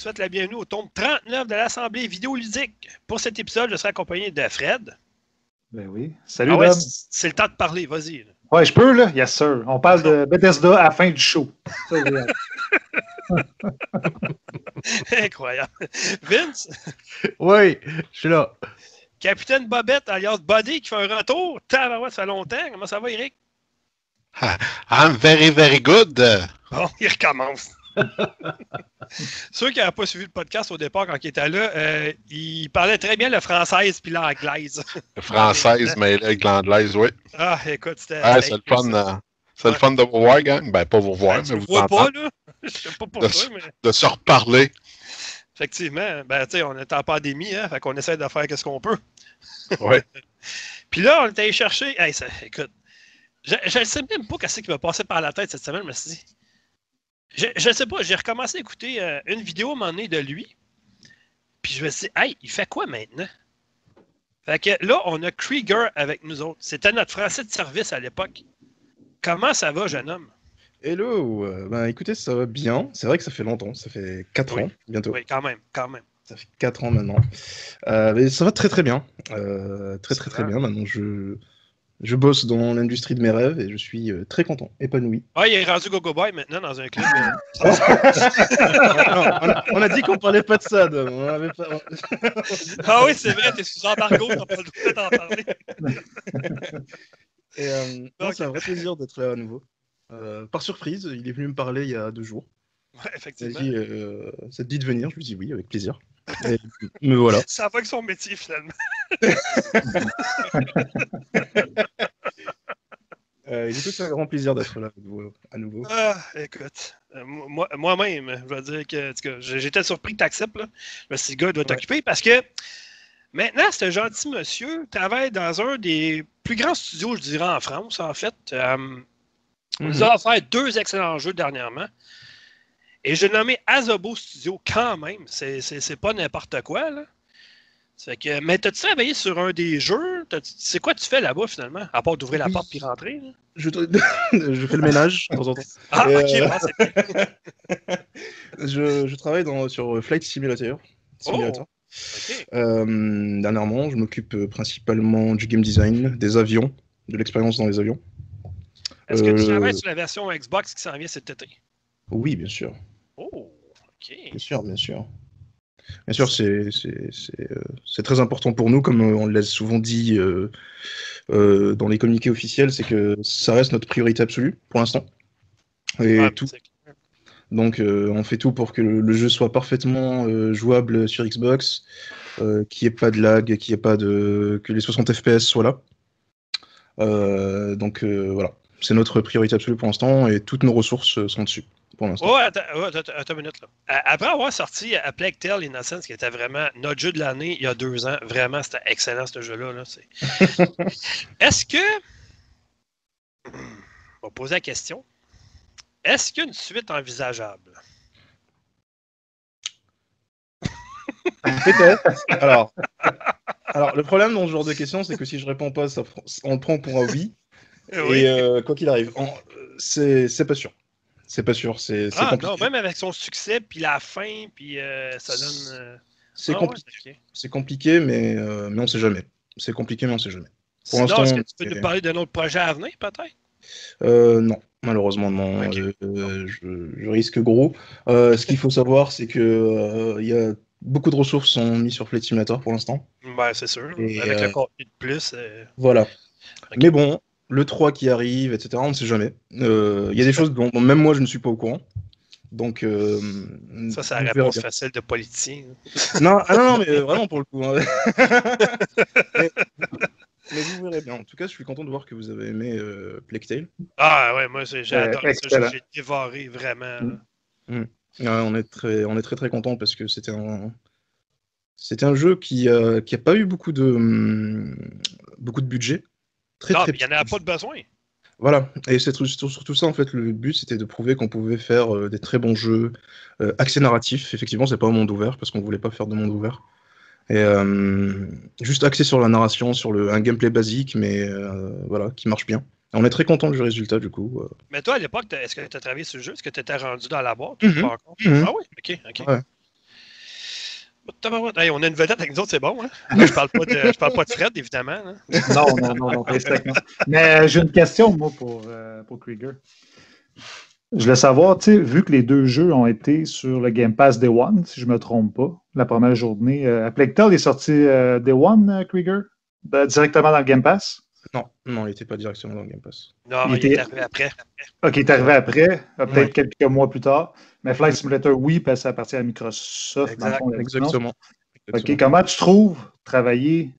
souhaite la bienvenue au tome 39 de l'Assemblée vidéoludique. Pour cet épisode, je serai accompagné de Fred. Ben oui. Salut, Ah ouais, c'est le temps de parler, vas-y. Ouais, je peux, là? Yes, sir. On parle de Bethesda à la fin du show. Incroyable. Vince, Oui, je suis là. Capitaine Bobette, alias Buddy, qui fait un retour. Tabarouette, ça fait longtemps. Comment ça va, Eric? I'm very, very good. Bon, il recommence. Ceux qui n'avaient pas suivi le podcast au départ quand il était là, euh, il parlait très bien le française puis l'anglaise. Française, mais avec l'anglaise, oui. Ah, écoute, c'était. Ah, c'est le fun. euh, c'est le fun de vous voir, gang. Ben, pas vous voir, Ben, mais le vous vois pas, là. Je sais pas pour De- toi, mais De se reparler. effectivement, ben, tu sais, on est en pandémie, hein, fait qu'on essaie de faire ce qu'on peut. Oui. Puis là, on est allé chercher. Hey, ça, écoute, je ne sais même pas ce qui m'a passé par la tête cette semaine. Je me suis dit. Je, je sais pas, j'ai recommencé à écouter euh, une vidéo à un moment donné de lui. Puis je me suis dit, hey, il fait quoi maintenant? Fait que là, on a Krieger avec nous autres. C'était notre français de service à l'époque. Comment ça va, jeune homme? Hello, euh, ben écoutez, ça va bien. C'est vrai que ça fait longtemps, ça fait 4 Oui. ans bientôt. Oui, quand même, quand même. Ça fait 4 ans maintenant. Euh, mais ça va très très bien. Euh, très très très bien. Maintenant, je, je bosse dans l'industrie de mes rêves et je suis euh, très content, épanoui. Ah, il est rendu Gogo Boy maintenant dans un club. euh, Non, on, a, on a dit qu'on parlait pas de ça, Dom. On avait pas- ah oui, c'est vrai, t'es sous embargo, t'as pas le droit d'en parler. Et, euh. C'est un vrai plaisir d'être là à nouveau. Euh, par surprise, il est venu me parler il y a deux jours. Ouais, Il m'a effectivement. dit, euh, ça te dit de venir? Je lui dit oui, avec plaisir. Et, me voilà. Ça va avec son métier finalement. Euh, il est tout un grand plaisir d'être là avec vous, à nouveau. Ah, écoute, euh, moi- moi-même, je vais dire que, en tout cas, j'étais surpris que tu acceptes. Là. Suis dit, le gars doit Ouais. t'occuper parce que maintenant, ce gentil monsieur travaille dans un des plus grands studios, je dirais, en France, en fait. Euh, Il nous a offert deux excellents jeux dernièrement. Et j'ai nommé Azobo Studio quand même. C'est- pas n'importe quoi, là. Ça fait que, mais t'as-tu travaillé sur un des jeux? C'est quoi tu fais là-bas finalement? À part d'ouvrir la Oui. porte puis rentrer? là? Je, je fais le ménage de temps en temps. Ah, ok, euh, bon, c'est Je, je travaille dans, sur Flight Simulator. Simulator. ok. Euh, dernièrement, je m'occupe euh, principalement du game design, des avions, de l'expérience dans les avions. Est-ce que tu Euh, travailles sur la version Xbox qui s'en vient cet été? Oui, bien sûr. Oh, ok. Bien sûr, bien sûr. Bien sûr, c'est euh, très important pour nous, comme euh, on l'a souvent dit euh, euh, dans les communiqués officiels, c'est que ça reste notre priorité absolue pour l'instant. Et Ouais, tout, donc euh, on fait tout pour que le, le jeu soit parfaitement jouable sur Xbox, qu'il n'y ait pas de lag, qu'il ait pas de que les 60 FPS soient là. Donc voilà, c'est notre priorité absolue pour l'instant et toutes nos ressources sont dessus pour l'instant. Oh, attends, oh, attends, attends, attends une minute. Là. A- Après avoir sorti A Plague Tale Innocence, qui était vraiment notre jeu de l'année il y a deux ans, vraiment c'était excellent ce jeu-là. Là, Est-ce que. On va poser la question. Est-ce qu'il y a une suite envisageable? Peut-être. Alors, alors, le problème dans ce genre de questions, c'est que si je réponds pas, ça, on le prend pour un oui. Oui. Et euh, quoi qu'il arrive, c'est pas sûr. C'est pas sûr. C'est ah, compliqué. non, même avec son succès, puis la fin, puis euh, ça donne. euh, C'est ah ouais, compliqué. C'est compliqué, mais, euh, mais on sait jamais. C'est compliqué, mais on sait jamais. Pour Sinon, l'instant, est-ce que tu peux nous parler d'un autre projet à venir, peut-être? Euh, non, malheureusement non. Euh, euh, je, je risque gros. Euh, ce qu'il faut savoir, c'est que euh, il y a beaucoup de ressources sont mises sur Flight Simulator pour l'instant. Ben, c'est sûr. Et, avec euh, le contenu de plus. euh, Voilà. Mais bon, le 3 qui arrive, etc., on ne sait jamais. Euh, Il y a des choses dont dont même moi je ne suis pas au courant. Donc, euh, Ça, c'est la réponse bien. facile de politicien. Non, ah non, non, mais euh, vraiment pour le coup. hein. mais, mais vous verrez bien. En tout cas, je suis content de voir que vous avez aimé euh, Plague Tale. Ah ouais, moi j'ai Euh, adoré ça. J'ai dévoré vraiment. là. Ouais, on est très, on est très très content parce que c'était un, c'était un jeu qui, euh, qui a pas eu beaucoup de, hum, beaucoup de budget. Très, Non, très mais il n'y en a pas de besoin. Voilà, et c'est surtout ça en fait. Le but c'était de prouver qu'on pouvait faire euh, des très bons jeux euh, axés narratifs. Effectivement, c'est pas un monde ouvert parce qu'on voulait pas faire de monde ouvert. Et euh, juste axé sur la narration, sur le, un gameplay basique, mais euh, voilà, qui marche bien. On est très content du résultat du coup. Mais toi, à l'époque, est-ce que tu as travaillé sur le jeu? Est-ce que tu étais rendu dans la boîte? Mhm. Encore? Mhm. Ah oui, ok, ok. Ouais. Hey, on a une vedette avec nous autres, c'est bon. Hein? Là, je parle pas de, je parle pas de Fred, évidemment. hein. Non, non, non, non. Mais euh, j'ai une question, moi, pour, euh, pour Krieger. Je voulais savoir, tu sais, vu que les deux jeux ont été sur le Game Pass Day One, si je ne me trompe pas, la première journée, euh, Aplectal est sorti euh, Day One, euh, Krieger, de- directement dans le Game Pass? Non, non, il était pas directement dans le Game Pass. Non, Il il, était- est arrivé après. OK, il est arrivé après, peut-être Ouais. quelques mois plus tard. Mais Flight Simulator, oui, parce que ça appartient à Microsoft. dans le Exact, fond, la. Exactement. OK, comment tu trouves travailler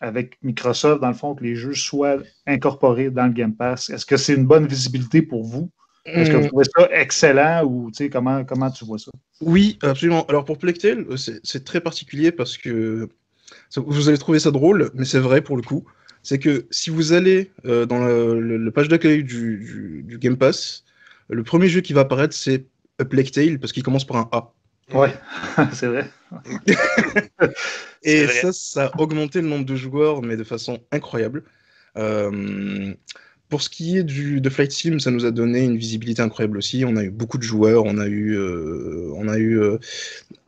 avec Microsoft, dans le fond, que les jeux soient incorporés dans le Game Pass? Est-ce que c'est une bonne visibilité pour vous? Est-ce que vous Hum, trouvez ça excellent ou tu sais, comment, comment tu vois ça? Oui, absolument. Alors pour Plectel, c'est très particulier parce que vous allez trouver ça drôle, mais c'est vrai pour le coup. C'est que si vous allez euh, dans le, le- le page d'accueil du, du- du Game Pass, le premier jeu qui va apparaître c'est A Plague Tale parce qu'il commence par un A. Oui, c'est vrai. Et vrai. ça, ça a augmenté le nombre de joueurs, mais de façon incroyable. Euh, pour ce qui est du, de Flight Sim, ça nous a donné une visibilité incroyable aussi. On a eu beaucoup de joueurs, on a eu, euh, on a eu. euh,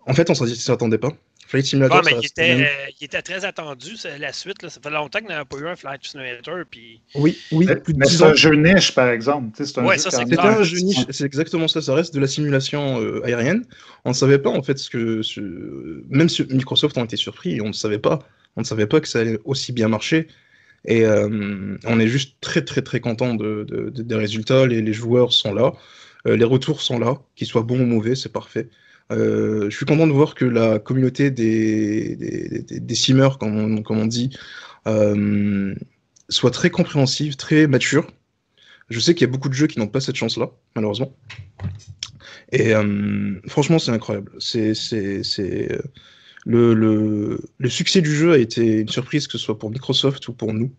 En fait, on s'en s'y attendait pas. Flight Simulator, Ah, mais il était, même- euh, il était très attendu, c'est la suite. Là. Ça fait longtemps qu'on n'avait pas eu un Flight Simulator. Puis... Oui, oui, Mais, plus de mais 10 c'est un jeu niche, par exemple. Tu sais, C'est un Ouais, jeu ça, même- un jeu niche, c'est exactement ça, ça reste de la simulation euh, aérienne. On ne savait pas en fait ce que. ce- Même si Microsoft ont été surpris, on ne savait pas. On ne savait pas que ça allait aussi bien marcher. Et euh, on est juste très très très content de, de- de- des résultats. Les, les joueurs sont là, euh, les retours sont là, qu'ils soient bons ou mauvais, c'est parfait. Euh, je suis content de voir que la communauté des, des, des, des simmers, comme on, dit, euh, soit très compréhensive, très mature. Je sais qu'il y a beaucoup de jeux qui n'ont pas cette chance-là, malheureusement. Et euh, franchement, c'est incroyable. C'est, c'est, c'est, le, le, le succès du jeu a été une surprise, que ce soit pour Microsoft ou pour nous.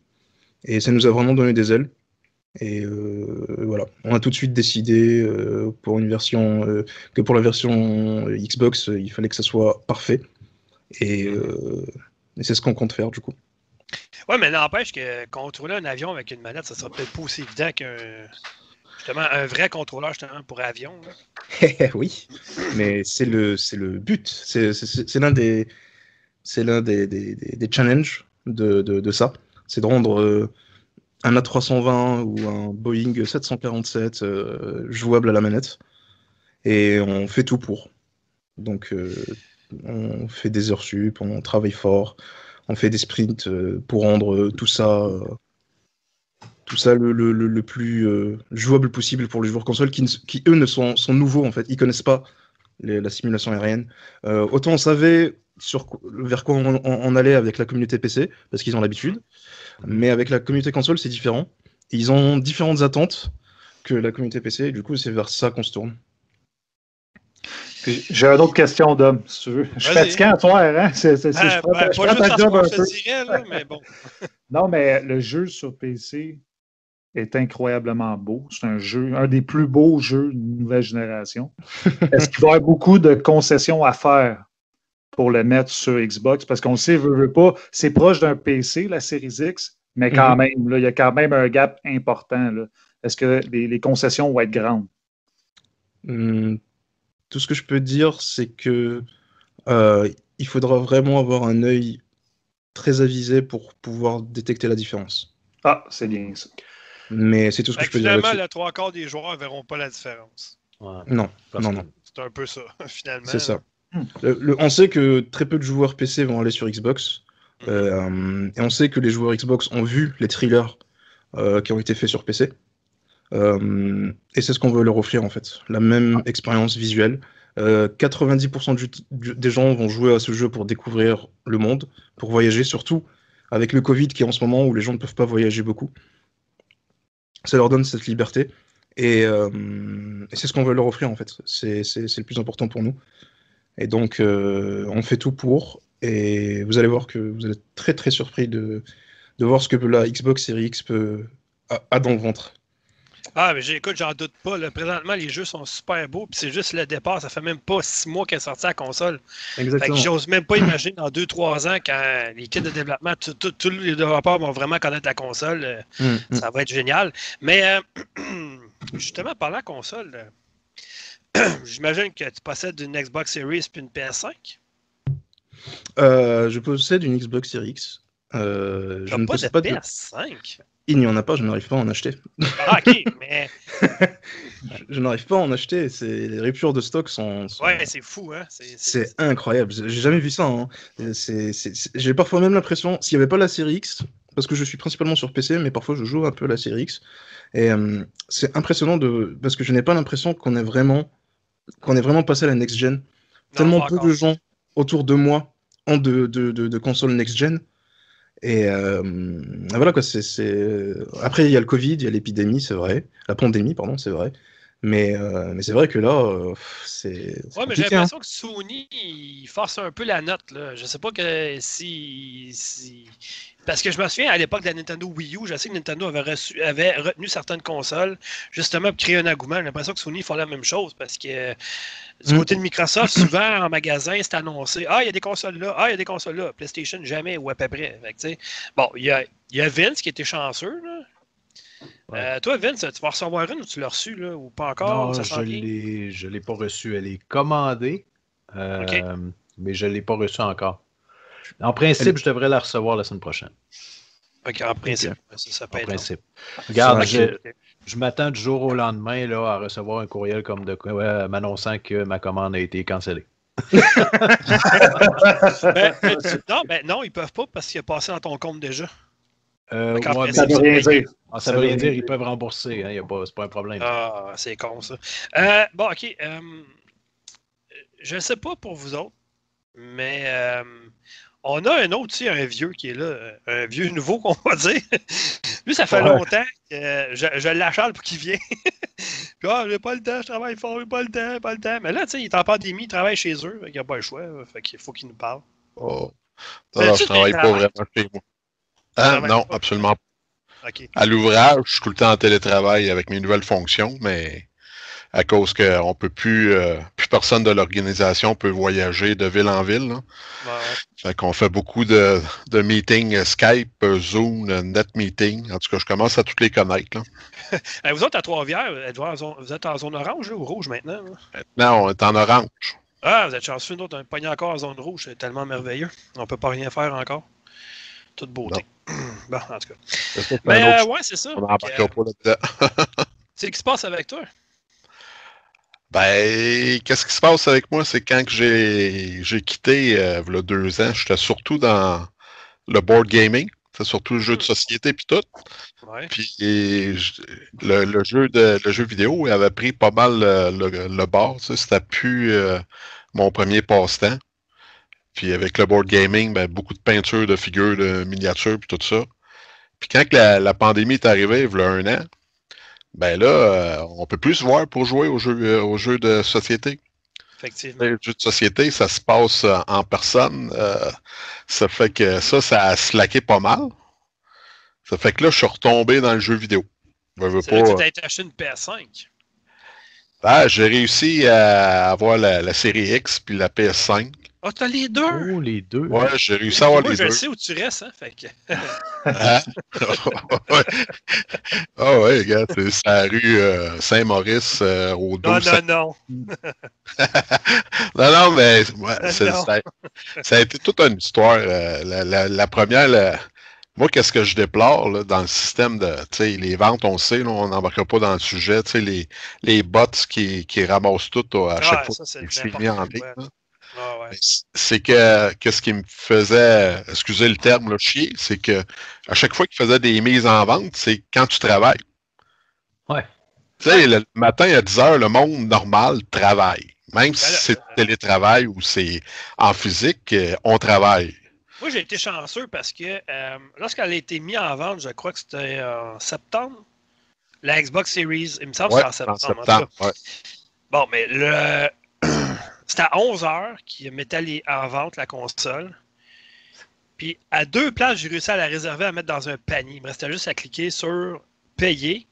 Et ça nous a vraiment donné des ailes. Et euh, voilà, on a tout de suite décidé euh, pour une version euh, que pour la version Xbox, il fallait que ça soit parfait. Et, euh, et c'est ce qu'on compte faire du coup. Ouais, mais n'empêche que contrôler un avion avec une manette, ça sera peut-être pas aussi évident qu'un. Justement, un vrai contrôleur justement pour avion. là. oui, mais c'est le, c'est le but. C'est, l'un des, c'est l'un des, des, des- des challenges de, de, de ça. C'est de rendre un A320 ou un Boeing 747 euh, jouable à la manette. Et on fait tout pour. Donc, euh, on fait des heures sup, on travaille fort, on fait des sprints euh, pour rendre tout ça. tout ça le, le, le, plus jouable possible pour les joueurs console qui, eux, ne sont, sont nouveaux en fait. Ils connaissent pas la simulation aérienne. Autant on savait sur, vers quoi on, on- on allait avec la communauté PC, parce qu'ils ont l'habitude, mais avec la communauté console, c'est différent. Ils ont différentes attentes que la communauté PC, et du coup, c'est vers ça qu'on se tourne. J'ai une autre question, Dom, si tu veux. Je suis fatiguant à soir, hein? C'est, c'est- c'est- Ben, je prends ta job un peu. dirais, là, mais bon. Non, mais le jeu sur PC est incroyablement beau. C'est un jeu, un des plus beaux jeux de nouvelle génération. Est-ce qu'il va y avoir beaucoup de concessions à faire? Pour le mettre sur Xbox? Parce qu'on le sait, veut, veut pas, c'est proche d'un PC, la Series X, mais quand Mhm. même, là, il y a quand même un gap important. Est-ce que les, les concessions vont être grandes? Hum, tout ce que je peux dire, c'est que euh, il faudra vraiment avoir un œil très avisé pour pouvoir détecter la différence. Ah, c'est bien ça. Mais c'est tout ce que je peux dire finalement, là-dessus. le trois quarts des joueurs ne verront pas la différence. Ouais, Non, non, non. C'est un peu ça, finalement. C'est ça. Hmm. Le- le- on sait que très peu de joueurs PC vont aller sur Xbox. Mhm. Euh, et on sait que les joueurs Xbox ont vu les thrillers euh, qui ont été faits sur PC. Euh, et c'est ce qu'on veut leur offrir en fait. La même expérience visuelle. Euh, 90% du- du- des gens vont jouer à ce jeu pour découvrir le monde, pour voyager, surtout avec le Covid qui est en ce moment où les gens ne peuvent pas voyager beaucoup. Ça leur donne cette liberté. Et, et c'est ce qu'on veut leur offrir en fait. C'est le plus important pour nous. Et donc, euh, on fait tout pour. Et vous allez voir que vous allez être très très surpris de, de voir ce que la Xbox Series X peut, a, a dans le ventre. Ah, mais j'ai- écoute, j'en doute pas. là. Présentement, les jeux sont super beaux, puis c'est juste le départ. Ça fait même pas six mois qu'elle est sortie à la console. Fait que Exactement. j'ose même pas imaginer dans deux, trois ans, quand les kits de développement, tous les développeurs vont vraiment connaître la console. euh, Hum, hum. Ça va être génial. Mais euh, justement, parlant console, euh, j'imagine que tu possèdes une Xbox Series puis une PS5. Euh, je possède une Xbox Series X. Euh, je ne pas possède pas de. PS5. Il n'y en a pas, je n'arrive pas à en acheter. Ah, ok, mais Je, je n'arrive pas à en acheter. Les ruptures de stock sont. sont- ouais, c'est fou, hein. C'est- incroyable. J'ai jamais vu ça. hein. J'ai parfois même l'impression, s'il n'y avait pas la série X, parce que je suis principalement sur PC, mais parfois je joue un peu à la série X, et euh, c'est impressionnant de, parce que je n'ai pas l'impression qu'on est vraiment, qu'on est vraiment passé à la next gen. Non, Tellement peu de gens autour de moi ont de, de, de, de consoles next gen. Et euh, voilà quoi. C'est... Après, il y a le Covid, il y a l'épidémie, c'est vrai. La pandémie, pardon, c'est vrai. Mais, euh, mais c'est vrai que là, euh, c'est. Ouais, mais j'ai hein. l'impression que Sony, il force un peu la note. Là. Je sais pas que si, si- Parce que je me souviens, à l'époque de la Nintendo Wii U, je sais que Nintendo avait, reçu- avait retenu certaines consoles, justement pour créer un engouement. J'ai l'impression que Sony font la même chose, parce que euh, du Mm. côté de Microsoft, souvent en magasin, c'est annoncé « Ah, il y a des consoles là, ah, il y a des consoles là. » PlayStation, jamais, ou à peu près. Fait que, bon, il y a, il y a Vince qui était chanceux, là. Ouais. Euh, toi, Vince, tu vas recevoir une ou tu l'as reçu, là, ou pas encore? Non, ça je vient? l'ai, je l'ai pas reçu. Elle est commandée, euh, mais je l'ai pas reçue encore. En principe, je devrais la recevoir la semaine prochaine. Ok, en principe, ça, ça peut En être principe. Regarde, je, je m'attends du jour au lendemain là, à recevoir un courriel comme de quoi ouais, m'annonçant que ma commande a été cancellée. Ben, ben, tu- non, ben non, ils peuvent pas parce qu'il est passé dans ton compte déjà. Euh, ouais, Ça veut rien dire. Ah, ça veut rien dire, ils peuvent rembourser, hein, c'est pas un problème. Ah, c'est con ça. Euh, bon, ok. euh, je sais pas pour vous autres, mais euh, on a un autre, tu sais, un vieux qui est là, un vieux nouveau qu'on va dire. Lui, ça fait Ouais. longtemps que euh, je, je l'achale pour qu'il vienne. Puis, ah, j'ai pas le temps, je travaille fort, j'ai pas le temps, pas le temps. Mais là, tu sais, il est en pandémie, il travaille chez eux, il n'y a pas le choix, fait qu'il faut qu'il nous parle. Oh. Non, tu je travaille pas vraiment chez moi. Hein? Non, pas? absolument pas. À l'ouvrage, je suis tout le temps en télétravail avec mes nouvelles fonctions, mais à cause qu'on peut plus, euh, plus personne de l'organisation peut voyager de ville en ville. Là. Ouais, ouais. Fait qu'on fait beaucoup de, de meetings Skype, Zoom, euh, Net Meeting. En tout cas, je commence à toutes les connaître. Là. Euh, vous autres, à Trois-Rivières, vous êtes en zone orange là, ou rouge maintenant? là? Maintenant, on est en orange. Ah, vous êtes chanceux, nous autres, on est encore en zone rouge, c'est tellement merveilleux. On peut pas rien faire encore. Toute beauté. Bon, en tout cas. Ça, Mais euh, autre- ouais, c'est ça. on n'embarquera pas là-dedans. C'est ce qui se passe avec toi? Ben, qu'est-ce qui se passe avec moi? C'est quand que j'ai j'ai quitté, euh, il y a deux ans, j'étais surtout dans le board gaming. C'est surtout le jeu de société puis tout. Ouais. Puis le, le jeu de le jeu vidéo il avait pris pas mal le, le, le bord. tu sais, C'était plus euh, mon premier passe-temps. Puis avec le board gaming, ben, beaucoup de peinture de figures, de miniatures, puis tout ça. Puis quand la, la pandémie est arrivée, il y a un an, ben là, euh, on peut plus se voir pour jouer aux jeux, euh, aux jeux de société. Effectivement. Les jeux de société, ça se passe euh, en personne. euh, ça fait que ça, ça a slacké pas mal. Ça fait que là, je suis retombé dans le jeu vidéo. Je veux pas. tu t'as acheté une PS5. Ah, j'ai réussi à avoir la, la série X puis la PS5. Ah, t'as les deux! Oh, les deux. Ouais, j'ai réussi à avoir Moi, les je deux. sais où tu restes, hein. Fait que... Hein? ouais. Ah ouais, regarde, c'est la rue euh, Saint-Maurice euh, au Non, 12. non, non. Non, non, mais ouais, c'est- Non. ça, ça a été toute une histoire. euh, la, la- la première, la- moi, qu'est-ce que je déplore là, dans le système de, tu sais, les ventes, on sait, là, on n'embarquera pas dans le sujet, tu sais, les, les bots qui, qui ramassent tout à chaque Ah, fois ça, c'est mis en ligne. Ah, ouais. C'est que qu'est-ce qui me faisait, excusez le terme, là, chier, c'est que à chaque fois qu'il faisait des mises en vente, c'est quand tu travailles. Ouais. Tu sais, le matin à 10 heures, le monde normal travaille. Même si Ben là, c'est télétravail ou c'est en physique, euh, on travaille. Moi, j'ai été chanceux parce que euh, lorsqu'elle a été mise en vente, je crois que c'était en septembre, la Xbox Series, il me semble Ouais, que c'est en en septembre. en ouais. Bon, mais le... c'était à 11 heures qu'ils mettaient les- en vente la console. Puis à deux places, j'ai réussi à la réserver à mettre dans un panier. Il me restait juste à cliquer sur payer.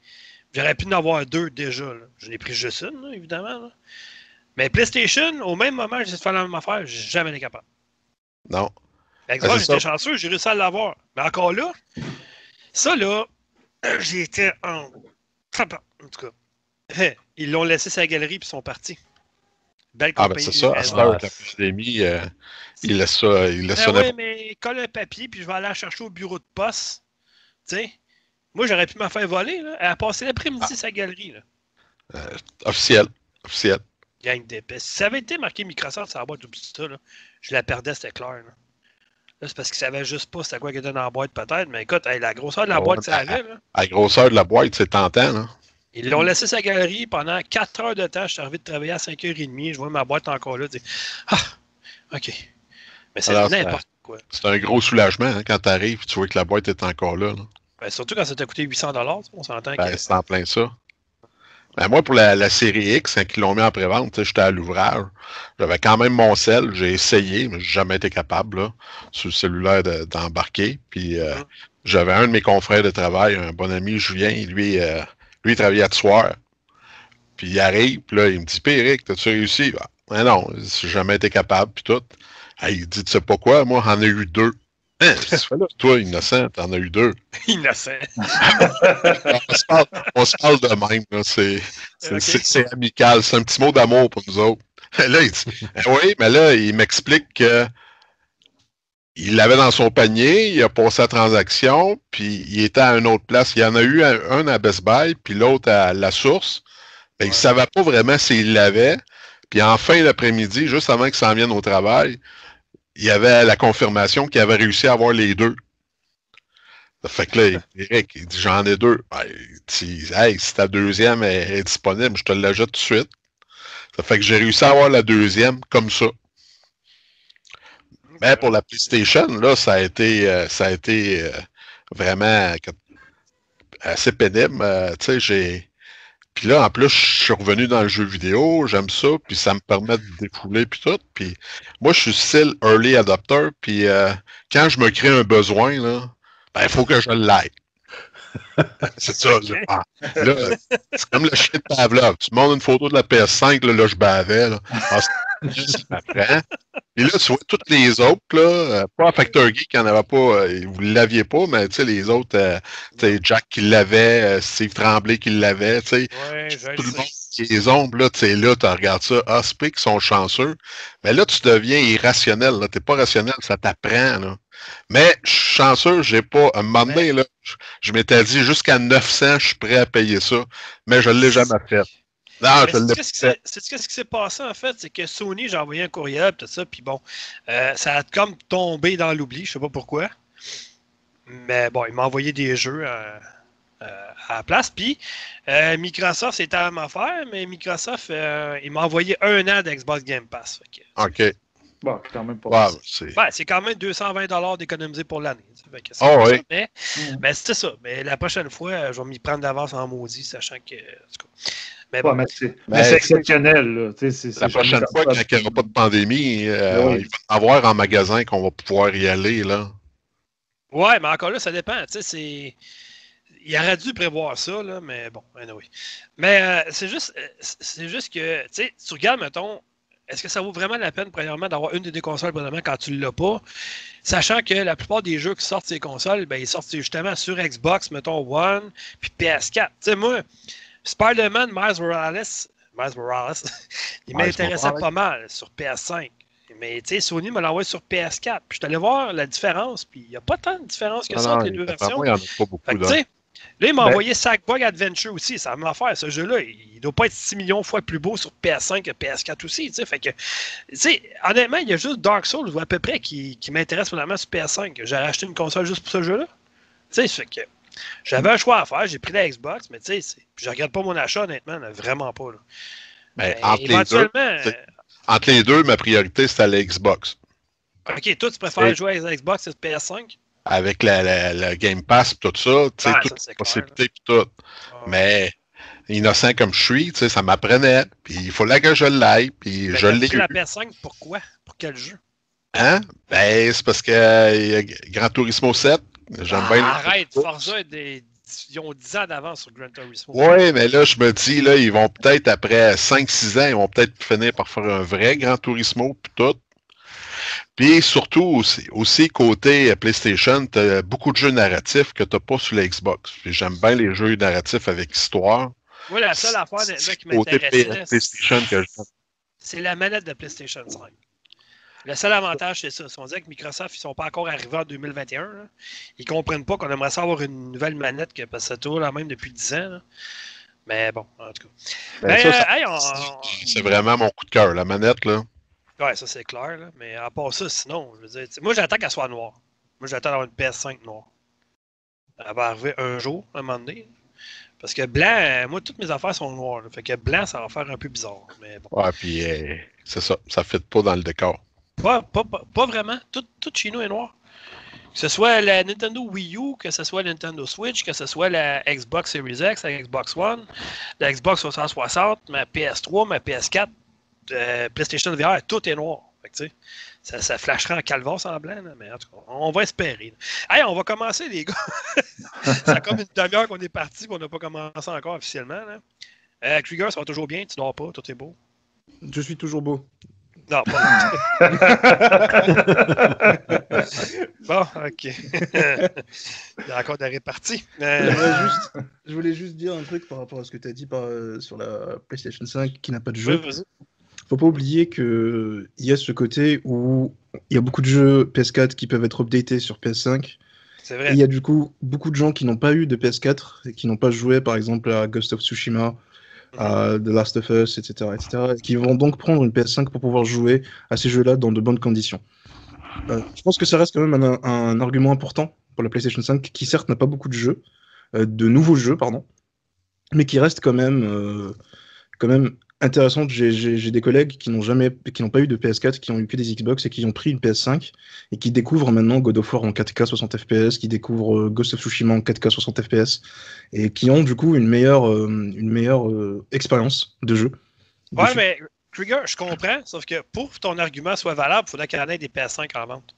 J'aurais pu en avoir deux déjà. Là. Je l'ai pris juste une, là, évidemment. là. Mais PlayStation, au même moment, j'ai faire la même affaire, j'ai jamais été capable. Non. Xbox, c'est j'étais chanceux, j'ai réussi à l'avoir. Mais encore là, ça là, j'ai été en. En tout cas. Ils l'ont laissé sa galerie puis ils sont partis. Belle Ah, ben c'est ça. À cette heure, euh, il laisse ça, il laisse Ben ça ouais, n'importe- mais colle un papier, puis je vais aller la chercher au bureau de poste. Tu sais, moi, j'aurais pu m'en faire voler. Là. Elle a passé l'après-midi Ah. sa galerie. Là. officiel. Officiel. Gang d'épais. Si ça avait été marqué Microsoft sur la boîte ou tout ça, là, je la perdais, c'était clair. Là, Là, c'est parce qu'ils savaient juste pas c'était quoi qui était dans la boîte, peut-être. Mais écoute, hey, la grosseur de la boîte, ça avait. Là. La grosseur de la boîte, c'est tentant, là. Ils l'ont laissé sa galerie pendant 4 heures de temps. Je suis arrivé de travailler à 5h30. Je vois ma boîte encore là. Je dis, ah, OK. Mais c'est n'importe quoi. C'est un gros soulagement hein, quand tu arrives et tu vois que la boîte est encore là. là. Ben, surtout quand ça t'a coûté 800 on s'entend Ben, que. c'est en plein ça. Ben, moi, pour la, la série X, quand ils l'ont mis en pré-vente, j'étais à l'ouvrage. J'avais quand même mon sel. J'ai essayé, mais j'ai jamais été capable, là, sur le cellulaire, de- d'embarquer. Puis, euh, Mhm. j'avais un de mes confrères de travail, un bon ami, Julien, lui, euh, lui, il travaillait de soir. Puis, il arrive, puis là, il me dit, Puis, Eric, t'as-tu réussi? Ah, Ben non, j'ai jamais été capable, puis tout. Ah, il dit, tu sais pas quoi, moi, j'en ai eu deux. Hein? Toi, innocent, t'en as eu deux. Innocent. on, se parle, on se parle de même, là. C'est, amical. C'est un petit mot d'amour pour nous autres. Là, il dit, Eh oui, mais là, il m'explique que il l'avait dans son panier, il a passé la transaction, puis il était à une autre place. Il y en a eu un, un à Best Buy, puis l'autre à la source. Ben, Il ne savait pas vraiment s'il l'avait. Puis en fin d'après-midi, juste avant qu'il s'en vienne au travail, il y avait la confirmation qu'il avait réussi à avoir les deux. Ça fait que là, Eric, il dit j'en ai deux. Ben, il dit, hey, si ta deuxième est, est disponible, je te la jette tout de suite. Ça fait que j'ai réussi à avoir la deuxième comme ça. Mais pour la PlayStation, là, ça a été, euh, ça a été euh, vraiment assez pénible. Euh, tu sais, j'ai. Puis là, en plus, je suis revenu dans le jeu vidéo, j'aime ça, puis ça me permet de défouler, puis tout. Puis moi, je suis style early adopter, puis euh, quand je me crée un besoin, là, ben, il faut que je l'aille. C'est ça. je- ah, c'est comme le chien de Pavlov. Tu montres une photo de la PS5, là, là je bavais. Là. Ah, Puis là, tu vois toutes les autres, là, euh, pas Factor Geek, il n'y en avait pas, euh, vous ne l'aviez pas, mais tu sais, les autres, euh, tu sais, Jack qui l'avait, Steve Tremblay qui l'avait, tu sais, Ouais, tout le monde qui les ombres, là, tu sais, là, tu regardes ça, ah, qu'ils sont chanceux. Mais là, tu deviens irrationnel, là. T'es pas rationnel, ça t'apprend, là. Mais je suis chanceux, j'ai pas. Un moment donné, là, je, je m'étais dit jusqu'à 900, je suis prêt à payer ça. Mais je l'ai jamais fait. Non, je l'ai qu'est-ce qui s'est- passé en fait? C'est que Sony, j'ai envoyé un courriel, tout ça, puis bon, euh, ça a comme tombé dans l'oubli, je sais pas pourquoi. Mais bon, il m'a envoyé des jeux euh, euh, à la place. Puis euh, Microsoft, c'était la même affaire, mais Microsoft, euh, il m'a envoyé un an d'Xbox Game Pass. Fait que, OK. Bon, quand même pas. Wow, c'est. c'est quand même 220 d'économiser pour l'année. Fait que c'est Ah ça, Mais, Mm. mais c'était ça. Mais la prochaine fois, je vais m'y prendre d'avance en maudit, sachant que. en tout cas. Mais bon, c'est Mais mais c'est exceptionnel. Là. C'est- La prochaine fois, quand il n'y aura pas de pandémie, euh, Oui. il va y en avoir en magasin qu'on va pouvoir y aller, là. Ouais, mais encore là, ça dépend. Tu sais, c'est. Il aurait dû prévoir ça, là, mais bon, anyway. Mais euh, c'est juste, euh, c'est juste que, tu regardes, mettons, est-ce que ça vaut vraiment la peine, premièrement, d'avoir une des deux consoles, premièrement, quand tu ne l'as pas, sachant que la plupart des jeux qui sortent ces consoles, ben, ils sortent justement sur Xbox, mettons, One, puis PS4. Tu sais, moi, Spider-Man, Miles Morales, Miles Morales, il m'intéressait pas mal sur PS5. Mais tu sais, Sony me l'envoie sur PS4. Puis je suis allé voir la différence, puis il n'y a pas tant de différence que Non, ça non, entre les deux versions. il n'y en a pas beaucoup. Fait que, là. il m'a Ben- envoyé Sackboy Adventure aussi. Ça m'a fait ce jeu-là. Il doit pas être 6 millions de fois plus beau sur PS5 que PS4 aussi. Fait que, tu sais, honnêtement, il y a juste Dark Souls ou à peu près qui, qui m'intéresse vraiment sur PS5. J'ai acheté une console juste pour ce jeu-là. Tu sais, fait que j'avais un choix à faire. J'ai pris la Xbox, mais tu sais, je regarde pas mon achat, honnêtement, là, vraiment pas. Là. Ben, Mais entre, les deux, c'est- entre les deux, ma priorité, c'était la Xbox. euh, OK, toi, tu préfères Et- jouer à la Xbox que PS5? Avec la, la- la Game Pass et tout ça, tu sais, Ah, toutes les possibilités et tout. Ah. Mais innocent comme je suis, tu sais, ça m'apprenait. Puis il fallait que je l'aille, puis Mais je l'ai eu. la PS5, pourquoi? Pour quel jeu? Hein? Ben, c'est parce que euh, y a Gran Turismo 7, j'aime bien Ah, les Arrête. Forza, des- ils ont 10 ans d'avance sur Gran Turismo. Oui, mais là, je me dis, là, ils vont peut-être, après 5-6 ans, ils vont peut-être finir par faire un vrai Gran Turismo, puis tout. Puis surtout aussi, aussi côté PlayStation, tu as beaucoup de jeux narratifs que tu n'as pas sur la Xbox. J'aime bien les jeux narratifs avec histoire. Moi, la seule affaire là, qui je c'est la manette de PlayStation 5. Le seul avantage, c'est ça. Si on dit que Microsoft, ils ne sont pas encore arrivés en 2021, là, ils ne comprennent pas qu'on aimerait savoir une nouvelle manette que, parce que c'est toujours la même depuis 10 ans. là. Mais bon, en tout cas. Ben, ça, euh, ça- hey, on- C'est vraiment mon coup de cœur. La manette, là. Ouais, ça c'est clair, là. mais à part ça, sinon, je veux dire, moi j'attends qu'elle soit noire. Moi j'attends d'avoir une PS5 noire. Elle va arriver un jour, un moment donné. Parce que blanc, euh, moi toutes mes affaires sont noires. là. Fait que blanc, ça va faire un peu bizarre. Mais bon. Ouais, puis euh, c'est ça. Ça ne fit pas dans le décor. Pas, pas, pas, pas vraiment. Tout, tout chez nous est noir. Que ce soit la Nintendo Wii U, que ce soit la Nintendo Switch, que ce soit la Xbox Series X, la Xbox One, la Xbox 360, ma PS3, ma PS4, euh, PlayStation VR, tout est noir. Ça, ça flashera en blanc, là, mais en tout cas, on va espérer. Hey, on va commencer, les gars. C'est comme une demi-heure qu'on est parti, qu'on n'a pas commencé encore officiellement. Là. Euh, Krieger, ça va toujours bien, tu dors pas, tout est beau? Je suis toujours beau. Non, pas Bon, ok. Il y a encore des réparties. Je Euh, voulais, juste, je voulais juste dire un truc par rapport à ce que tu as dit par, euh, sur la PlayStation 5 qui n'a pas de jeu. vas-y. Faut pas oublier que il y a ce côté où il y a beaucoup de jeux PS4 qui peuvent être updatés sur PS5. C'est Et vrai. il y a du coup beaucoup de gens qui n'ont pas eu de PS4 et qui n'ont pas joué par exemple à Ghost of Tsushima, à The Last of Us, etc., etc. et qui vont donc prendre une PS5 pour pouvoir jouer à ces jeux-là dans de bonnes conditions. Euh, je pense que ça reste quand même un, un argument important pour la PlayStation 5 qui certes n'a pas beaucoup de jeux, euh, de nouveaux jeux pardon, mais qui reste quand même, euh, quand même intéressant. J'ai- des collègues qui n'ont jamais, qui n'ont pas eu de PS4, qui ont eu que des Xbox et qui ont pris une PS5 et qui découvrent maintenant God of War en 4K 60 FPS, qui découvrent euh, Ghost of Tsushima en 4K 60 FPS et qui ont du coup une meilleure, euh, une meilleure euh, expérience de jeu. Ouais, mais Krieger, je comprends, sauf que pour que ton argument soit valable, il faudrait qu'il y en ait des PS5 en vente.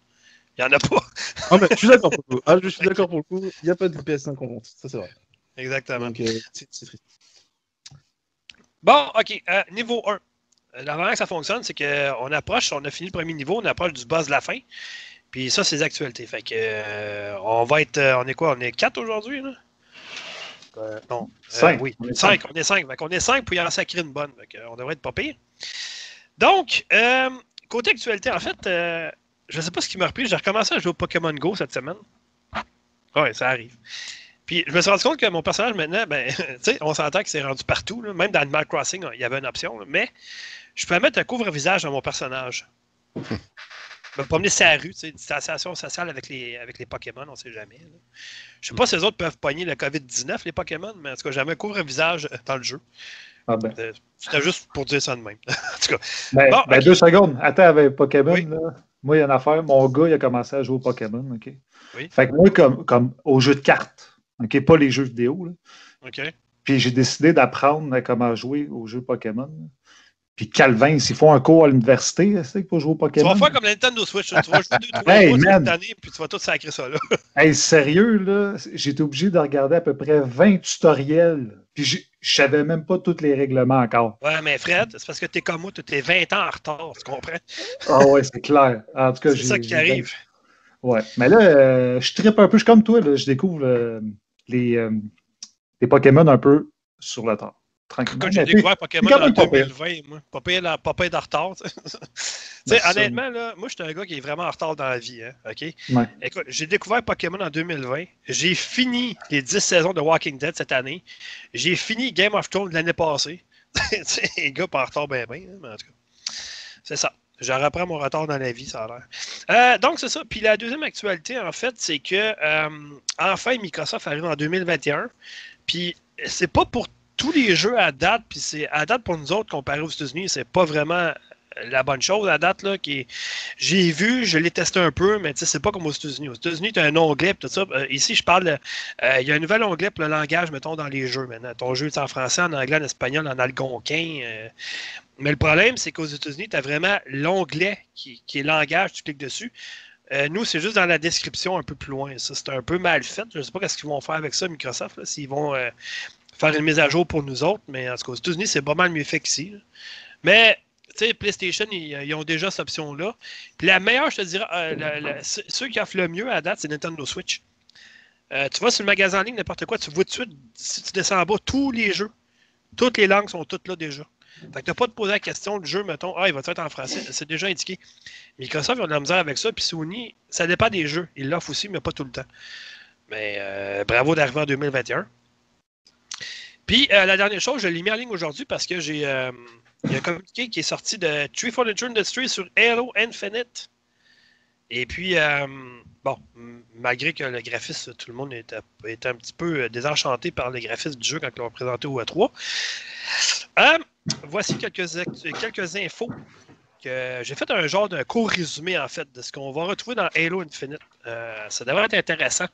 Il n'y en a pas. Ah, mais je suis d'accord pour le coup. Ah, je suis d'accord pour le coup. Il n'y a pas de PS5 en vente. Ça, c'est vrai. Exactement. Euh, c'est triste. Bon, OK. euh, niveau 1. Euh, La manière que ça fonctionne, c'est qu'on approche, on a fini le premier niveau, on approche du boss de la fin. Puis ça, c'est les actualités. Fait que euh, on va être. euh, on est quoi? On est 4 aujourd'hui, là? Euh, non. Euh, Cinq. oui, On est 5. On est 5. Fait qu'on est 5 pour y en sacrer une bonne. Fait que, euh, on devrait être pas pire. Donc, euh, côté actualité, en fait, euh, je sais pas ce qui m'a repris. J'ai recommencé à jouer au Pokémon Go cette semaine. Ouais, ça arrive. Puis je me suis rendu compte que mon personnage maintenant, ben, tu sais, on s'entend que c'est rendu partout. là. Même dans Animal Crossing, il y avait une option. là. Mais je peux mettre un couvre-visage dans mon personnage. me promener sur la rue, tu sais, distanciation sociale avec les, avec les Pokémon, on sait jamais. là. Je sais pas si les autres peuvent pogner le COVID-19, les Pokémon, mais en tout cas, jamais un couvre-visage dans le jeu. Ah ben. Euh, C'était juste pour dire ça de même. en tout cas, Ben, Bon, ben, deux secondes. Attends, avec Pokémon, Oui. là, moi, il y a une affaire. Mon gars, il a commencé à jouer au Pokémon. OK? Oui. Fait que moi, comme, comme au jeu de cartes, OK? Pas les jeux vidéo, là. OK. Puis j'ai décidé d'apprendre à comment jouer aux jeux Pokémon. Puis Calvin, s'ils font un cours à l'université, tu sais, pour jouer au Tu Pokémon. vas faire comme la Nintendo Switch. Tu vas jouer deux, trois Hey, cette année, puis tu vas tout sacrer ça là. Hey, sérieux, là, été obligé de regarder à peu près 20 tutoriels. Puis je savais même pas tous les règlements encore. Ouais, mais Fred, c'est parce que t'es comme moi, tu es 20 ans en retard, tu comprends? Ah ouais, c'est clair. En tout cas, C'est ça qui arrive. Ouais. Mais là, euh, je trippe un peu. Je suis comme toi, là, je découvre euh, les, euh, les Pokémon un peu sur le. Tranquillement. Quand j'ai découvert Pokémon en même pas pire. 2020, moi, pas pire, dans- pas pire de retard. Ben, honnêtement, là, moi, je suis un gars qui est vraiment en retard dans la vie. Hein? Ouais. Écoute, j'ai découvert Pokémon en 2020. J'ai fini les 10 saisons de Walking Dead cette année. J'ai fini Game of Thrones l'année passée. Les gars, pas en retard ben ben, hein, mais en tout cas. C'est ça. Je reprends mon retard dans la vie, ça a l'air. Euh, donc, c'est ça. Puis la deuxième actualité, en fait, c'est que euh, enfin, Microsoft arrive en 2021. Puis c'est pas pour tous les jeux à date, puis c'est à date pour nous autres, comparé aux États-Unis, c'est pas vraiment la bonne chose à date. Là, qui J'ai vu, je l'ai testé un peu, mais c'est pas comme aux États-Unis. Aux États-Unis, tu as un onglet, tout ça. Euh, ici, je parle, il y a un nouvel onglet pour le langage, mettons, dans les jeux maintenant. Ton jeu est en français, en anglais, en espagnol, en algonquin. Mais le problème, c'est qu'aux États-Unis, tu as vraiment l'onglet qui, est langage, tu cliques dessus. Euh, nous, c'est juste dans la description un peu plus loin. Ça, c'est un peu mal fait. Je ne sais pas ce qu'ils vont faire avec ça, Microsoft, s'ils vont euh, faire une mise à jour pour nous autres, mais en tout cas, aux États-Unis, c'est pas mal mieux fait qu'ici. Mais, tu sais, PlayStation, ils, ils ont déjà cette option-là. Puis la meilleure, je te dirais, euh, ceux qui offrent le mieux à date, c'est Nintendo Switch. Euh, tu vas sur le magasin en ligne, n'importe quoi, tu vois tout de suite, si tu descends en bas, tous les jeux. Toutes les langues sont toutes là déjà. Fait que tu n'as pas de poser la question, le jeu, mettons, ah, il va être en français? C'est déjà indiqué. Microsoft, ils ont de la misère avec ça, puis Sony, ça dépend des jeux. Ils l'offrent aussi, mais pas tout le temps. Mais euh, bravo d'arriver en 2021. Puis, euh, la dernière chose, je l'ai mis en ligne aujourd'hui parce que j'ai. euh, y a un communiqué qui est sorti de Tree Furniture Industries sur Halo Infinite. Et puis, bon, malgré que le graphisme, tout le monde était, était un petit peu désenchanté par les graphismes du jeu quand ils l'ont présenté au E3. Euh, voici quelques, quelques infos que j'ai fait un genre de court résumé en fait de ce qu'on va retrouver dans Halo Infinite. Euh, ça devrait être intéressant.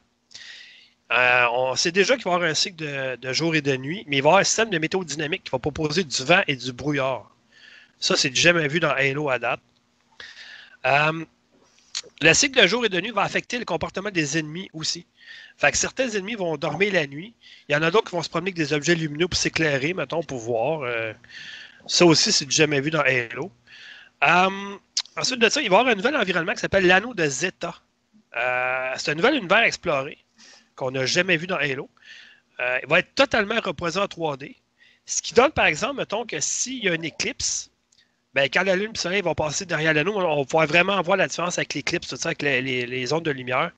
Euh, on sait déjà qu'il va y avoir un cycle de, de jour et de nuit, mais il va y avoir un système de météo dynamique qui va proposer du vent et du brouillard. Ça, c'est jamais vu dans Halo à date. Euh, le cycle de jour et de nuit va affecter le comportement des ennemis aussi. Fait que certains ennemis vont dormir la nuit. Il y en a d'autres qui vont se promener avec des objets lumineux pour s'éclairer, mettons, pour voir. Euh, ça aussi, c'est jamais vu dans Halo. Euh, ensuite de ça, il va y avoir un nouvel environnement qui s'appelle l'anneau de Zeta. Euh, c'est un nouvel univers exploré qu'on n'a jamais vu dans Halo. Euh, il va être totalement représenté en 3D. Ce qui donne, par exemple, mettons que s'il y a une éclipse, ben, quand la Lune et le Soleil vont passer derrière l'anneau, on va vraiment voir la différence avec l'éclipse, tout ça, avec les, les- ondes de lumière.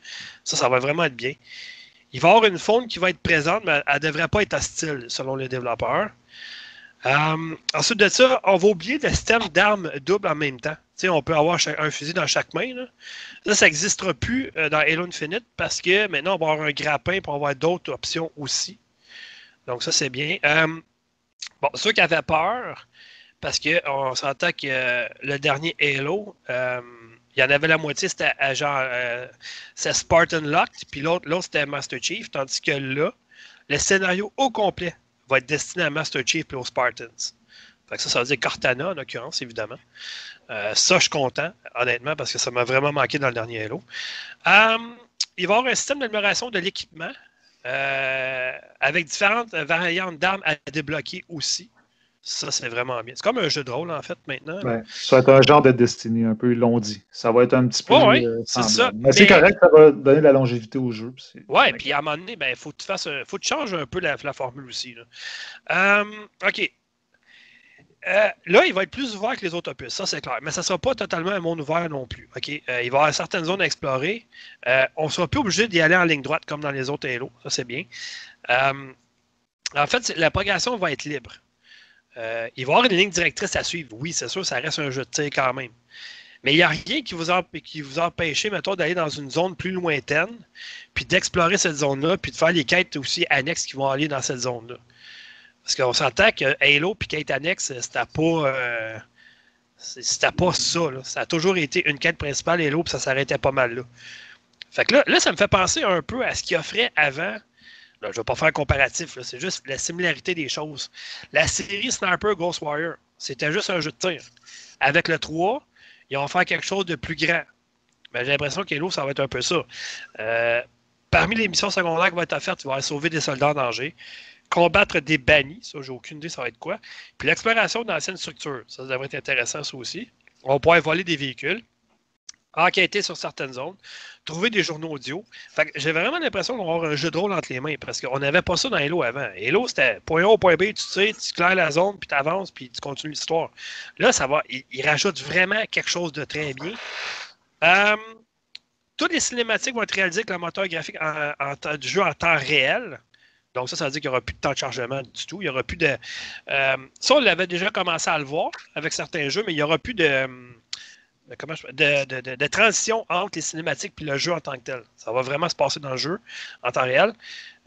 Ça, ça va vraiment être bien. Il va y avoir une faune qui va être présente, mais elle ne devrait pas être hostile, selon les développeurs. Euh, ensuite de ça, on va oublier le système d'armes doubles en même temps. On peut avoir un fusil dans chaque main. Là, ça n'existera plus euh, dans Halo Infinite parce que maintenant, on va avoir un grappin pour avoir d'autres options aussi. Donc, ça, c'est bien. Euh, bon, ceux qui avaient peur, parce qu'on s'entend que euh, le dernier Halo, euh, il y en avait la moitié, c'était genre euh, c'est Spartan Locked, puis l'autre, l'autre c'était Master Chief, tandis que là, le scénario au complet va être destiné à Master Chief et aux Spartans. Ça, ça veut dire Cortana, en l'occurrence, évidemment. Ça, je suis content, honnêtement, parce que ça m'a vraiment manqué dans le dernier Halo. Il va y avoir un système d'amélioration de l'équipement avec différentes variantes d'armes à débloquer aussi. Ça, c'est vraiment bien. C'est comme un jeu de rôle, en fait, maintenant. Ouais, ça va être un genre de Destiny, un peu, ils l'ont dit. Ça va être un petit peu. Ouais, euh, c'est ça. Mais c'est correct, ça va donner de la longévité au jeu. Ouais, puis à un moment donné, il ben, faut que tu fasses faut que tu changes un peu la, la formule aussi. Là, Euh, OK. Euh, là, il va être plus ouvert que les autres opus, ça c'est clair. Mais ça ne sera pas totalement un monde ouvert non plus. OK? Euh, il va y avoir certaines zones à explorer. Euh, on ne sera plus obligé d'y aller en ligne droite comme dans les autres Halo. Ça, c'est bien. Euh, en fait, la progression va être libre. Euh, il va y avoir une ligne directrice à suivre. Oui, c'est sûr, ça reste un jeu de tir quand même. Mais il n'y a rien qui vous, qui vous empêche, mettons, d'aller dans une zone plus lointaine, puis d'explorer cette zone-là, puis de faire les quêtes aussi annexes qui vont aller dans cette zone-là. Parce qu'on s'entend que Halo puis quête annexe, c'était pas. euh, pas ça. Ça a toujours été une quête principale Halo, puis ça s'arrêtait pas mal là. Fait que là, là, ça me fait penser un peu à ce qu'il offrait avant. Je ne vais pas faire un comparatif, c'est juste la similarité des choses. La série Sniper Ghost Warrior, c'était juste un jeu de tir. Avec le 3, ils vont faire quelque chose de plus grand. Mais j'ai l'impression qu'Halo, ça va être un peu ça. Euh, parmi les missions secondaires qui vont être offertes, tu vas sauver des soldats en danger, combattre des bannis, ça, j'ai aucune idée, ça va être quoi. Puis l'exploration d'anciennes structures, ça, ça devrait être intéressant, ça aussi. On pouvoir voler des véhicules, enquêter sur certaines zones, trouver des journaux audio. J'ai vraiment l'impression qu'on avoir un jeu de rôle entre les mains parce qu'on n'avait pas ça dans Halo avant. Halo, c'était point A point B, tu sais, tu claires la zone, puis tu avances, puis tu continues l'histoire. Là, ça va, il, rajoute vraiment quelque chose de très bien. Euh, toutes les cinématiques vont être réalisées avec le moteur graphique du jeu en temps réel. Donc, ça, ça veut dire qu'il n'y aura plus de temps de chargement du tout. Il n'y aura plus de. euh, ça, on l'avait déjà commencé à le voir avec certains jeux, mais il n'y aura plus de. De, transition entre les cinématiques et le jeu en tant que tel. Ça va vraiment se passer dans le jeu en temps réel.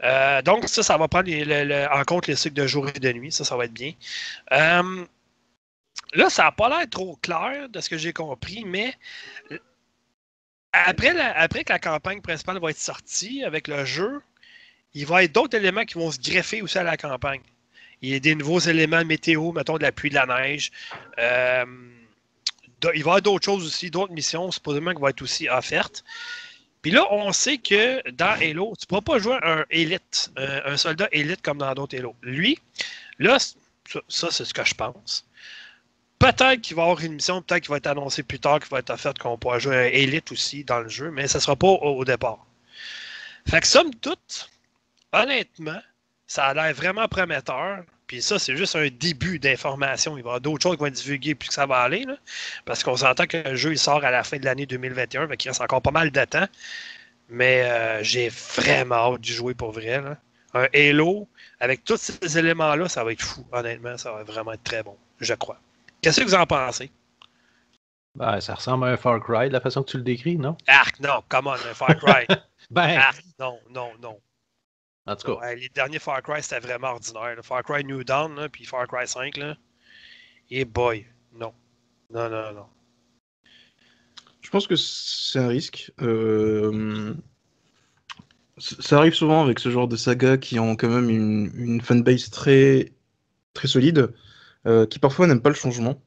Euh, donc, ça, ça va prendre en compte les cycles de jour et de nuit. Ça, ça va être bien. Euh, là, ça n'a pas l'air trop clair de ce que j'ai compris, mais après que la campagne principale va être sortie avec le jeu, il va y avoir d'autres éléments qui vont se greffer aussi à la campagne. Il y a des nouveaux éléments météo, mettons de la pluie, de la neige, euh, il va y avoir d'autres choses aussi, d'autres missions, supposément qui vont être aussi offertes. Puis là, on sait que dans Halo, tu ne pourras pas jouer un élite, un, un soldat élite comme dans d'autres Halo. Lui, là, ça, c'est ce que je pense. Peut-être qu'il va y avoir une mission, peut-être qu'il va être annoncé plus tard, qu'il va être offert qu'on pourra jouer un élite aussi dans le jeu, mais ça ne sera pas au, au départ. Fait que somme toute, honnêtement, ça a l'air vraiment prometteur. Puis ça, c'est juste un début d'information. Il va y avoir d'autres choses qui vont être divulguées plus que ça va aller. là. parce qu'on s'entend que le jeu il sort à la fin de l'année 2021. Fait qu'il reste encore pas mal de temps. Mais euh, j'ai vraiment hâte d'y jouer pour vrai. là. Un Halo, avec tous ces éléments-là, ça va être fou. Honnêtement, ça va vraiment être très bon, je crois. Qu'est-ce que vous en pensez? Ben, ça ressemble à un Far Cry de la façon que tu le décris, non? Arc, non, come on, un Far Cry. Ben, Arc, non, non, non. En tout cas, Ouais, les derniers Far Cry, c'était vraiment ordinaire. là. Far Cry New Dawn, là, puis Far Cry 5, là. Et boy, non. Non, non, non. Je pense que c'est un risque. Euh, Ça arrive souvent avec ce genre de saga qui ont quand même une, une fanbase très, très solide, euh, qui parfois n'aiment pas le changement.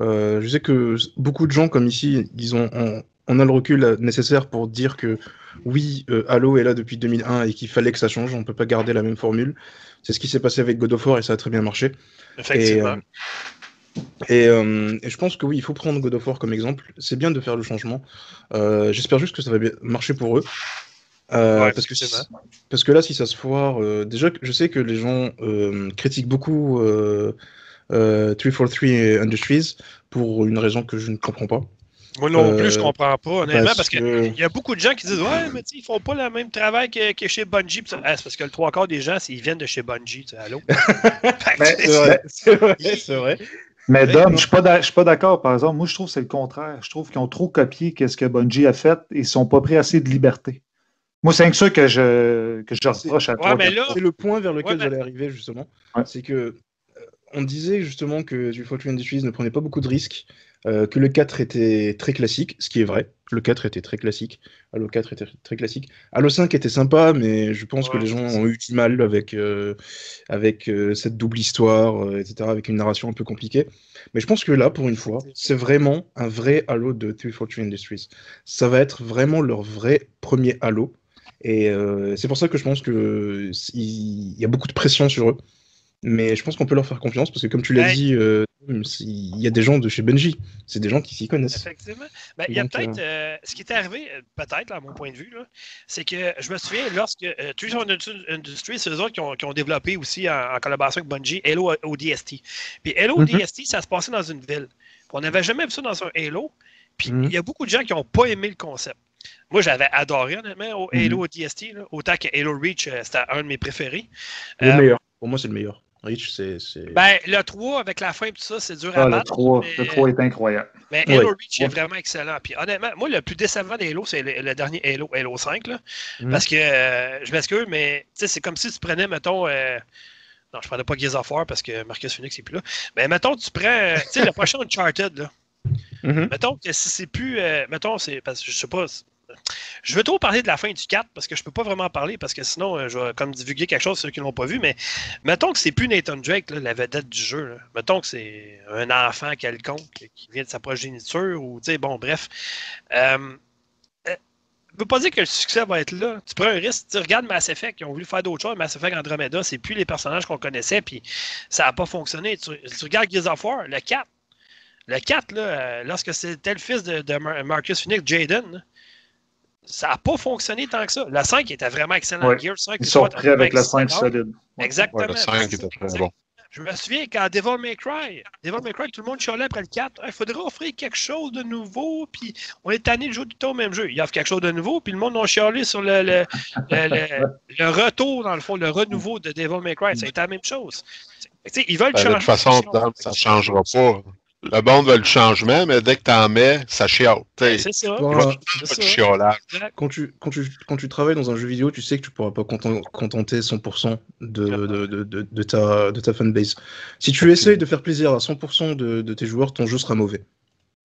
Euh, je sais que beaucoup de gens, comme ici, ils ont, on, on a le recul nécessaire pour dire que oui, euh, Halo est là depuis 2001 et qu'il fallait que ça change. On ne peut pas garder la même formule. C'est ce qui s'est passé avec God of War et ça a très bien marché. Et, Effectivement. euh, et, euh, et je pense que oui, il faut prendre God of War comme exemple. C'est bien de faire le changement. Euh, J'espère juste que ça va bien marcher pour eux. Euh, Ouais, parce, que, si- parce que là, si ça se foire, déjà, je sais que les gens critiquent beaucoup euh, euh, 343 Industries pour une raison que je ne comprends pas. Moi non euh, plus, je comprends pas, honnêtement, parce, parce que que- il y a beaucoup de gens qui disent Ouais, mais tu sais, ils font pas le même travail que, que chez Bungie. Ah, c'est parce que le trois quarts des gens, c'est- ils viennent de chez Bungie, tu sais, allô? Vrai, c'est vrai, c'est vrai. Mais. Dom, je suis pas d'a- je suis pas d'accord, par exemple. Moi, je trouve que c'est le contraire. Je trouve qu'ils ont trop copié ce que Bungie a fait et ils sont pas pris assez de liberté. Moi, c'est que ça que je, que je reproche à toi. mais là- C'est le point vers lequel Ouais, mais- j'allais arriver justement. Ouais. C'est que euh, on disait justement que 343 Industries ne prenait pas beaucoup de risques, euh, que le 4 était très classique, ce qui est vrai. Le 4 était très classique, Halo 4 était très classique. Halo 5 était sympa, mais je pense que les gens ont eu du mal avec, euh, avec euh, cette double histoire, etc., avec une narration un peu compliquée. Mais je pense que là, pour une fois, c'est vraiment un vrai Halo de 343 Industries. Ça va être vraiment leur vrai premier Halo. Et c'est pour ça que je pense que s- il il y a beaucoup de pression sur eux. Mais je pense qu'on peut leur faire confiance parce que, comme tu l'as Ouais. dit, euh, il y a des gens de chez Bungie. C'est des gens qui s'y connaissent. Effectivement. Ben, il y a peut-être. euh, ce qui est arrivé, euh, peut-être, à mon point de vue, c'est que je me souviens, lorsque euh, 343 Industries, c'est eux autres qui ont, qui ont développé aussi en, en collaboration avec Bungie Halo ODST. Puis Halo Mhm. ODST, ça se passait dans une ville. On n'avait jamais vu ça dans un Halo. Puis Mhm. il y a beaucoup de gens qui n'ont pas aimé le concept. Moi, j'avais adoré, honnêtement, au. Halo ODST. là, autant que Halo Reach, euh, c'était un de mes préférés. Le Euh, meilleur. Pour moi, c'est le meilleur. Reach, c'est. c'est- Ben, le 3, avec la fin et tout ça, c'est dur à Ah, le, battre. 3, mais- le 3 est incroyable. Mais. Halo Reach est vraiment excellent. Puis honnêtement, moi, le plus décevant des Halo, c'est le, le dernier Halo, Halo 5. Là, Mhm. Parce que, euh, je m'excuse, mais tu sais, c'est comme si tu prenais, mettons. euh, non, je prenais pas Gears of War parce que Marcus Phoenix n'est plus là. Mais mettons, tu prends. euh, Tu sais, le prochain Uncharted, là. Mhm. Mettons que si c'est plus. euh, mettons, c'est. Parce que je sais pas. Je veux trop parler de la fin du 4 parce que je peux pas vraiment parler parce que sinon, euh, je vais comme divulguer quelque chose ceux qui l'ont pas vu. Mais mettons que c'est plus Nathan Drake, la vedette du jeu. Mettons que c'est un enfant quelconque qui vient de sa progéniture ou, tu bon, bref. Euh, euh, je veux pas dire que le succès va être là. Tu prends un risque. Tu regardes Mass Effect, ils ont voulu faire d'autres choses. Mass Effect Andromeda, c'est plus les personnages qu'on connaissait, puis ça n'a pas fonctionné. Tu, tu regardes Gears of War, le 4. Le 4, là, euh, lorsque c'était le fils de, de Mar- Marcus Phoenix, Jaden, ça n'a pas fonctionné tant que ça. Le 5 était vraiment excellent. Ouais. Gears 5, Ils sont prêts avec la excellent. 5 solide. Exactement. Ouais, le 5 était très bon. Je me souviens quand Devil May Cry, Devil May Cry, tout le monde chialait après le 4. Il faudrait offrir quelque chose de nouveau, puis on est tanné de jouer tout le temps au même jeu. Il offre quelque chose de nouveau, puis le monde a chialé sur le, le, le- le- le retour, dans le fond, le renouveau de Devil May Cry. Ça a été la même chose. Tu sais, ils veulent Ben, changer. de toute façon, ça ne changera pas. Le monde veut le changement, mais dès que tu en mets, ça chiale. Ben, C'est ça. De ça. Quand tu, quand, tu, quand tu travailles dans un jeu vidéo, tu sais que tu pourras pas conten- contenter 100% de, de, de, de, de ta, de ta fanbase. Si tu essayes de faire plaisir à 100% de, de tes joueurs, ton jeu sera mauvais.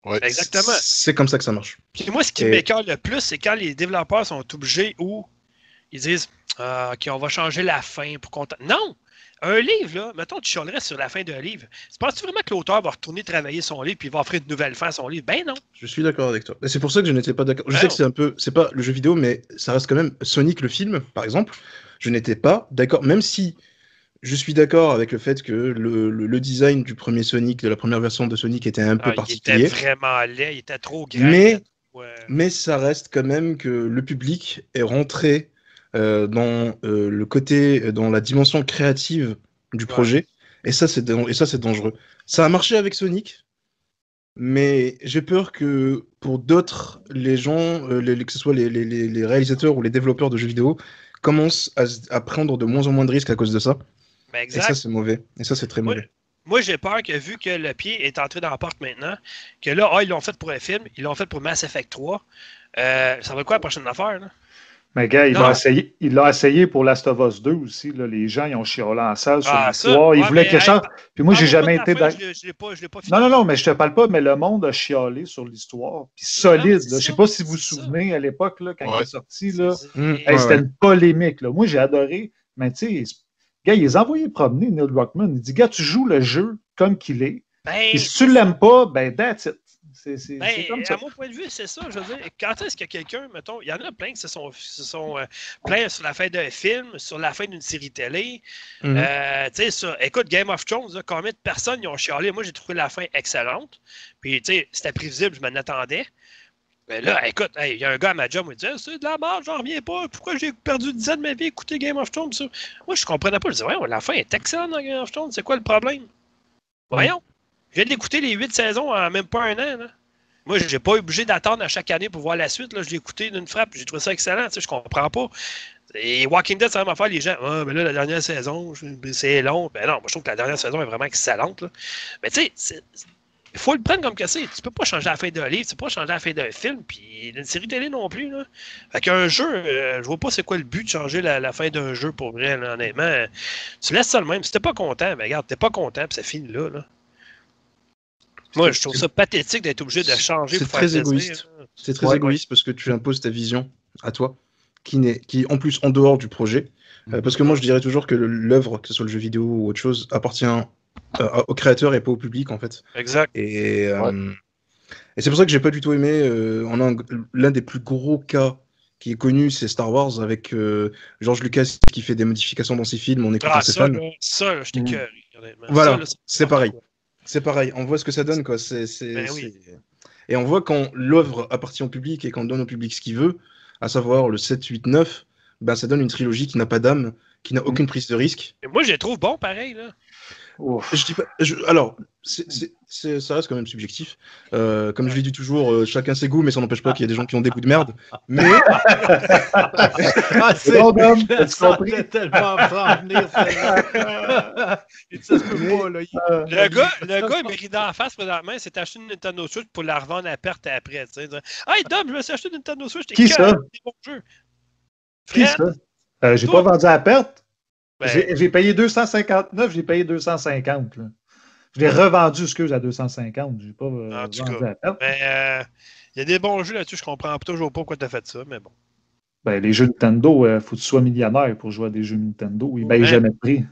Ouais. Exactement. C'est comme ça que ça marche. Puis moi, ce qui Et- m'écœure le plus, c'est quand les développeurs sont obligés ou ils disent Ah, OK, on va changer la fin pour qu'on. Non! Un livre, là, mettons, tu chialerais sur la fin d'un livre. Penses-tu vraiment que l'auteur va retourner travailler son livre puis il va offrir de nouvelles fins à son livre? Ben non. Je suis d'accord avec toi. Et c'est pour ça que je n'étais pas d'accord. Je Ben sais non. que c'est un peu. C'est pas le jeu vidéo, mais ça reste quand même Sonic le film, par exemple. Je n'étais pas d'accord, même si je suis d'accord avec le fait que le, le- le design du premier Sonic, de la première version de Sonic, était un peu Ah, il particulier. était vraiment laid, il était trop grand. Mais- Mais ça reste quand même que le public est rentré dans euh, le côté, dans la dimension créative du Ouais. projet. Et ça, c'est et ça, c'est dangereux. Ça a marché avec Sonic, mais j'ai peur que pour d'autres, les gens, euh, les- que ce soit les, les- les- les réalisateurs ou les développeurs de jeux vidéo, commencent à, prendre de moins en moins de risques à cause de ça. ben Et exact. ça, c'est mauvais. Et ça, c'est très Ouais. mauvais. Moi, j'ai peur que vu que le pied est entré dans la porte maintenant, que là, ah, ils l'ont fait pour un film, ils l'ont fait pour Mass Effect 3. Euh, ça va être quoi la prochaine affaire? Là? Mais gars, il l'a essayé, il essayé pour Last of Us 2 aussi. Là. Les gens, ils ont chiolé en salle sur Ah, l'histoire. ça, Ils ouais, voulaient quelque chose. Puis moi, j'ai Parle-moi jamais été dans. Non, non, non, mais je te parle pas, mais le monde a chialé sur l'histoire. Puis solide. c'est là. Je sais pas si vous vous souvenez à l'époque, là, quand il est sorti, là. Mm. Hey, Ouais, C'était une polémique. Là. Moi, j'ai adoré. Mais tu sais, gars, il les a envoyés promener, Neil Druckmann. Il dit, gars, tu joues le jeu comme qu'il est. Ben, Et si tu l'aimes pas, ben that's it. C'est c'est- Ben, c'est comme ça. à mon point de vue, c'est ça. Je veux dire, quand est-ce que quelqu'un, mettons, il y en a plein qui se sont, se sont euh, plaints sur la fin d'un film, sur la fin d'une série télé. Mhm. Euh, tu sais, sur- écoute, Game of Thrones, là, combien de personnes y ont chialé? Moi, j'ai trouvé la fin excellente. Puis, tu sais, c'était prévisible, je m'en attendais. Mais là, écoute, hey, il y a un gars à ma job qui me dit c'est de la merde, j'en reviens pas. Pourquoi j'ai perdu 10 ans de ma vie à écouter Game of Thrones? ça? Moi, je comprenais pas. Je disais, ouais, la fin est excellente dans Game of Thrones. C'est quoi le problème? Voyons. Je viens d'écouter les 8 saisons en même pas un an. Là. Moi, j'ai pas obligé d'attendre à chaque année pour voir la suite. Là. Je l'ai écouté d'une frappe. J'ai trouvé ça excellent. Tu sais, je comprends pas. Et Walking Dead, ça va faire les gens. Ah, mais là, la dernière saison, c'est long. Ben non, moi, je trouve que la dernière saison est vraiment excellente. là. Mais tu sais, il faut le prendre comme que c'est. Tu peux pas changer la fin d'un livre, tu peux pas changer la fin d'un film, puis d'une série télé non plus. Là. Fait qu'un jeu, euh, je vois pas c'est quoi le but de changer la, fin d'un jeu pour vrai, honnêtement. Tu laisses ça le même. Si t'es pas content, ben regarde, t'es pas content, puis c'est fini là. là. Moi, je trouve ça pathétique d'être obligé de changer C'est pour faire très égoïste. là. C'est très Ouais, égoïste parce que tu imposes ta vision à toi, qui, n'est, qui est en plus en dehors du projet. Euh, parce que moi, je dirais toujours que l'œuvre, que ce soit le jeu vidéo ou autre chose, appartient euh, au créateur et pas au public, en fait. Exact. Et, euh, et c'est pour ça que j'ai pas du tout aimé. euh, on a un- l'un des plus gros cas qui est connu, c'est Star Wars avec euh, George Lucas qui fait des modifications dans ses films. On écoute Ah, ses ça, fans. ça, je t'ai Mm. Voilà, c'est pareil. C'est pareil, on voit ce que ça donne, quoi. C'est, Ben oui. c'est- Et on voit quand l'œuvre appartient au public et qu'on donne au public ce qu'il veut, à savoir le 7, 8, 9, ben ça donne une trilogie qui n'a pas d'âme, qui n'a aucune prise de risque. Mais moi, je les trouve bons pareil. Là. Ouf. Je dis pas, je- alors, c'est, c'est- c'est- ça reste quand même subjectif. Euh, comme je l'ai dit toujours, euh, chacun ses goûts, mais ça n'empêche pas qu'il y a des gens qui ont des goûts de merde. Mais Ah, c'est tellement venir. Il ça se peut pas, là. Il- Le gars, le gars, il mérite d'en face présentement, c'est acheté une Nintendo Switch pour la revendre à perte après. Hey Dom, je me suis acheté une Nintendo Switch. t'es Qui cœur, ça? des bons jeux. Qui Fred, ça? Euh, j'ai pas vendu à perte. Ben, J'ai payé 259, j'ai payé 250. là. Je l'ai revendu, excuse, à 250. J'ai pas euh, En tout vendu cas. à perte. ben, euh, il y a des bons jeux là-dessus, je comprends toujours pas pourquoi tu as fait ça, mais bon. Ben, les jeux Nintendo, il faut que tu sois millionnaire pour jouer à des jeux Nintendo. Ils ne Ouais. jamais de prix.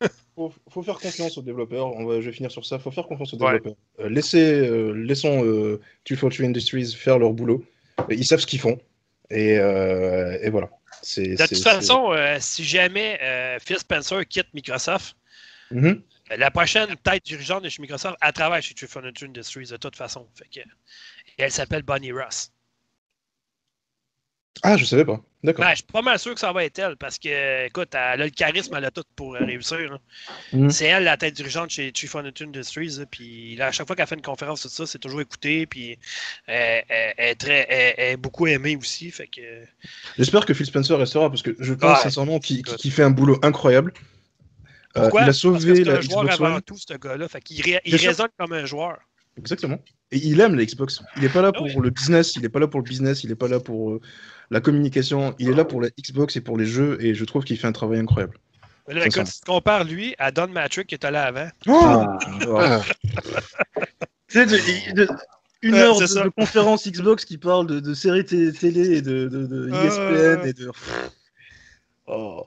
faut, faut faire confiance aux développeurs. On va, je vais finir sur ça. Faut faire confiance aux Ouais. développeurs. Euh, laissez, euh, laissons euh, 243 Industries faire leur boulot. Euh, Ils savent ce qu'ils font. Et, euh, et voilà. De toute façon, euh, si jamais euh, Phil Spencer quitte Microsoft, Mhm. euh, la prochaine tête dirigeante de chez Microsoft, elle travaille chez 342 Industries de toute façon. Fait que, et elle s'appelle Bonnie Ross. Ah, je savais pas. D'accord. Ben, je suis pas mal sûr que ça va être elle parce que, écoute, elle a le charisme, elle a tout pour euh, réussir. là. Mhm. C'est elle la tête dirigeante chez Chief Fortune Industries. là, Puis là, à chaque fois qu'elle fait une conférence, tout ça, c'est toujours écouté. Puis euh, elle, elle est très, elle- est beaucoup aimée aussi. Fait que, J'espère que Phil Spencer restera parce que je pense Ouais. sincèrement qu'il, qu'il fait un boulot incroyable. Euh, il a Parce que sauvé c'est la un joueur Xbox avant One. tout, ce gars-là. Fait qu'il ré- il résonne comme un joueur. Exactement. Et il aime la Xbox. Il n'est pas là Ah pour oui. le business, il n'est pas là pour le business, il n'est pas là pour euh, la communication. Il est là pour la Xbox et pour les jeux. Et je trouve qu'il fait un travail incroyable. Mais là, écoute, sent. si tu compares lui à Don Matrick qui était là avant, Ah, Ah, de- de- une heure de, conférence Xbox qui parle de, de séries té- télé et de, de, de Euh. ESPN et de. Oh.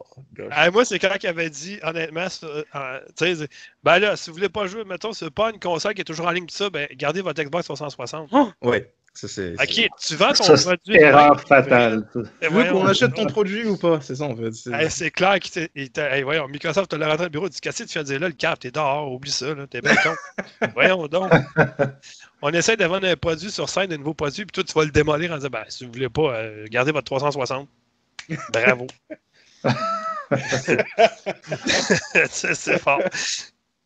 Ah, moi, c'est quand il avait dit, honnêtement, euh, ben là, si vous voulez pas jouer, mettons, c'est pas une console qui est toujours en ligne, tout ça, ben, gardez votre Xbox 360. Ouais, ça c'est. Ok, tu vends ton Ça, c'est produit. erreur fatale. Tu veux qu'on achète ton produit ou pas? C'est ça en fait. c'est- c'est clair que hey, voyons, Microsoft te l'a rentré dans le bureau, dit Qu'est-ce que tu fais dire là, le cap, t'es dehors, oublie ça, là, t'es bien con. voyons donc. On essaie de vendre un produit sur scène, un nouveau produit, puis toi, tu vas le démolir en disant ben, si vous voulez pas, euh, gardez votre 360. Bravo. c'est c'est fort.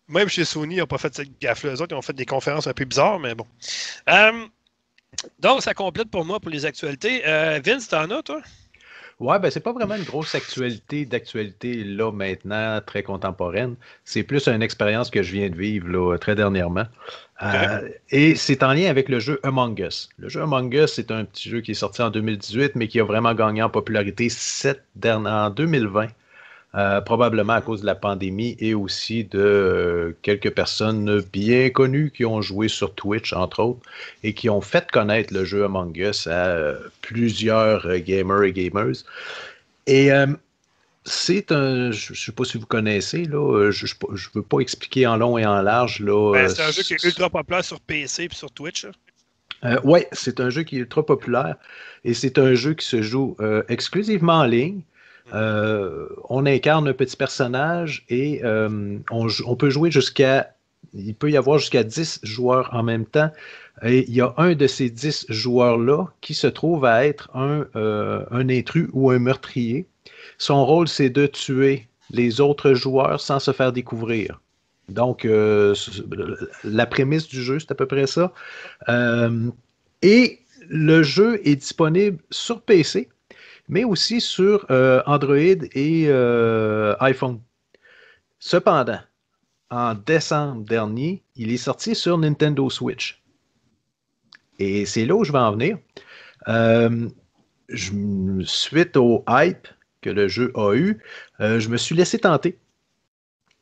Même chez Sony, ils n'ont pas fait cette gaffe-là. Eux autres, ils ont fait des conférences un peu bizarres, mais bon. Euh, donc, ça complète pour moi pour les actualités. Euh, Vince, t'en as, toi? Ouais, ben c'est pas vraiment une grosse actualité d'actualité là maintenant, très contemporaine. C'est plus une expérience que je viens de vivre là, très dernièrement. Euh, et c'est en lien avec le jeu Among Us. Le jeu Among Us, c'est un petit jeu qui est sorti en 2018, mais qui a vraiment gagné en popularité cette dernière, en 2020. Euh, probablement à cause de la pandémie et aussi de euh, quelques personnes bien connues qui ont joué sur Twitch, entre autres, et qui ont fait connaître le jeu Among Us à euh, plusieurs gamers et gamers. Et c'est un, je ne sais pas si vous connaissez, là, je ne veux pas expliquer en long et en large. Ben, c'est un jeu qui est ultra populaire sur PC et sur Twitch. euh, oui, c'est un jeu qui est ultra populaire et c'est un jeu qui se joue euh, exclusivement en ligne. Euh, on incarne un petit personnage et euh, on, peut jouer jusqu'à. Il peut y avoir jusqu'à 10 joueurs en même temps. Et il y a un de ces 10 joueurs-là qui se trouve à être un, euh, un intrus ou un meurtrier. Son rôle, c'est de tuer les autres joueurs sans se faire découvrir. Donc, la prémisse du jeu, c'est à peu près ça. Et le jeu est disponible sur PC, mais aussi sur euh, Android et euh, iPhone. Cependant, en décembre dernier, il est sorti sur Nintendo Switch. Et c'est là où je vais en venir. Euh, je- suite au hype que le jeu a eu, je me suis laissé tenter.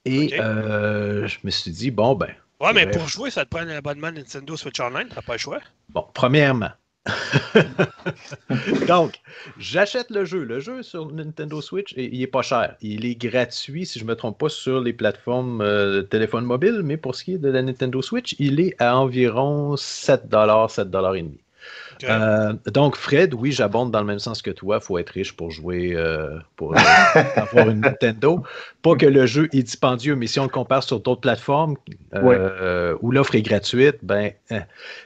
Et je me suis dit, bon, ben, Ouais, mais pour jouer, ça te prend un abonnement Nintendo Switch Online, t'as pas le choix. Bon, premièrement. Donc, j'achète le jeu. Le jeu sur Nintendo Switch, il est pas cher. Il est gratuit, si je ne me trompe pas, sur les plateformes euh, téléphone mobile, mais pour ce qui est de la Nintendo Switch, il est à environ 7 7,5 Ok. euh, donc, Fred, oui, j'abonde dans le même sens que toi. Il faut être riche pour jouer, euh, pour euh, avoir une Nintendo. Pas que le jeu est dispendieux, mais si on le compare sur d'autres plateformes euh, où l'offre est gratuite, ben. hein.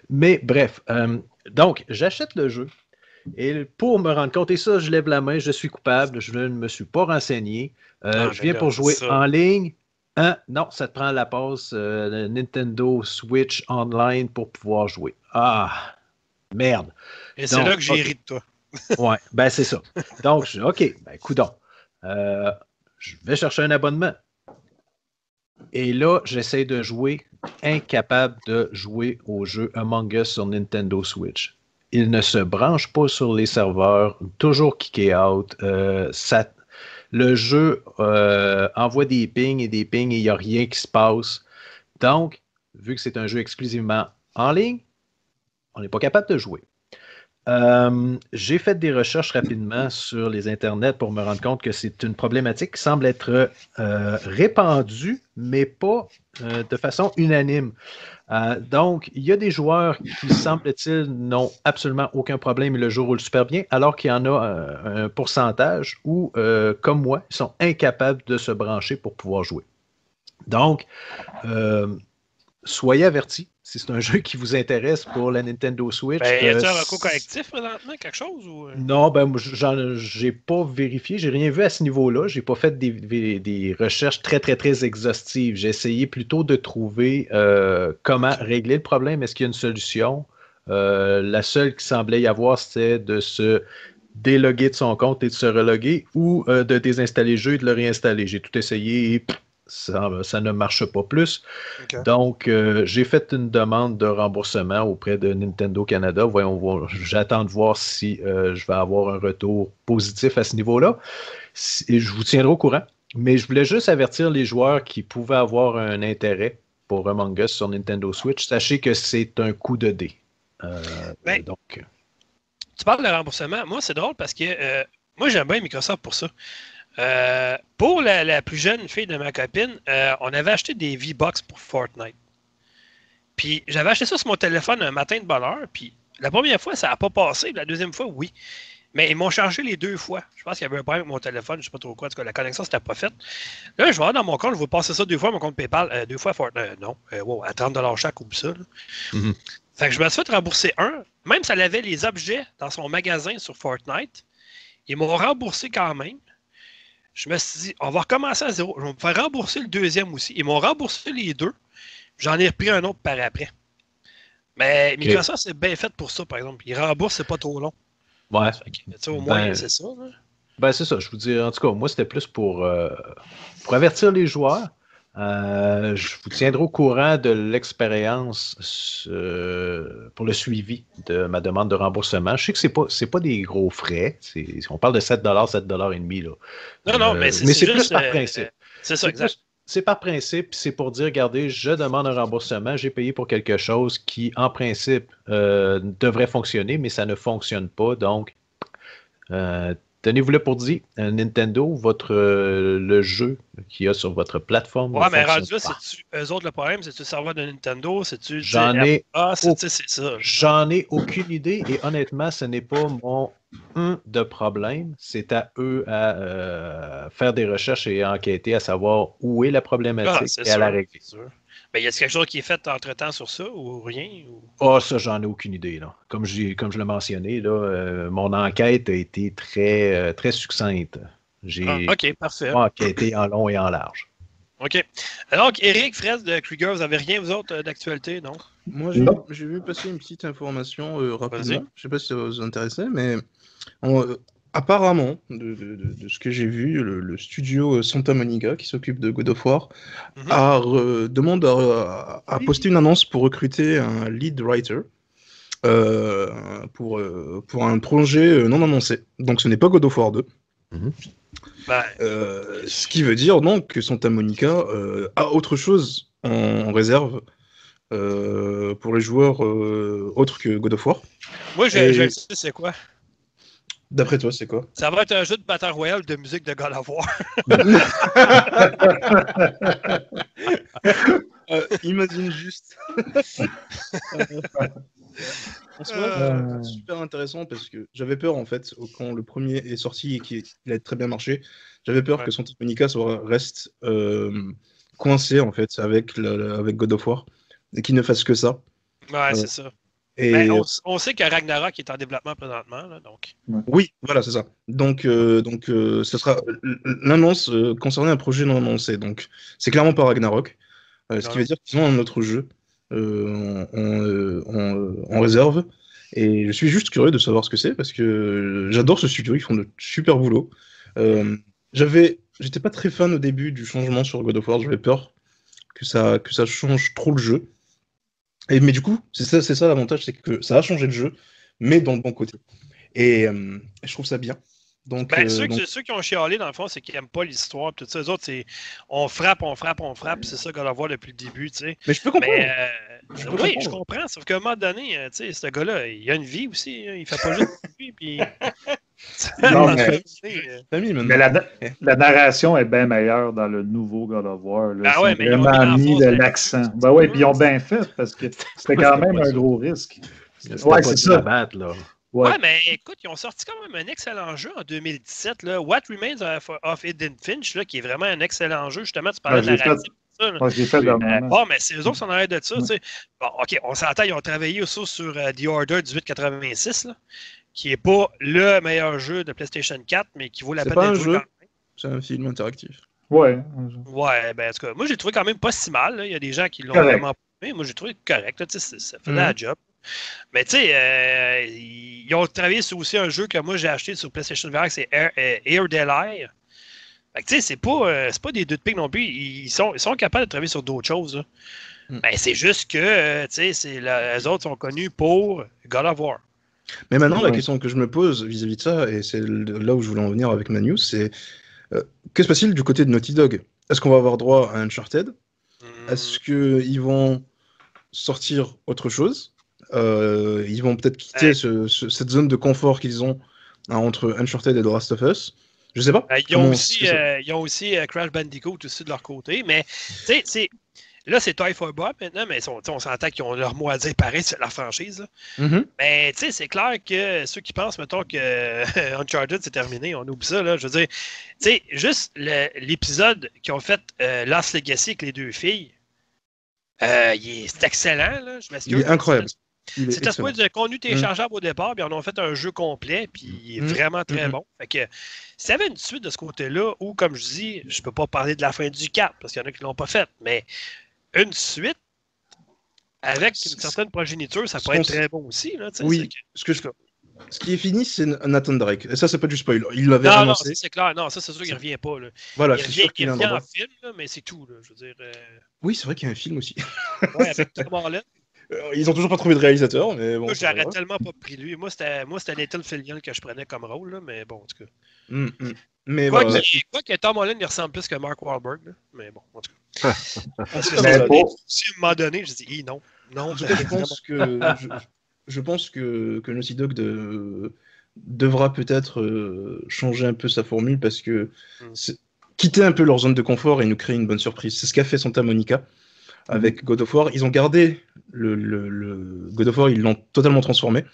Mais bref, euh, donc, j'achète le jeu. Et pour me rendre compte, et ça, je lève la main, je suis coupable, je ne me suis pas renseigné. Euh, Ah, je viens pour jouer ça. en ligne. Hein? Non, ça te prend la passe euh, Nintendo Switch Online pour pouvoir jouer. Ah, merde. Et c'est là que j'ai ok. ri de toi. Ouais, ben c'est ça. Donc, je, OK, ben coudon. Euh, je vais chercher un abonnement. Et là, j'essaie de jouer, incapable de jouer au jeu Among Us sur Nintendo Switch. Il ne se branche pas sur les serveurs, toujours kické out. Euh, ça, le jeu euh, envoie des pings et des pings et il n'y a rien qui se passe. Donc, vu que c'est un jeu exclusivement en ligne, on n'est pas capable de jouer. Euh, j'ai fait des recherches rapidement sur les internets pour me rendre compte que c'est une problématique qui semble être euh, répandue, mais pas euh, de façon unanime. Donc, il y a des joueurs qui, semble-t-il, n'ont absolument aucun problème et le jeu roule super bien, alors qu'il y en a un pourcentage où, comme moi, ils sont incapables de se brancher pour pouvoir jouer. Donc, soyez avertis. Si c'est un jeu qui vous intéresse pour la Nintendo Switch. Ben, y a-t-il euh, un recours collectif présentement, quelque chose ou... euh? non, ben, j'ai pas vérifié, j'ai rien vu à ce niveau-là. J'ai pas fait des, des- des recherches très, très, très exhaustives. J'ai essayé plutôt de trouver euh, comment régler le problème. Est-ce qu'il y a une solution? Euh, la seule qui semblait y avoir, c'était de se déloguer de son compte et de se reloguer ou euh, de désinstaller le jeu et de le réinstaller. J'ai tout essayé et ça, ça ne marche pas plus. Donc, euh, j'ai fait une demande de remboursement auprès de Nintendo Canada. Voyons. J'attends de voir si euh, je vais avoir un retour positif à ce niveau-là. Si- je vous tiendrai au courant. Mais je voulais juste avertir les joueurs qui pouvaient avoir un intérêt pour Among Us sur Nintendo Switch. Sachez que c'est un coup de dé. Euh, Ben, donc, Tu parles de remboursement. Moi, c'est drôle parce que moi, j'aime bien Microsoft pour ça. Euh, pour la, la plus jeune fille de ma copine, euh, on avait acheté des V-Bucks pour Fortnite. Puis j'avais acheté ça sur mon téléphone un matin de bonne heure. Puis la première fois, ça n'a pas passé. La deuxième fois, oui. Mais ils m'ont chargé les deux fois. Je pense qu'il y avait un problème avec mon téléphone, je ne sais pas trop quoi. En tout cas, la connexion, c'était pas faite. Là, je vais dans mon compte, je vais passer ça deux fois, mon compte PayPal. euh, deux fois Fortnite. non, euh, wow, à 30 chaque ou ça. Mhm. Fait que je me suis fait rembourser un. Même si elle avait les objets dans son magasin sur Fortnite, ils m'ont remboursé quand même. Je me suis dit, on va recommencer à zéro. Je vais me faire rembourser le deuxième aussi. Ils m'ont remboursé les deux. J'en ai repris un autre par après. Mais Microsoft, c'est bien fait pour ça, par exemple. Ils remboursent, c'est pas trop long. Ouais. Que, au moins, Ben, c'est ça. là. Ben, c'est ça. Je vous dis, en tout cas, moi, c'était plus pour, euh, pour avertir les joueurs. Euh, je vous tiendrai au courant de l'expérience euh, pour le suivi de ma demande de remboursement. Je sais que ce n'est pas, pas des gros frais. On parle de 7 7,5 là. Non, non, Euh, mais c'est mais c'est plus juste, par euh, principe. C'est ça, exact. C'est par principe, c'est pour dire, regardez, je demande un remboursement, j'ai payé pour quelque chose qui, en principe, euh, devrait fonctionner, mais ça ne fonctionne pas. Donc, euh, tenez-vous là pour dire, euh, Nintendo, votre, euh, le jeu qu'il y a sur votre plateforme. Ouais, mais rendu là, c'est-tu eux autres le problème? C'est-tu le serveur de Nintendo? C'est-tu. J'en ai Ah, c'est c'est ça. J'en ai aucune idée et honnêtement, ce n'est pas mon un de problème. C'est à eux à euh, faire des recherches et enquêter à savoir où est la Ah, problématique et à la régler. Mais y a quelque chose qui est fait entre-temps sur ça ou rien? ou- Ah, ça, j'en ai aucune idée. Là. Comme, j'ai, comme je l'ai mentionné, là, euh, mon enquête a été très, euh, très succincte. J'ai Ah, parfait. enquêté en long et en large. OK. Alors, Eric, Fred de Krieger, vous n'avez rien, vous autres, euh, d'actualité, non? Moi, j'ai Non. j'ai vu passer une petite information euh, rapidement. Je sais pas si ça vous intéresser, mais euh, apparemment, de, de- de- de ce que j'ai vu, le, le studio euh, Santa Monica, qui s'occupe de God of War, Mhm. a re- demande à, à poster une annonce pour recruter un lead writer euh, pour, euh, pour un projet non annoncé. Donc, ce n'est pas God of War 2. Ben, Euh, ce qui veut dire donc que Santa Monica euh, a autre chose en réserve euh, pour les joueurs euh, autres que God of War. moi, je, Et- c'est quoi? D'après toi, c'est quoi? Ça va être un jeu de Battle Royale de musique de God of War. Euh, Imagine juste. en soi, Euh. c'est super intéressant parce que j'avais peur en fait quand le premier est sorti et qu'il a très bien marché. J'avais peur Ouais. que Santa Monica soit, reste euh, coincé en fait avec, la- la- avec God of War et qu'il ne fasse que ça. Ouais, c'est ça. Et Ben, on, on sait que Ragnarok est en développement présentement, là, donc. Oui, voilà, c'est ça. Donc, euh, donc euh, ce sera l'annonce euh, concernant un projet non annoncé. Donc, c'est clairement pas Ragnarok. Euh, ce qui veut dire qu'ils ont un autre jeu euh, en, réserve. Et je suis juste curieux de savoir ce que c'est parce que j'adore ce studio. Ils font de super boulot. J'avais, j'étais pas très fan au début du changement sur God of War. J'avais peur que ça, que ça change trop le jeu. Et, mais du coup, c'est ça, c'est ça l'avantage, c'est que ça a changé le jeu, mais dans le bon côté. Et euh, je trouve ça bien. Donc, Ben, euh, ceux, donc- qui- ceux qui ont chialé, dans le fond, c'est qu'ils n'aiment pas l'histoire. Tout ça, eux autres, c'est on frappe, on frappe, on frappe. C'est ça God of War depuis le début, tu sais. Mais je peux comprendre. Mais, euh, Je peux oui, comprendre. je comprends. Sauf qu'à un moment donné, tu sais, ce gars-là, il a une vie aussi. hein, il fait pas juste une vie. Puis... Non, mais- Famille, maintenant. Mais la, la narration est bien meilleure dans le nouveau God of War. Là. Ah ouais, ils ont vraiment mis de l'accent. Ben oui, puis ils ont bien fait parce que c'était quand même un gros risque. Ouais, c'est ça. là. Ouais. Ouais, mais écoute, ils ont sorti quand même un excellent jeu en 2017. Là. What Remains of, Eden Finch, là, qui est vraiment un excellent jeu. Justement, tu parlais de narrative. Ça, j'ai fait le Euh, bon, mais c'est eux autres qui sont en de ça. tu sais. Bon, OK, on s'entend, ils ont travaillé aussi sur euh, The Order 1886, là, qui n'est pas le meilleur jeu de PlayStation 4, mais qui vaut la peine d'être joué jeu? quand même. C'est un film interactif. Ouais. Ouais, ben, en tout cas, moi, j'ai trouvé quand même pas si mal. là. Il y a des gens qui l'ont vraiment pas aimé. Moi, j'ai trouvé correct. là, tu sais, ça faisait Mhm. la job. Mais tu sais, euh, ils ont travaillé sur aussi un jeu que moi j'ai acheté sur PlayStation VR, c'est Air, Air Delay. Fait que tu sais, c'est pas, euh, c'est pas des deux de pique non plus. Ils sont, ils sont capables de travailler sur d'autres choses. là. Ben, c'est juste que, euh, tu sais, les autres sont connus pour God of War. Mais maintenant, la question que je me pose vis-à-vis de ça, et c'est là où je voulais en venir avec ma news, c'est euh, que se passe-t-il du côté de Naughty Dog? Est-ce qu'on va avoir droit à Uncharted? Hmm. Est-ce qu'ils vont sortir autre chose? Euh, Ils vont peut-être quitter Ouais. ce- ce- cette zone de confort qu'ils ont hein, entre Uncharted et The Last of Us? Je sais pas. Euh, ils, ont aussi, euh, ils ont aussi euh, Crash Bandicoot aussi de leur côté. Mais, c'est. Là, c'est Toy for Bob maintenant, mais on, on s'entend qu'ils ont leur mot à dire pareil sur la franchise. là. Mhm. Mais, tu sais, c'est clair que ceux qui pensent, mettons, que Uncharted, c'est terminé, on oublie ça, là. Je veux dire, tu sais, juste l'épisode qu'ils ont fait euh, Last Legacy avec les deux filles, euh, il est- c'est excellent, là. Je m'excuse. Il est incroyable. Il est C'était excellent. supposé du contenu téléchargeable au départ, puis on a fait un jeu complet, puis il est vraiment très Mhm. bon. Fait que s'il y avait une suite de ce côté-là, ou comme je dis, je peux pas parler de la fin du 4, parce qu'il y en a qui l'ont pas fait, mais une suite avec une certaine progéniture, ça Ce pourrait être très bon aussi. Là, Oui, c'est ce, que je... ce qui est fini, c'est Nathan Drake. Et ça, c'est pas du spoil. Il l'avait Non, non, annoncé. ça, c'est clair. Non, ça, c'est sûr qu'il revient pas. Là. Voilà, il c'est sûr qu'il il revient en film, là, mais c'est tout. Là, je veux dire, euh, Oui, c'est vrai qu'il y a un film aussi. ouais, avec Tom Holland. Euh, Ils ont toujours pas trouvé de réalisateur, mais bon. j'aurais tellement pas pris lui. Moi, c'était moi, c'était Nathan Fillion que je prenais comme rôle, là, mais bon, en tout cas. Mm, mm. Mais Quoi, voilà. qu'il- quoi que Tom Holland, il ressemble plus que Mark Wahlberg, là, mais bon, en tout cas. Parce que Mais pour- si à un moment donné, je dis, non, non. Je pense que je, je pense que, que Naughty Dog de- devra peut-être euh, changer un peu sa formule parce que Mm. quitter un peu leur zone de confort et nous créer une bonne surprise. C'est ce qu'a fait Santa Monica avec God of War. Ils ont gardé le, le- le God of War, ils l'ont totalement transformé.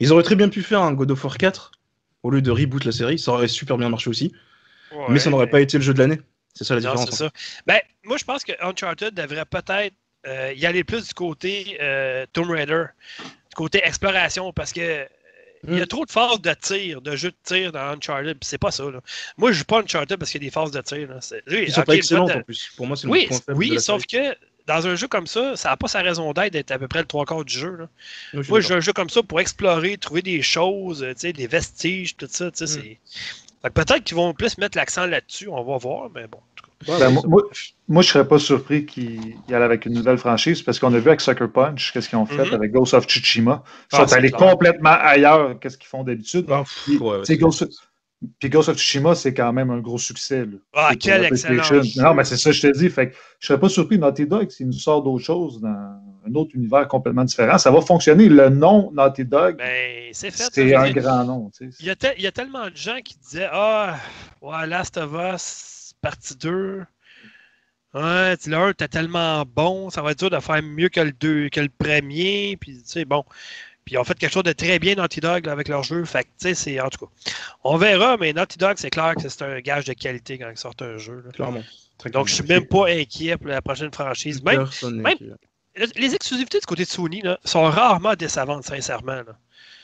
Ils auraient très bien pu faire un God of War 4 au lieu de reboot la série. Ça aurait super bien marché aussi, Ouais, mais ça n'aurait pas été le jeu de l'année. C'est ça la Non, différence. ça. Ben, moi, je pense que Uncharted devrait peut-être euh, y aller plus du côté euh, Tomb Raider, du côté exploration, parce que euh, il y a Mm. trop de phases de tir, de jeu de tir dans Uncharted, c'est pas ça. Là. Moi, je joue pas Uncharted parce qu'il y a des phases de tir. Là. C'est- oui, Ils sont ok, pas le excellents de- en plus. Pour moi, c'est le Oui, point oui de la sauf série. que dans un jeu comme ça, ça n'a pas sa raison d'être d'être à peu près le trois quarts du jeu. Là. Oui, je Moi, j'ai un jeu comme ça pour explorer, trouver des choses, euh, tu sais, des vestiges, tout ça. tu sais, Mm. c'est- Fait que Peut-être qu'ils vont plus mettre l'accent là-dessus, on va voir, mais bon. Ouais, Ben, moi, moi, moi, je serais pas surpris qu'ils y allent avec une nouvelle franchise parce qu'on a vu avec Sucker Punch qu'est-ce qu'ils ont fait Mhm. avec Ghost of Tsushima. Ils Ah, sont allés complètement ailleurs qu'est-ce qu'ils font d'habitude. Ouais, ouais, c'est- Ghost, puis Ghost of Tsushima, c'est quand même un gros succès. là. Ah, quel excellent. Non, mais c'est ça que je te dis. Fait que je serais pas surpris Naughty Dog s'il nous sort d'autres choses dans un autre univers complètement différent. Ça va fonctionner. Le nom Naughty Dog, Ben, c'est un dire, grand nom. tu sais. Il y, a te- il y a tellement de gens qui disaient Ah, ouais, Last of Us, partie 2. Ouais, tu- le 1 était tellement bon, ça va être dur de faire mieux que le, deux, que le premier. Puis, tu sais, bon. Puis, ils ont fait quelque chose de très bien, Naughty Dog, là, avec leur jeu. Fait que, tu sais, c'est. En tout cas, on verra, mais Naughty Dog, c'est clair que c'est un gage de qualité quand ils sortent un jeu. là. Clairement. Très Donc, je suis même pas inquiet pour la prochaine franchise. Même, même- les exclusivités du côté de Sony là, sont rarement décevantes, sincèrement. là.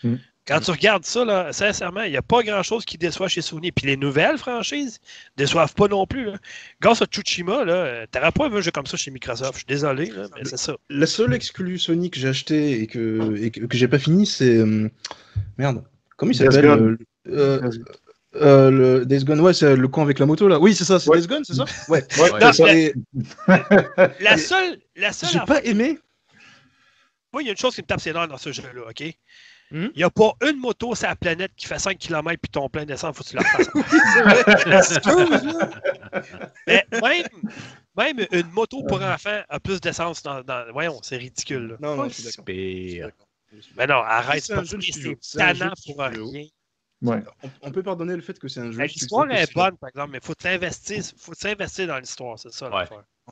Mm. Quand tu regardes ça, là, sincèrement, il n'y a pas grand-chose qui déçoit chez Sony. Puis les nouvelles franchises déçoivent pas non plus. Là. Grâce à Tsushima, là, t'aurais pas un jeu comme ça chez Microsoft. Je suis désolé, là, mais c'est ça. La seule exclue Sony que j'ai acheté et que, et que, que j'ai pas fini, c'est. euh, Merde. Comment il s'appelle euh, euh, euh, le Days Gone, ouais, c'est le con avec la moto là. Oui, c'est ça, c'est Ouais. Days Gone, c'est ça? Ouais. Ouais, ça. Et La seule, la seule j'ai pas aimé. Moi, il y a une chose qui me tape ses nerfs dans ce jeu-là, OK? Il Hmm? n'y a pas une moto sur la planète qui fait 5 km puis ton plein d'essence, faut que tu la fasses. Mais même, même une moto pour enfants a plus d'essence dans, dans- Voyons, c'est ridicule. là. Non, non, Pas je suis d'accord. pire. Mais non, arrête, C'est un pas jeu c'est tannant pour rien. Ouais. On, on peut pardonner le fait que c'est un jeu. L'histoire studio, est bonne, par exemple, mais il faut s'investir, faut s'investir dans l'histoire, c'est ça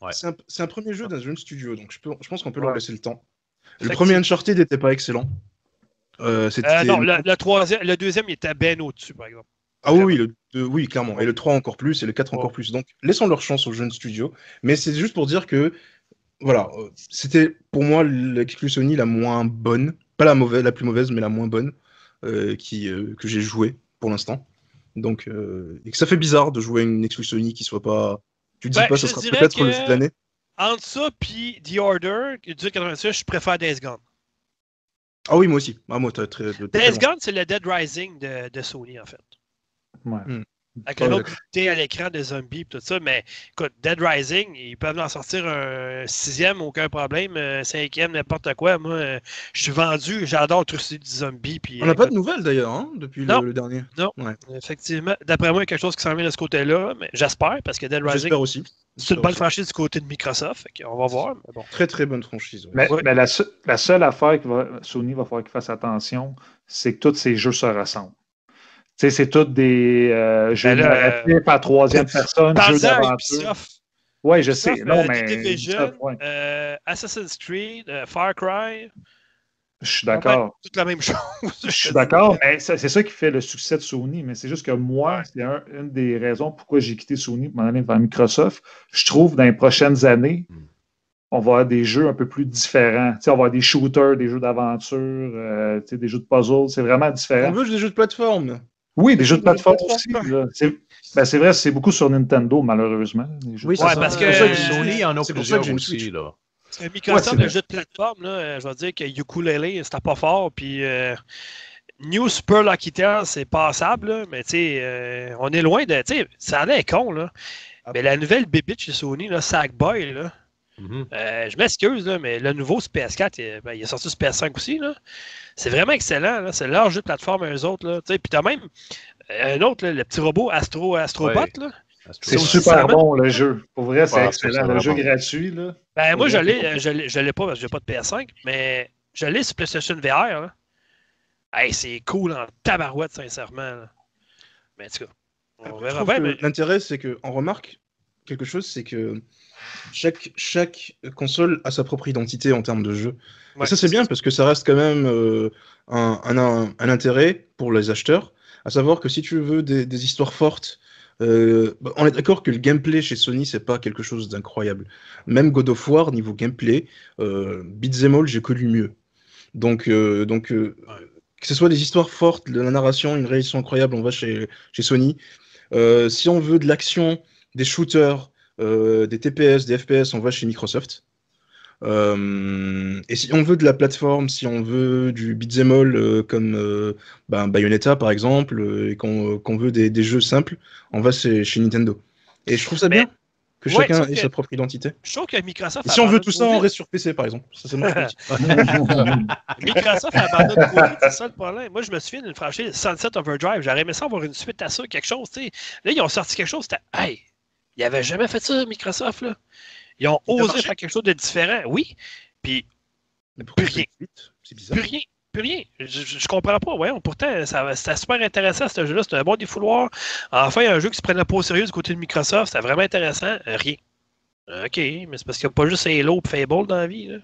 Ouais. C'est un, premier jeu d'un jeune studio, donc je, peux, je pense qu'on peut Ouais. leur laisser le temps. Le premier Uncharted n'était pas excellent. Euh, Euh, non, troisième, le deuxième, il était bien au-dessus, par exemple. Ah oui, oui, le deux- oui, clairement. Et le 3 encore plus, et le 4 Ouais. encore plus. Donc, laissons leur chance aux jeunes studios. Mais c'est juste pour dire que, voilà, euh, c'était pour moi l'exclu Sony la moins bonne. Pas la, mauvaise, la plus mauvaise, mais la moins bonne euh, qui, euh, que j'ai joué pour l'instant. Donc, euh, et que ça fait bizarre de jouer une exclu Sony qui soit pas. Tu te dis Ben, pas, ça sera peut-être que- le jeu de l'année. Entre ça puis The Order, du 86, je préfère Days Gone. Ah oui, moi aussi. Ah, moi, très. très Days loin. Gone, c'est le Dead Rising de, de Sony, en fait. Ouais. Avec le- autre côté à l'écran des zombies et tout ça. Mais écoute, Dead Rising, ils peuvent en sortir un sixième, aucun problème. Un cinquième, n'importe quoi. Moi, euh, je suis vendu, j'adore tout ce du zombie. Puis, On n'a pas de nouvelles d'ailleurs, hein, depuis Non. le, le dernier. Effectivement, d'après moi, il y a quelque chose qui s'en vient de ce côté-là. Mais j'espère, parce que Dead Rising, J'espère aussi. c'est une bonne franchise du côté de Microsoft. On va voir. Mais bon. Très très bonne franchise. ouais. Mais, Ouais. mais la, se- la seule affaire que va, Sony va falloir qu'il fasse attention, c'est que tous ces jeux se ressemblent. Sais, c'est tous des euh, jeux Ben narratifs à troisième personne, jeux d'aventure. Ubisoft. Oui, je sais. Non, euh, mais. The Division, Ubisoft, ouais. euh, Assassin's Creed, euh, Far Cry. Je suis d'accord. Toute la même chose. Je suis d'accord, mais c'est c'est ça qui fait le succès de Sony. Mais c'est juste que moi, c'est un- une des raisons pourquoi j'ai quitté Sony pour m'en aller vers Microsoft. Je trouve dans les prochaines années, Hmm. on va avoir des jeux un peu plus différents. Tu sais, on va avoir des shooters, des jeux d'aventure, euh, tu sais, des jeux de puzzle. C'est vraiment On différent. veut des jeux de plateforme. Oui, des jeux de plateforme aussi. C'est ben, c'est vrai, c'est beaucoup sur Nintendo, malheureusement. les jeux Oui, Ouais, parce que- Sony en a plusieurs aussi. Là. Que Microsoft, Ouais, le jeu de plateforme, là, euh, je vais dire que Ukulele, c'était pas fort. Puis euh, New Super Lucky Tale, c'est passable, là, mais tu sais, euh, on est loin de. Tu sais, ça allait con, là. Ah. Mais la nouvelle bébite chez Sony, là, Sackboy, là, Mhm. euh, je m'excuse, là, mais le nouveau sur PS4, il, ben, il est sorti sur PS5 aussi. là. C'est vraiment excellent. là. C'est leur jeu de plateforme, eux autres. Là. Tu sais, Puis t'as même euh, un autre, là, le petit robot Astro, Astrobot. Ouais. Là. C'est super bon, le jeu. Pour vrai, c'est Ouais, excellent. c'est Le jeu bon. gratuit, là. Ben, moi, je l'ai, cool. euh, je l'ai, je l'ai pas parce que j'ai pas de PS5, mais je l'ai sur PlayStation VR. là. Hey, c'est cool en tabarouette, sincèrement. là. Mais en tout cas, on Après, je verra L'intérêt, c'est qu'on remarque quelque chose, c'est que chaque, chaque console a sa propre identité en termes de jeu. Ouais. Et ça, c'est bien parce que ça reste quand même euh, un, un- un- un intérêt pour les acheteurs. À savoir que si tu veux des, des histoires fortes, euh, bah, on est d'accord que le gameplay chez Sony, c'est pas quelque chose d'incroyable. Même God of War, niveau gameplay, euh, Beat'em All, j'ai connu mieux. Donc, euh, donc euh, que ce soit des histoires fortes, de la narration, une réalisation incroyable, on va chez, chez Sony. Si on veut de l'action, des shooters, euh, des TPS, des FPS, on va chez Microsoft. Euh, et si on veut de la plateforme, si on veut du beat'em all euh, comme euh, ben, Bayonetta par exemple, euh, et qu'on veut des, des jeux simples, on va chez, chez Nintendo. Et je trouve ça Mais- bien que Ouais, chacun ait que- sa propre identité. Je trouve que Microsoft. Et si on veut tout ça, on reste sur PC par exemple. Ça, c'est. Microsoft abandonne vite, c'est ça le problème. Moi, je me souviens d'une franchise Sunset Overdrive. J'aurais aimé ça avoir une suite à ça, quelque chose, tu sais. Là, ils ont sorti quelque chose, c'était. Hey, ils n'avaient jamais fait ça, Microsoft, là. Ils ont osé faire quelque chose de différent, oui. Puis, Mais pourquoi Plus rien. c'est vite? C'est bizarre. plus rien. Plus rien. Je, je, je comprends pas. Ouais, pourtant, ça, c'était super intéressant, ce jeu-là. C'était un bon défouloir. Enfin, il y a un jeu qui se prenait pas au sérieux du côté de Microsoft. C'était vraiment intéressant. Euh, rien. OK, mais c'est parce qu'il n'y a pas juste Halo et Fable dans la vie. Là.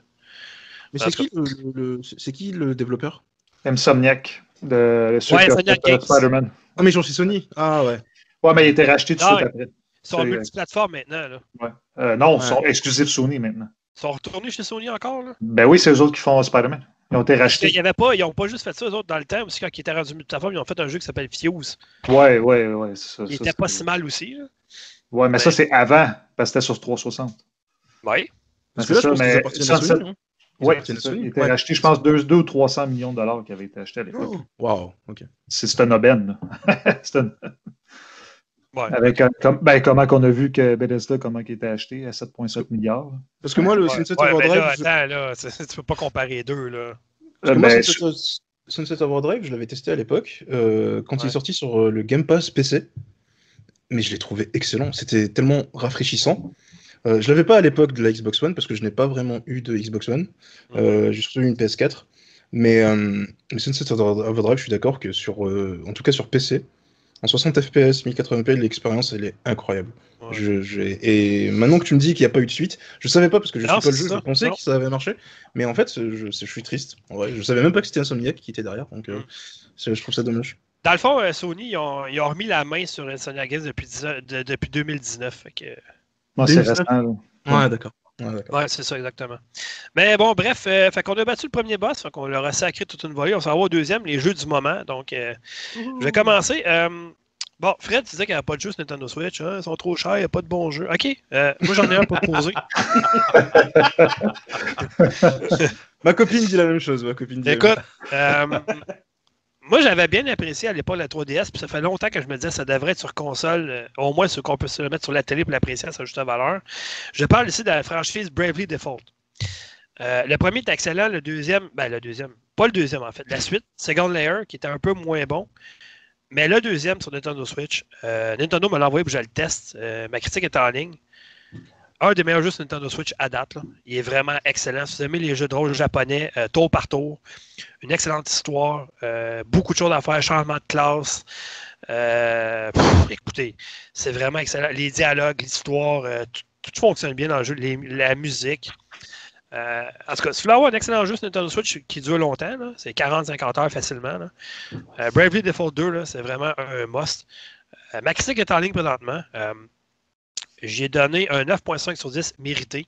Mais c'est qui le, le- c'est qui le développeur? Insomniac, de, Ouais, Insomniac. Spider-Man. Ah mais j'en suis Sony. Ah ouais. Ouais, mais il a été racheté tout de Ah, suite après. Ils sont C'est- multiplateformes maintenant. Là. Ouais. Euh, non, ils Ouais. sont exclusifs Sony maintenant. Ils sont retournés chez Sony encore. Là? Ben oui, c'est eux autres qui font Spider-Man. Ils ont été rachetés. y avait pas, ils n'ont pas juste fait ça, eux autres, dans le temps, aussi, quand ils étaient rendus multiplateformes, ils ont fait un jeu qui s'appelle Fuse. Ouais, ouais, ouais. c'est ça, Il ça, était pas si mal aussi. Là. Ouais, mais ça, c'est avant, parce que c'était sur 360. Oui. Parce que là, c'est je pense ça, mais à c'est ça. Sony. Il était Ouais. racheté, je pense, 2 ou 300 millions de dollars qui avaient été achetés à l'époque. Waouh. Ok. C'est une aubaine. là. C'est une- Ouais. Avec, un- comme, ben, comment qu'on a vu que Bethesda, comment il était acheté à 7,7 milliards. là. Parce que moi, le Ouais, Sunset ouais, Overdrive, là, je- attends, là, tu peux pas comparer les deux. Là. Parce que moi, Ben, Sunset, Sunset Overdrive, je l'avais testé à l'époque, euh, quand il est sorti sur euh, le Game Pass PC. Mais je l'ai trouvé excellent. C'était tellement rafraîchissant. Euh, je l'avais pas à l'époque de la Xbox One, parce que je n'ai pas vraiment eu de Xbox One. Euh, J'ai surtout eu une PS4. Mais, euh, mais Sunset Overdrive, je suis d'accord que sur, euh, en tout cas sur PC, en 60 FPS, 1080p, l'expérience, elle est incroyable. Ouais. Je, et maintenant que tu me dis qu'il n'y a pas eu de suite, je savais pas parce que je Non, suis pas le jeu, ça. je pensais Non. que ça avait marché. Mais en fait, je, je suis triste. En vrai, je savais même pas que c'était Insomniac qui était derrière, donc euh, Mm. je trouve ça dommage. Dans le fond, euh, Sony, ils ont, ils ont remis la main sur Insomniac Games depuis, 10 ans- de- depuis 2019. Fait que, c'est 2019. récent. Ouais, d'accord. Ouais, d'accord. ouais, c'est ça, exactement. Mais bon, bref, euh, fait qu'on a battu le premier boss, fait qu'on leur a sacré toute une volée. On s'en va au deuxième, les jeux du moment. Donc, euh, je vais commencer. Euh, bon, Fred, tu disais qu'il n'y avait pas de jeux sur Nintendo Switch. hein, ils sont trop chers, il n'y a pas de bons jeux. OK, euh, moi j'en ai un pour poser. Ma copine dit la même chose. Ma copine dit la même Écoute, euh, moi j'avais bien apprécié à l'époque la 3DS, puis ça fait longtemps que je me disais ça devrait être sur console, euh, au moins ce qu'on peut se le mettre sur la télé pour l'apprécier à sa juste valeur. Je parle ici de la franchise Bravely Default. Euh, le premier est excellent, le deuxième, ben le deuxième, pas le deuxième en fait, la suite, Second Layer, qui était un peu moins bon. Mais le deuxième sur Nintendo Switch, euh, Nintendo me l'a envoyé pour que je le teste. Ma critique est en ligne. Un des meilleurs jeux Nintendo Switch à date. Il est vraiment excellent. Si vous aimez les jeux de rôle japonais, euh, tour par tour, une excellente histoire, euh, beaucoup de choses à faire, changement de classe. Euh, écoutez, c'est vraiment excellent. Les dialogues, l'histoire, tout, fonctionne bien dans le jeu. La musique. En tout cas, si vous un excellent jeu sur Nintendo Switch qui dure longtemps, c'est 40-50 heures facilement. là. Bravely Default 2, là, c'est vraiment un must. Ma critique est en ligne présentement. J'ai donné un 9.5 sur 10 mérité.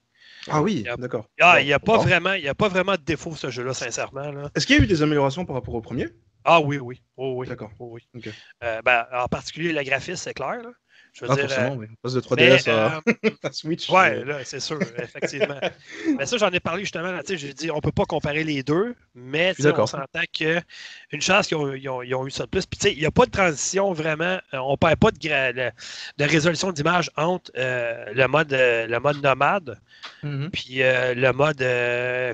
Ah oui, d'accord. Ah, il n'y a, pas Bon. vraiment- il y a pas vraiment de défaut, ce jeu-là, sincèrement. là. Est-ce qu'il y a eu des améliorations par rapport au premier? Ah oui, oui. Oh, oui. D'accord. Oh, oui. Euh, ben, en particulier, le graphisme, c'est clair. là. Je veux Ah, dire, forcément, euh, oui. On passe de mais, 3DS à, euh, à Switch. Ouais, euh, là, c'est sûr, effectivement. mais ça, j'en ai parlé justement. là, tu sais, J'ai dit, on peut pas comparer les deux, mais on s'entend que une chance qu'ils ont, ils ont- ils ont eu ça de plus. Puis, tu sais, il n'y a pas de transition vraiment. euh, On ne perd pas de, de- de résolution d'image entre euh, le, mode, le mode nomade mhm. puis le mode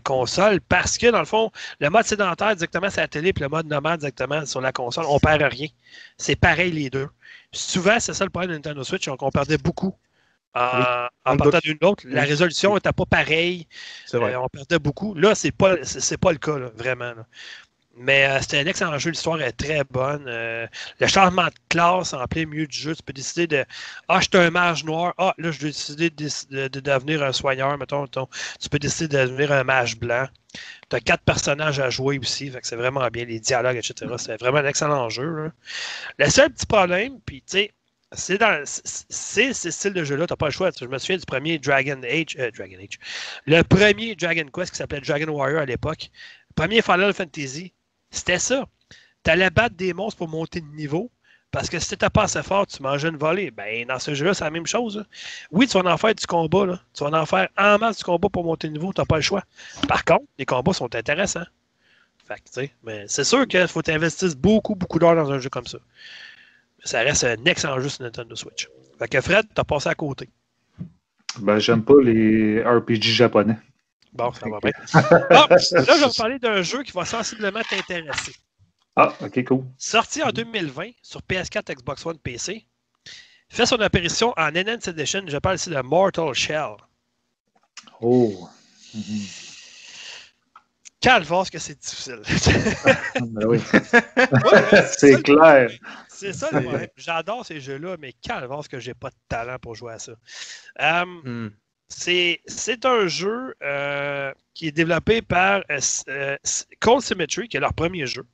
console parce que, dans le fond, le mode sédentaire directement sur la télé puis le mode nomade directement sur la console, on perd rien. C'est pareil les deux. Souvent, c'est ça le problème de Nintendo Switch, donc on perdait beaucoup en, Oui. en partant d'une autre. La résolution n'était pas pareille. Euh, on perdait beaucoup. Là, c'est pas c'est pas le cas, là, vraiment. là. Mais euh, c'était un excellent jeu. L'histoire est très bonne. Euh, le changement de classe en plein milieu du jeu, tu peux décider de Ah, je suis un mage noir. Ah, là, je vais décider de, de- de devenir un soigneur, mettons. Tu peux décider de devenir un mage blanc. Tu as quatre personnages à jouer aussi. Fait que c'est vraiment bien. Les dialogues, etc. C'est vraiment un excellent jeu. Le seul petit problème, puis tu sais, c'est dans c'est ce style de jeu-là, t'as pas le choix. Je me souviens du premier Dragon Age, euh, Dragon Age, le premier Dragon Quest qui s'appelait Dragon Warrior à l'époque, le premier Final Fantasy, c'était ça. Tu allais battre des monstres pour monter de niveau. Parce que si t'étais pas assez fort, tu mangeais une volée. Ben, dans ce jeu-là, c'est la même chose. Oui, tu vas en faire du combat. Là. Tu vas en faire en masse du combat pour monter de niveau. Tu n'as pas le choix. Par contre, les combats sont intéressants. Tu mais c'est sûr qu'il faut t'investir beaucoup, beaucoup d'heures dans un jeu comme ça. Mais ça reste un excellent jeu sur Nintendo Switch. Fait que Fred, t'as passé à côté. Ben, j'aime pas les RPG japonais. Bon, ça va bien. Bon, là, je vais vous parler d'un jeu qui va sensiblement t'intéresser. Ah, ok, cool. Sorti en 2020 sur PS4, Xbox One, PC. Fait son apparition en Enhanced Edition. Je parle ici de Mortal Shell. Oh. Mhm. Calvasse que c'est difficile. Ben oui. Ouais, C'est clair. C'est ça le problème. J'adore ces jeux-là, mais calvasse que j'ai pas de talent pour jouer à ça. Hmm. C'est, un jeu euh, qui est développé par euh, euh, Cold Symmetry, qui est leur premier jeu.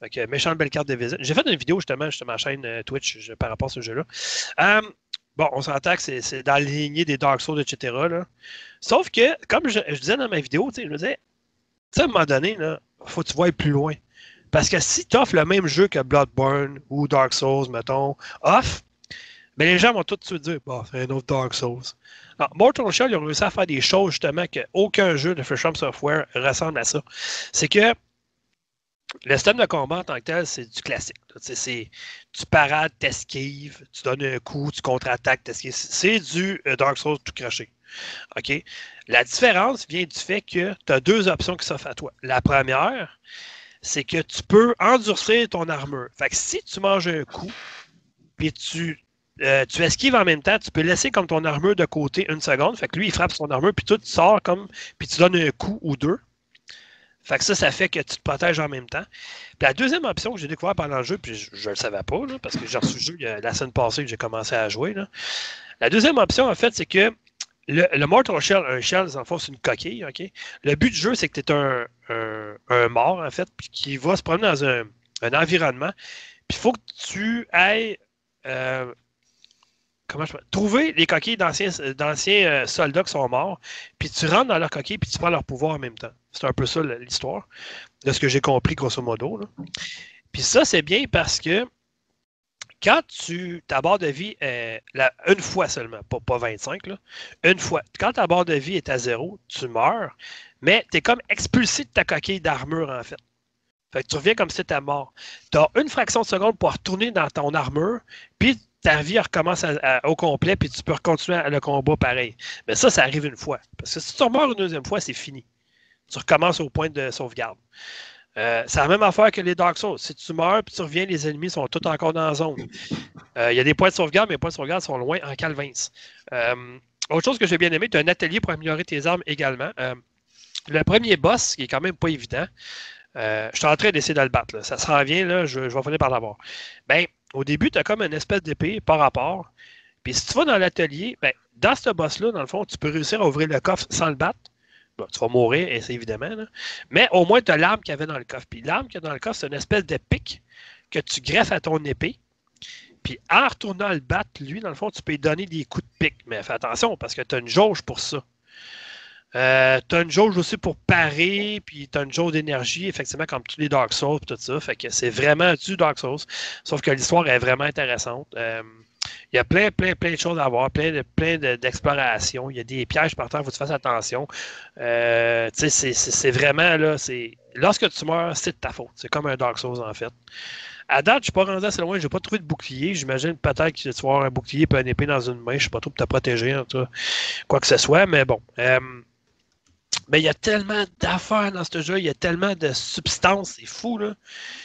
Fait que, méchante carte de visite. J'ai fait une vidéo justement sur ma chaîne Twitch par rapport à ce jeu-là. Bon, on s'entend que c'est, dans la lignée des Dark Souls, etc. Sauf que, comme je, disais dans ma vidéo, je me disais, à un moment donné, il faut que tu vois plus loin. Parce que si tu offres le même jeu que Bloodborne ou Dark Souls, mettons, off, ben les gens vont tout de suite dire, bah, c'est un autre Dark Souls. Alors, Mortal Shell, ils ont réussi à faire des choses justement qu'aucun jeu de Freesham Software ressemble à ça. C'est que le système de combat en tant que tel, c'est du classique. c'est tu parades, t'esquives, tu donnes un coup, tu contre-attaques, t'esquives. C'est du euh, Dark Souls tout craché. OK? La différence vient du fait que tu as deux options qui s'offrent à toi. La première, c'est que tu peux endurcir ton armure. Fait que si tu manges un coup, puis tu, euh, tu esquives en même temps, tu peux laisser comme ton armure de côté une seconde. Fait que lui, il frappe son armure, puis toi, tu sors comme, puis tu donnes un coup ou deux. Fait que ça, ça fait que tu te protèges en même temps. La deuxième option que j'ai découvert pendant le jeu, puis je ne le savais pas, là, parce que j'ai reçu le jeu la semaine passée que j'ai commencé à jouer. La deuxième option, en fait, c'est que le, le Mortal Shell, un shell, en fait, c'est une coquille. Le but du jeu, c'est que tu es un, mort, en fait, puis qui va se promener dans un, un environnement. Puis il faut que tu ailles. euh, comment je Trouver les coquilles d'anciens d'anciens, euh, soldats qui sont morts, puis tu rentres dans leurs coquilles, puis tu prends leur pouvoir en même temps. C'est un peu ça l'histoire, de ce que j'ai compris, grosso modo. Puis ça, c'est bien parce que quand tu ta barre de vie est une fois seulement, pas, pas 25, là, une fois. Quand ta barre de vie est à zéro, tu meurs, mais tu es comme expulsé de ta coquille d'armure, en fait. Fait que tu reviens comme si tu mort. Tu as une fraction de seconde pour retourner dans ton armure, puis ta vie recommence au complet, puis tu peux continuer le combat pareil. Mais ça, ça arrive une fois. Parce que si tu remeurs une deuxième fois, c'est fini. Tu recommences au point de sauvegarde. Euh, c'est la même affaire que les Dark Souls. Si tu meurs puis tu reviens, les ennemis sont tous encore dans la zone. Euh, Il y a des points de sauvegarde, mais les points de sauvegarde sont loin en calvins. Euh, autre chose que j'ai bien aimé, tu as un atelier pour améliorer tes armes également. Le premier boss, qui est quand même pas évident, je suis en train d'essayer de le battre. là. Ça s'en vient, là, je, je vais finir par l'avoir. Ben, au début, tu as comme une espèce d'épée par rapport. Puis si tu vas dans l'atelier, ben, dans ce boss-là, dans le fond, tu peux réussir à ouvrir le coffre sans le battre. Bon, tu vas mourir, c'est évidemment. Mais au moins, tu as l'arme qu'il y avait dans le coffre. Puis l'arme qu'il y a dans le coffre, c'est une espèce de pic que tu greffes à ton épée. Puis en retournant le battre, lui, dans le fond, tu peux lui donner des coups de pic. Mais fais attention, parce que tu as une jauge pour ça. Euh, tu as une jauge aussi pour parer, puis tu as une jauge d'énergie, effectivement, comme tous les Dark Souls, tout ça. Fait que c'est vraiment du Dark Souls. Sauf que l'histoire est vraiment intéressante. Euh, il y a plein, plein, plein de choses à voir, plein de, plein d'exploration. il y a des pièges par terre, il faut que tu fasses attention. Euh, c'est vraiment là, c'est. Lorsque tu meurs, c'est de ta faute. C'est comme un Dark Souls en fait. À date, je ne suis pas rendu assez loin, je n'ai pas trouvé de bouclier. J'imagine peut-être que tu vas avoir un bouclier et une épée dans une main. Je ne sais pas trop pour te protéger, en tout quoi que ce soit, mais bon. Euh, mais il y a tellement d'affaires dans ce jeu, il y a tellement de substances, c'est fou. Là.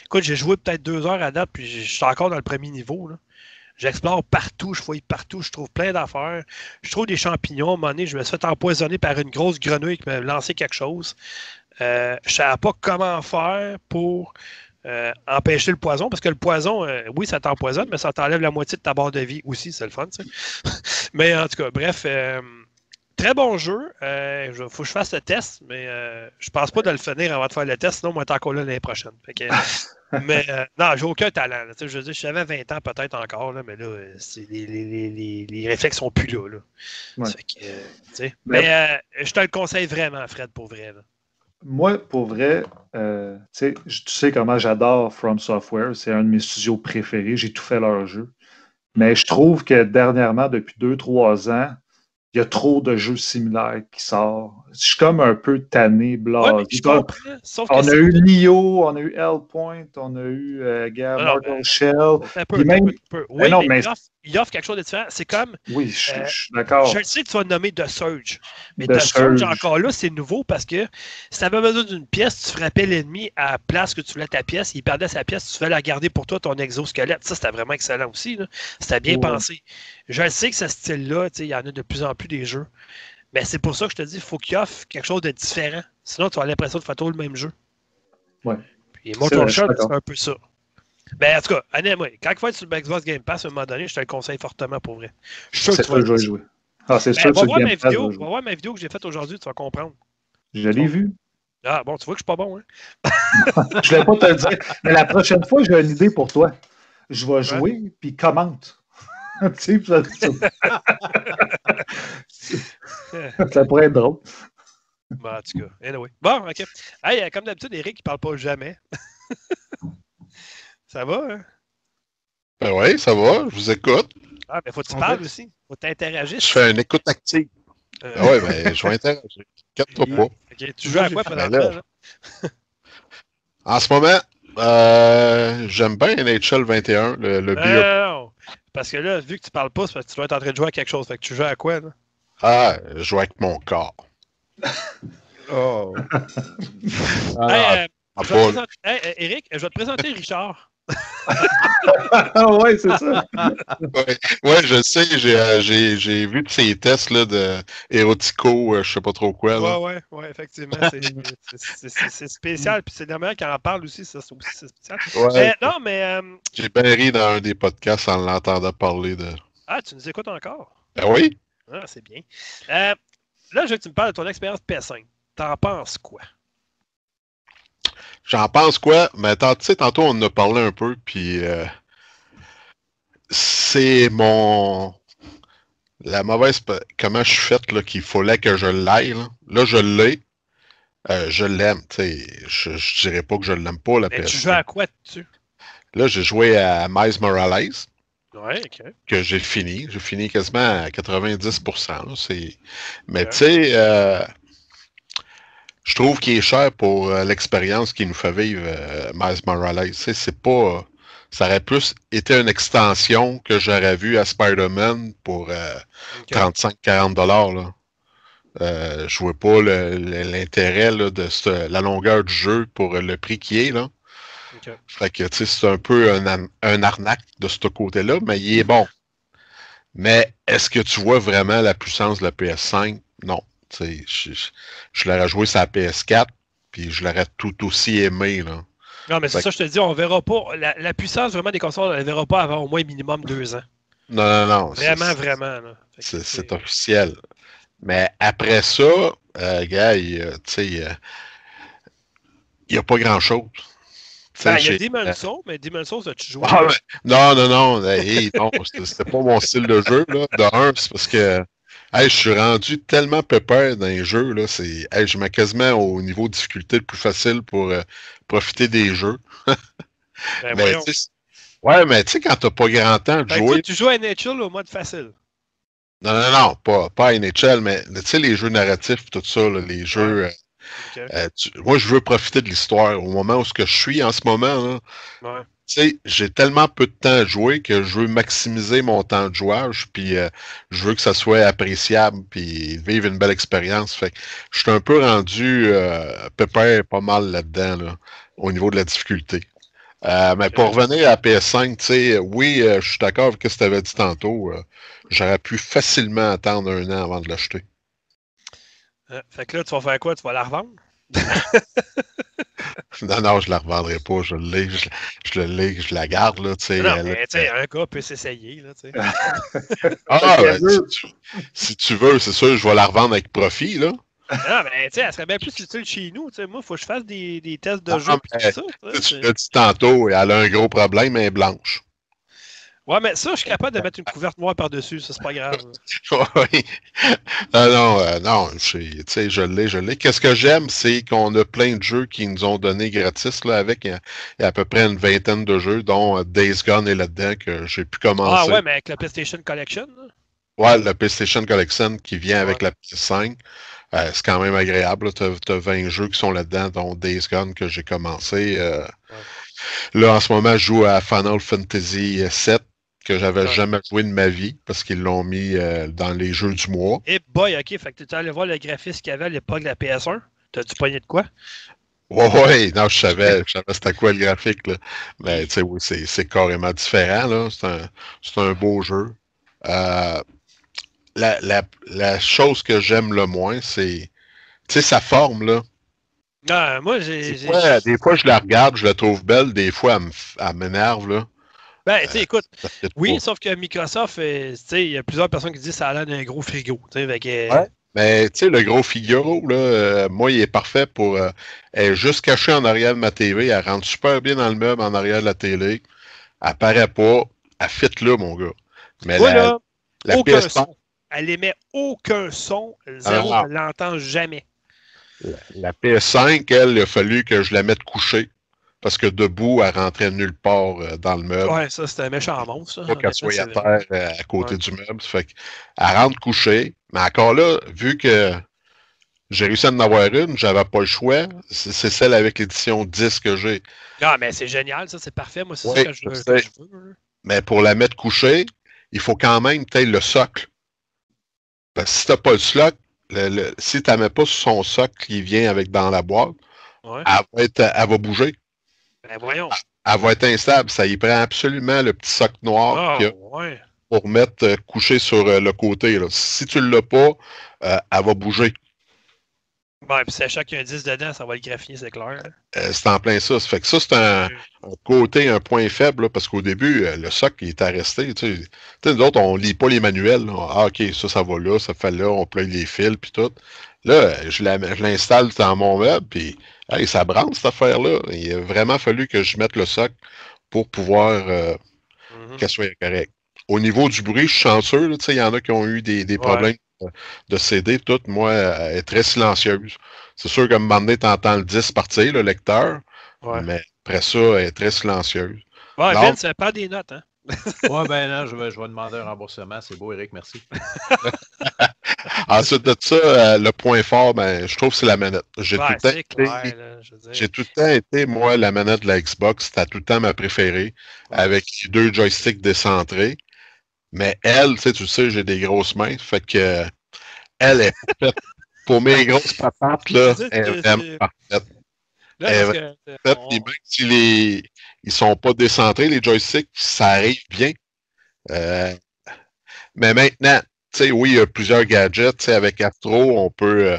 Écoute, j'ai joué peut-être deux heures à date, puis je suis encore dans le premier niveau. J'explore partout, je fouille partout, je trouve plein d'affaires. Je trouve des champignons. À un moment donné, je me suis fait empoisonner par une grosse grenouille qui m'a lancé quelque chose. Euh, je ne savais pas comment faire pour euh, empêcher le poison, parce que le poison, euh, oui, ça t'empoisonne, mais ça t'enlève la moitié de ta barre de vie aussi, c'est le fun, ça. mais en tout cas, bref, très bon jeu. Il faut que je fasse le test, mais je pense pas de le finir avant de faire le test, sinon, moi, t'es encore là l'année prochaine. mais euh, non, j'ai aucun talent. je veux dire, j'avais 20 ans peut-être encore, là, mais là, les, les, les, les, réflexes sont plus là. Euh, mais euh, je te le conseille vraiment, Fred, pour vrai. Moi, pour vrai, tu sais comment j'adore From Software. C'est un de mes studios préférés. J'ai tout fait leur jeu. Mais je trouve que dernièrement, depuis 2-3 ans, il y a trop de jeux similaires qui sortent. Je suis comme un peu tanné, blasé. on a eu Nio, on a eu Hellpoint, on a eu euh, Mortal Shell. Non, mais il offre quelque chose de différent. C'est comme. Oui, je, euh, suis d'accord. Je sais que tu vas nommer The Surge. Mais The, Surge, encore là, c'est nouveau parce que si tu avais besoin d'une pièce, tu frappais l'ennemi à la place que tu voulais ta pièce, il perdait sa pièce, tu fais la garder pour toi, ton exosquelette. Ça, c'était vraiment excellent aussi. C'était bien pensé. Je sais que ce style-là, il y en a de plus en plus des jeux. Mais c'est pour ça que je te dis, il faut qu'il offre quelque chose de différent. Sinon, tu as l'impression de faire tout le même jeu. Ouais. Puis Mortal Shell, c'est un peu ça. Ben, en tout cas, moi, quand il être sur le Xbox Game Pass, à un moment donné, je te le conseille fortement pour vrai. Je suis sûr que tu vas jouer. Ah, c'est ben, sûr va, voir ma vidéo, va voir ma vidéo que j'ai faite aujourd'hui, tu vas comprendre. Je l'ai vue. Ah, bon, tu vois que je suis pas bon, hein? je ne vais pas te le dire. Mais la prochaine fois, j'ai une idée pour toi. Je vais jouer, puis commente. tu sais, ça, ça pourrait être drôle. Bon, en tout cas, anyway. Bon, OK. Hey, comme d'habitude, Eric, il parle pas jamais. Ça va, hein? Ben oui, ça va, je vous écoute. Ah, mais faut que tu parles aussi. Faut t'interagir. Je fais une écoute active. Euh... Ah oui, mais je vais interagir. Quatre toi pas. Tu joues à quoi pendant ben En ce moment, euh, j'aime bien NHL 21, le, le bio. Non, parce que là, vu que tu parles pas, c'est parce que tu dois être en train de jouer à quelque chose. Fait que tu joues à quoi, là? Ah, je joue avec mon corps. oh. ah, hey, euh, je présenter... hey, Eric, je vais te présenter Richard. Ouais, c'est ça. ouais, ouais, je sais, j'ai, euh, j'ai, j'ai vu ces tests là, de érotico, euh, je sais pas trop quoi. Là. Ouais, ouais, ouais, effectivement. C'est, c'est, c'est spécial, puis c'est la manière qu'elle en parle aussi, ça, c'est aussi spécial. Ouais, non, mais. Euh... J'ai bien ri dans un des podcasts en l'entendant parler de. Ah, tu nous écoutes encore? Ben oui. Ah, c'est bien. Euh, là, je veux que tu me parles de ton expérience PS5. T'en penses quoi? J'en pense quoi? Mais tu sais, tantôt, on en a parlé un peu, puis euh, c'est mon. La mauvaise. Comment je suis fait, là, qu'il fallait que je l'aille. Là. là, je l'ai. Euh, je l'aime, tu sais. Je, je dirais pas que je l'aime pas, la Mais tu joues à quoi dessus? Là, j'ai joué à Miles Morales. Ouais, ok. Que j'ai fini. J'ai fini quasiment à 90%. Là, Mais tu sais, euh, je trouve qu'il est cher pour euh, l'expérience qu'il nous fait vivre, euh, Miles Morales. C'est pas. Ça aurait plus été une extension que j'aurais vu à Spider-Man pour 35-40 euh, dollars. Euh, je vois pas l'intérêt de la longueur du jeu pour le prix qui est. Là. Fait que c'est un peu un, un, arnaque de ce côté-là, mais il est bon. Mais est-ce que tu vois vraiment la puissance de la PS5? Non. Je, je, l'aurais joué sur la PS4, puis je l'aurais tout aussi aimé. Là. Non, mais c'est ça, je te dis, on verra pas. La, la puissance vraiment des consoles, on ne verra pas avant au moins minimum deux ans. Non, non, non. Vraiment, vraiment. que C'est officiel. Mais après ça, euh, gars, il y a- tu sais, euh, il n'y a pas grand-chose. Tu Ben, il y a Demon's Souls, mais Demon's Souls, as-tu joué? Ah, non, non, non, hey, non, c'était c'était pas mon style de jeu. Là. De un, c'est parce que hey, je suis rendu tellement pépère dans les jeux. Là, c'est, hey, je mets quasiment au niveau de difficulté le plus facile pour euh, profiter des jeux. Ben, mais, voyons. tu sais, ouais, mais tu sais, quand t'as pas grand temps de que jouer. tu joues à NHL au mode facile. Non, non, non, pas, pas à NHL, mais tu sais, les jeux narratifs, tout ça, là, les jeux. euh, euh, tu- moi, je veux profiter de l'histoire. Au moment où ce que je suis en ce moment, là, Ouais. Tu sais, j'ai tellement peu de temps à jouer que je veux maximiser mon temps de jouage, puis euh, je veux que ça soit appréciable, puis vivre une belle expérience. Fait que je suis un peu rendu euh, pépère pas mal là-dedans, là, au niveau de la difficulté. Euh, mais pour revenir à PS5, tu sais, oui, euh, je suis d'accord avec ce que tu avais dit tantôt. J'aurais pu facilement attendre un an avant de l'acheter. Fait que là, tu vas faire quoi? Tu vas la revendre? Non, non, je la revendrai pas, je l'ai, je, je l'ai, je la garde, là, tu sais. Non, elle- mais tu sais, un gars peut s'essayer, là, tu sais. Ah, ben, si, tu, si tu veux, c'est sûr, je vais la revendre avec profit, là. Non, mais tu sais, elle serait bien plus utile chez nous. Tu sais, moi, il faut que je fasse des, des tests de jeu mais tout ça. tu l'as dit tantôt, elle a un gros problème, elle est blanche. Ouais, mais ça, je suis capable de mettre une couverte noire par-dessus, ça, c'est pas grave. oui. Non, non, euh, non, je- tu sais, je l'ai, je l'ai. Qu'est-ce que j'aime, c'est qu'on a plein de jeux qui nous ont donné gratis, là, avec il y a- il à peu près une vingtaine de jeux, dont euh, Days Gone est là-dedans, que j'ai pu Ah commencer. ouais, mais avec la PlayStation Collection, là. Ouais, la PlayStation Collection qui vient avec la PS5. euh, c'est quand même agréable. Tu as, 20 jeux qui sont là-dedans, dont Days Gone que j'ai commencé. euh. Là, en ce moment, je joue à Final Fantasy VII, que j'avais Ouais. jamais joué de ma vie, parce qu'ils l'ont mis euh, dans les jeux du mois. Et boy, ok, fait que tu es allé voir le graphisme qu'il y avait à l'époque de la PS1. T'as-tu pogné de quoi? Ouais, ouais, non, je savais, je savais c'était quoi le graphique, là. Mais tu sais, oui, c'est, carrément différent, là. C'est un, c'est un beau jeu. Euh, la, la, la chose que j'aime le moins, c'est, tu sais, sa forme, là. Non, moi, j'ai. Des fois, des fois, je la regarde, je la trouve belle, des fois, elle m'énerve, là. Ben, tu sais, écoute, oui, pas. sauf que Microsoft, euh, tu sais, il y a plusieurs personnes qui disent que ça a l'air d'un gros frigo. Tu que. Ouais. Mais tu sais, le gros Figaro, là, euh, moi, il est parfait pour. euh, elle est juste cachée en arrière de ma TV. Elle rentre super bien dans le meuble en arrière de la télé. Elle paraît pas. Elle fit là, mon gars. Mais la, là, la aucun PS5, son. Elle émet aucun son. Zéro, Ah. je l'entends jamais. la PS5, elle, il a fallu que je la mette couchée. Parce que debout, elle rentrait nulle part euh, dans le meuble. Ouais, ça, c'était un méchant monstre. pas qu'elle soit à terre euh, à côté Ouais. du meuble. Fait qu'elle rentre couchée. Mais encore là, vu que j'ai réussi à en avoir une, j'avais pas le choix. C'est celle avec l'édition 10 que j'ai. Ah, mais c'est génial, ça, c'est parfait. Moi, c'est Ouais, ça que je, je que je veux. là. Mais pour la mettre couchée, il faut quand même peut le socle. Parce que si t'as pas le socle, le- le- si tu mets pas sur son socle qui vient avec dans la boîte, Ouais. elle va, être, elle va bouger. Ben, voyons. Elle va être instable. Ça y prend absolument le petit socle noir Ah, ouais. pour mettre euh, couché sur euh, le côté. là. Si tu l'as pas, euh, elle va bouger. Ouais, puis sachant qu'il y a un 10 dedans, ça va le graphiner, c'est clair. C'est en plein ça. Ça fait que ça, c'est un, un côté, un point faible, là, parce qu'au début, le socle, il est rester. Tu sais, Tu sais, nous autres, on lit pas les manuels. là. Ah, OK, ça, ça va là, ça fait là, on plug les fils, puis tout. Là, je l'installe dans mon meuble, puis hey, ça branle, cette affaire-là. Il a vraiment fallu que je mette le socle pour pouvoir euh, Mhm. qu'elle soit correcte. Au niveau du bruit, je suis chanceux. Il y en a qui ont eu des, des problèmes de CD. Tout, moi, elle est très silencieuse. C'est sûr qu'à un moment donné, tu entends le 10 partir, le lecteur, Ouais, mais après ça, elle est très silencieuse. ouais. Vince, prend des notes, hein. Ouais, ben non, je vais, je vais demander un remboursement. C'est beau, Eric, merci. Ensuite de ça, euh, le point fort, ben, je trouve que c'est la manette. J'ai Ouais, tout là, dire. J'ai tout le temps été, moi, la manette de la Xbox, c'était tout le temps ma préférée, avec les deux joysticks décentrés. Mais elle, tu sais, tu sais, j'ai des grosses mains, fait que elle est. Pour mes grosses patates, là, elle est vraiment parfaite. Là, parce que, euh, on- même si les ils sont pas décentrés, les joysticks, ça arrive bien. Euh, mais maintenant, tu sais, oui, il y a plusieurs gadgets. Avec Astro, on peut euh,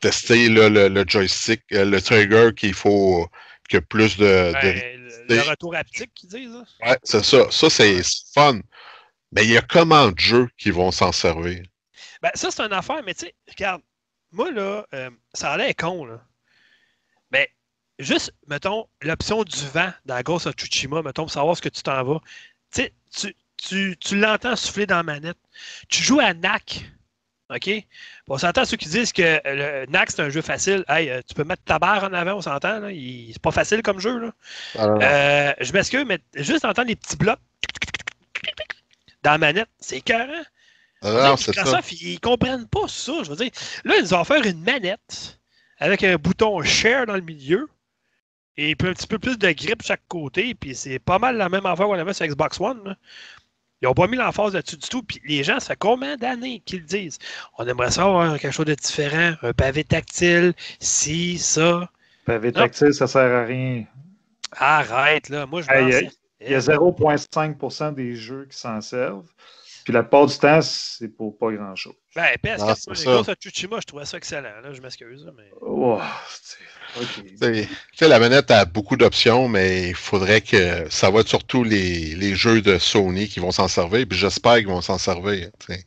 tester là, le, le joystick, euh, le trigger qu'il faut que plus de. Ben, de- le, retour haptique qu'ils disent. là. Ouais, c'est ça. Ça, c'est fun. Mais il y a comment de jeux qui vont s'en servir? Ben, ça, c'est une affaire, mais tu sais, regarde, moi, là, euh, ça a l'air con, là. Juste, mettons, l'option du vent dans of Tsushima, mettons, pour savoir ce que tu t'en vas. Tu tu, tu, l'entends souffler dans la manette. Tu joues à NAC. OK? On s'entend ceux qui disent que le NAC, c'est un jeu facile. Hey, euh, tu peux mettre ta barre en avant, on s'entend. C'est pas facile comme jeu. Là. Euh, je m'excuse, mais juste entendre les petits blocs dans la manette, c'est écœurant. Ah, ça. Microsoft, ils comprennent pas ça. Je veux dire, là, ils nous ont offert une manette avec un bouton share dans le milieu et puis un petit peu plus de grip de chaque côté. Puis c'est pas mal la même affaire qu'on avait sur Xbox One. là. Ils n'ont pas mis l'emphase là-dessus du tout. Puis les gens, ça fait combien d'années qu'ils le disent? On aimerait ça avoir quelque chose de différent, un pavé tactile, si, ça. Pavé Non. tactile, ça sert à rien. Arrête, là. Moi, je. Il y a 0,5% des jeux qui s'en servent. Puis la plupart du temps, c'est pour pas grand-chose. Ben, PS4, Non, moi, c'est les je trouvais ça excellent. Là, je m'excuse. Mais... Oh, la manette a beaucoup d'options, mais il faudrait que ça va être surtout les, les jeux de Sony qui vont s'en servir, puis j'espère qu'ils vont s'en servir. tu sais.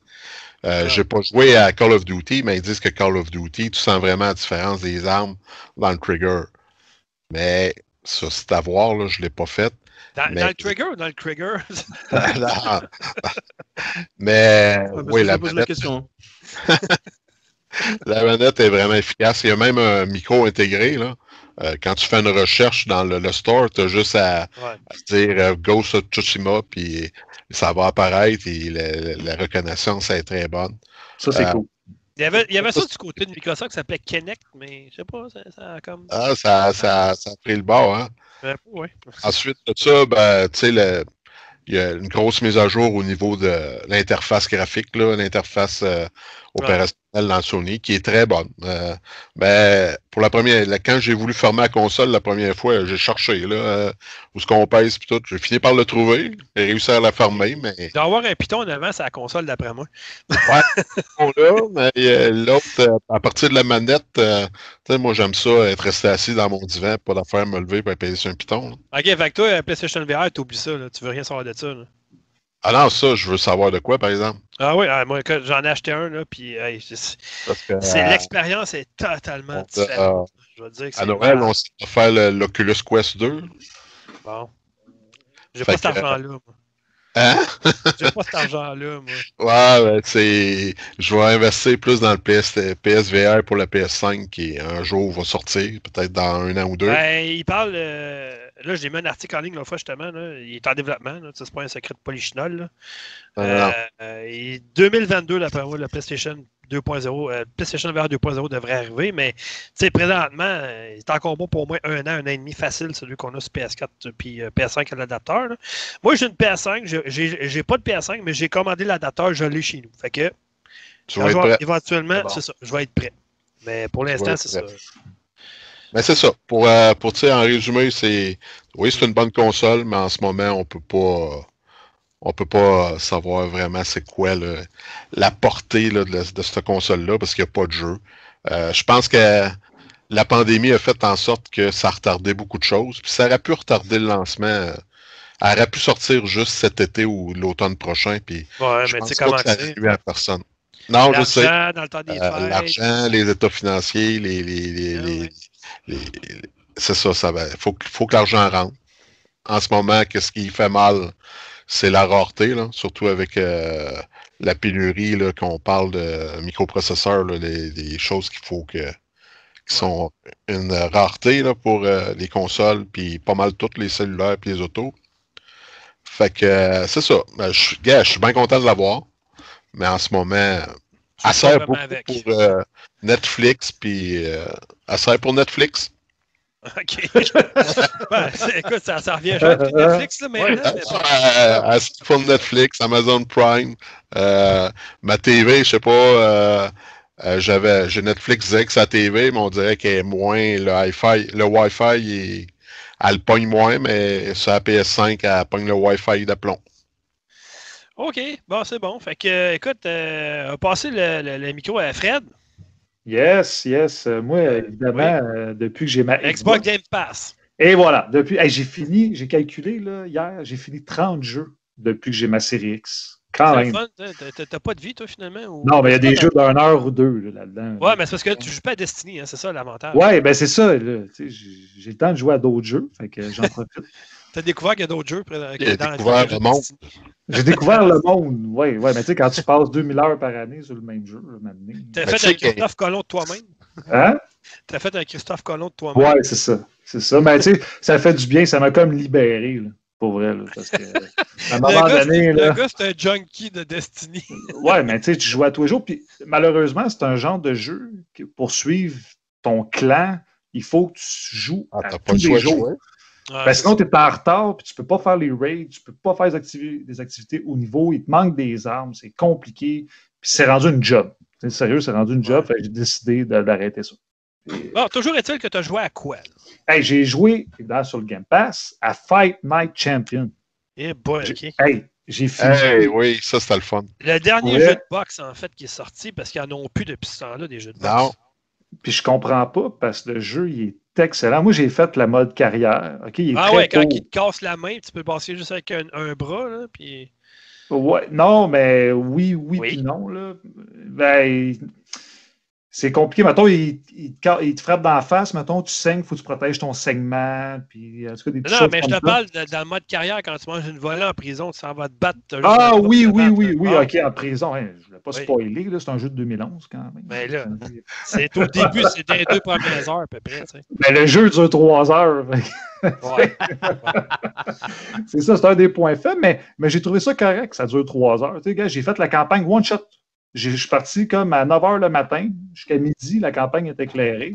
Euh, Ah. J'ai pas joué à Call of Duty, mais ils disent que Call of Duty, tu sens vraiment la différence des armes dans le trigger. Mais ça, c'est à voir, là, je l'ai pas fait. Dans, Mais- dans le trigger ou dans le trigger? Non. mais Ouais, parce oui, la pose la manette, question. la manette est vraiment efficace. Il y a même un micro intégré. Là. Euh, quand tu fais une recherche dans le, le store, tu as juste à, Ouais. à dire euh, Ghost of Tsushima, puis ça va apparaître et la, la reconnaissance est très bonne. Ça, c'est Euh, cool. Il y avait, il y avait ça du côté de Microsoft qui s'appelait Kinect, mais je sais pas, ça, ça a comme. Ah, ça, ça, ça a pris le bord. Hein? Ouais. Ensuite de ça, ben, tu sais, il y a une grosse mise à jour au niveau de l'interface graphique, l'interface euh, opérationnelle dans Sony, qui est très bonne. Euh, ben, pour la première, là, quand j'ai voulu fermer la console la première fois, j'ai cherché là, euh, où ce qu'on pèse puis tout. J'ai fini par le trouver. J'ai réussi à la fermer, mais Il doit avoir un piton en avant sur la console, d'après moi. bon, là, mais euh, l'autre, à partir de la manette, moi j'aime ça, être resté assis dans mon divan, pas d'affaire me lever pour peser sur un piton. là. Ok, fait que toi, PlayStation VR, t'oublies ça, là. Tu veux rien savoir de ça, là. Ah non, ça, je veux savoir de quoi, par exemple. Ah oui, ah, moi, j'en ai acheté un, là, puis hey, euh, l'expérience est totalement différente. Je veux dire que À Noël, on s'est offert l'Oculus Quest 2. Bon. J'ai pas cet argent-là, moi. Hein? J'ai pas cet argent-là, moi. Ouais, ben, c'est. Je vais investir plus dans le PS, PSVR pour la PS5 qui un jour va sortir, peut-être dans un an ou deux. Ben, il parle. euh, Là, j'ai mis un article en ligne l'autre fois, justement. Là. Il est en développement. C'est pas un secret de non, Euh, euh, et 2022, d'après moi, le PlayStation 2.0, euh, PlayStation VR 2.0 devrait arriver, mais tu sais, présentement, euh, il est encore bon pour au moins un an, un an et demi facile, celui qu'on a sur PS4 puis euh, PS5 à l'adapteur. Moi, j'ai une PS5, j'ai- pas de PS5, mais j'ai commandé l'adapteur, je l'ai chez nous. Fait que, Tu quand vas je être vais- prêt. éventuellement, C'est bon. c'est ça, je vais être prêt. Mais pour l'instant, c'est ça. Mais c'est ça. Pour, euh, pour en résumé, c'est. Oui, c'est une bonne console, mais en ce moment, on peut pas. On peut pas savoir vraiment c'est quoi le- la portée là, de, cette console-là parce qu'il n'y a pas de jeu. Euh, je pense que la pandémie a fait en sorte que ça a retardé beaucoup de choses. Puis ça aurait pu retarder le lancement. Elle aurait pu sortir juste cet été ou l'automne prochain. Puis Ouais, je mais pense pas comment que ça à personne. Non, je sais. L'argent dans le temps des Euh. L'argent, les états financiers, les, les, les, Ah les- c'est ça, ça va. Faut, que- faut que l'argent rentre. En ce moment, qu'est-ce qui fait mal, c'est la rareté, là, surtout avec euh, la pénurie, là, qu'on parle de microprocesseurs, là, les, les choses qu'il faut que qui sont une rareté là, pour euh, les consoles, puis pas mal toutes les cellulaires puis les autos. Fait que euh, c'est ça. Ben, je, je suis bien content de l'avoir. Mais en ce moment, elle sert beaucoup avec. pour euh, Netflix, puis euh, elle sert pour Netflix. OK. Ben, écoute, ça, ça revient que Netflix, là, maintenant. elle sert pour Netflix, Amazon Prime. Euh, ma TV, je sais pas, euh, euh, j'avais j'ai Netflix X à TV, mais on dirait qu'elle est moins le Wi-Fi. Le Wi-Fi, il- elle le pogne moins, mais sur la PS5, elle pogne le Wi-Fi d'aplomb. OK, bon, c'est bon. Fait que, euh, écoute, euh, on va passer le, le- le micro à Fred. Yes, yes. Euh, Moi, évidemment, euh, depuis que j'ai ma Xbox Game Pass. Et voilà, depuis, hey, j'ai fini, j'ai calculé là, hier, j'ai fini 30 jeux depuis que j'ai ma série X. Quand C'est même. t'as- pas de vie, toi, finalement? ou- Non, mais il y a des jeux d'une heure ou deux là, là-dedans. Ouais, mais c'est parce que tu joues pas à Destiny, hein, c'est ça l'avantage. Ouais, ben c'est ça. J'ai j'ai le temps de jouer à d'autres jeux, fait que j'en profite. T'as découvert qu'il y a d'autres jeux. a dans- découvert le monde. J'ai découvert le monde. Ouais, ouais, mais tu sais, quand tu passes 2000 heures par année sur le même jeu, là, maintenant. T'as Ben, fait tu un que- Christophe Colomb de toi-même? Hein? T'as fait un Christophe Colomb de toi-même? Ouais, c'est ça. C'est ça. Mais tu sais, ça fait du bien, ça m'a comme libéré, là, pour vrai. Là, parce que, à un moment donné, là, le gars, c'est un junkie de Destiny. ouais, mais tu sais, tu joues à tous les jours. Puis malheureusement, c'est un genre de jeu que pour suivre ton clan, il faut que tu joues Ah, à tous le les jours. Ouais, Ben, sinon, tu es en retard, puis tu peux pas faire les raids, tu peux pas faire des, activi- des activités au niveau, il te manque des armes, c'est compliqué, puis c'est rendu une job. C'est sérieux, c'est rendu une job, j'ai décidé d'arrêter ça. Et- Bon, toujours est-il que tu as joué à quoi? là? Hey, j'ai joué évidemment, sur le Game Pass à Fight Night Champion. Eh boy, J'ai- ok. Hey, j'ai fini. Hey, oui, ça, c'était le fun. Le dernier Ouais. jeu de boxe, en fait, qui est sorti, parce qu'ils n'en ont plus depuis ce temps-là, des jeux de boxe. Non. Puis je comprends pas parce que le jeu, il est excellent. Moi, j'ai fait la mode carrière. OK, il est Ah ouais, quand il te casse la main, tu peux passer juste avec un, un bras, là, puis... Ouais, non, mais oui, oui, Oui. puis non. Là. Ben, c'est compliqué. Mettons, il, il te, ca- il te frappe dans la face. Mettons, tu saignes, il faut que tu protèges ton saignement. Puis, en tout cas, des Non, mais je te parle de- dans le mode carrière, quand tu manges une volée en prison, tu s'en vas te battre. Ah oui, oui, oui, oui, là. OK, en prison. Hein, je ne voulais pas Oui. spoiler. C'est un jeu de 2011 quand même. Ben là. C'est au début, c'est dans les deux premières heures, à peu près, tu sais. Mais le jeu dure trois heures. Ouais. c'est ça, c'est un des points faibles, mais, mais j'ai trouvé ça correct, ça dure trois heures. Tu sais, gars, j'ai fait la campagne one shot. J'ai- Je suis parti comme à 9 h le matin, jusqu'à midi, la campagne est éclairée.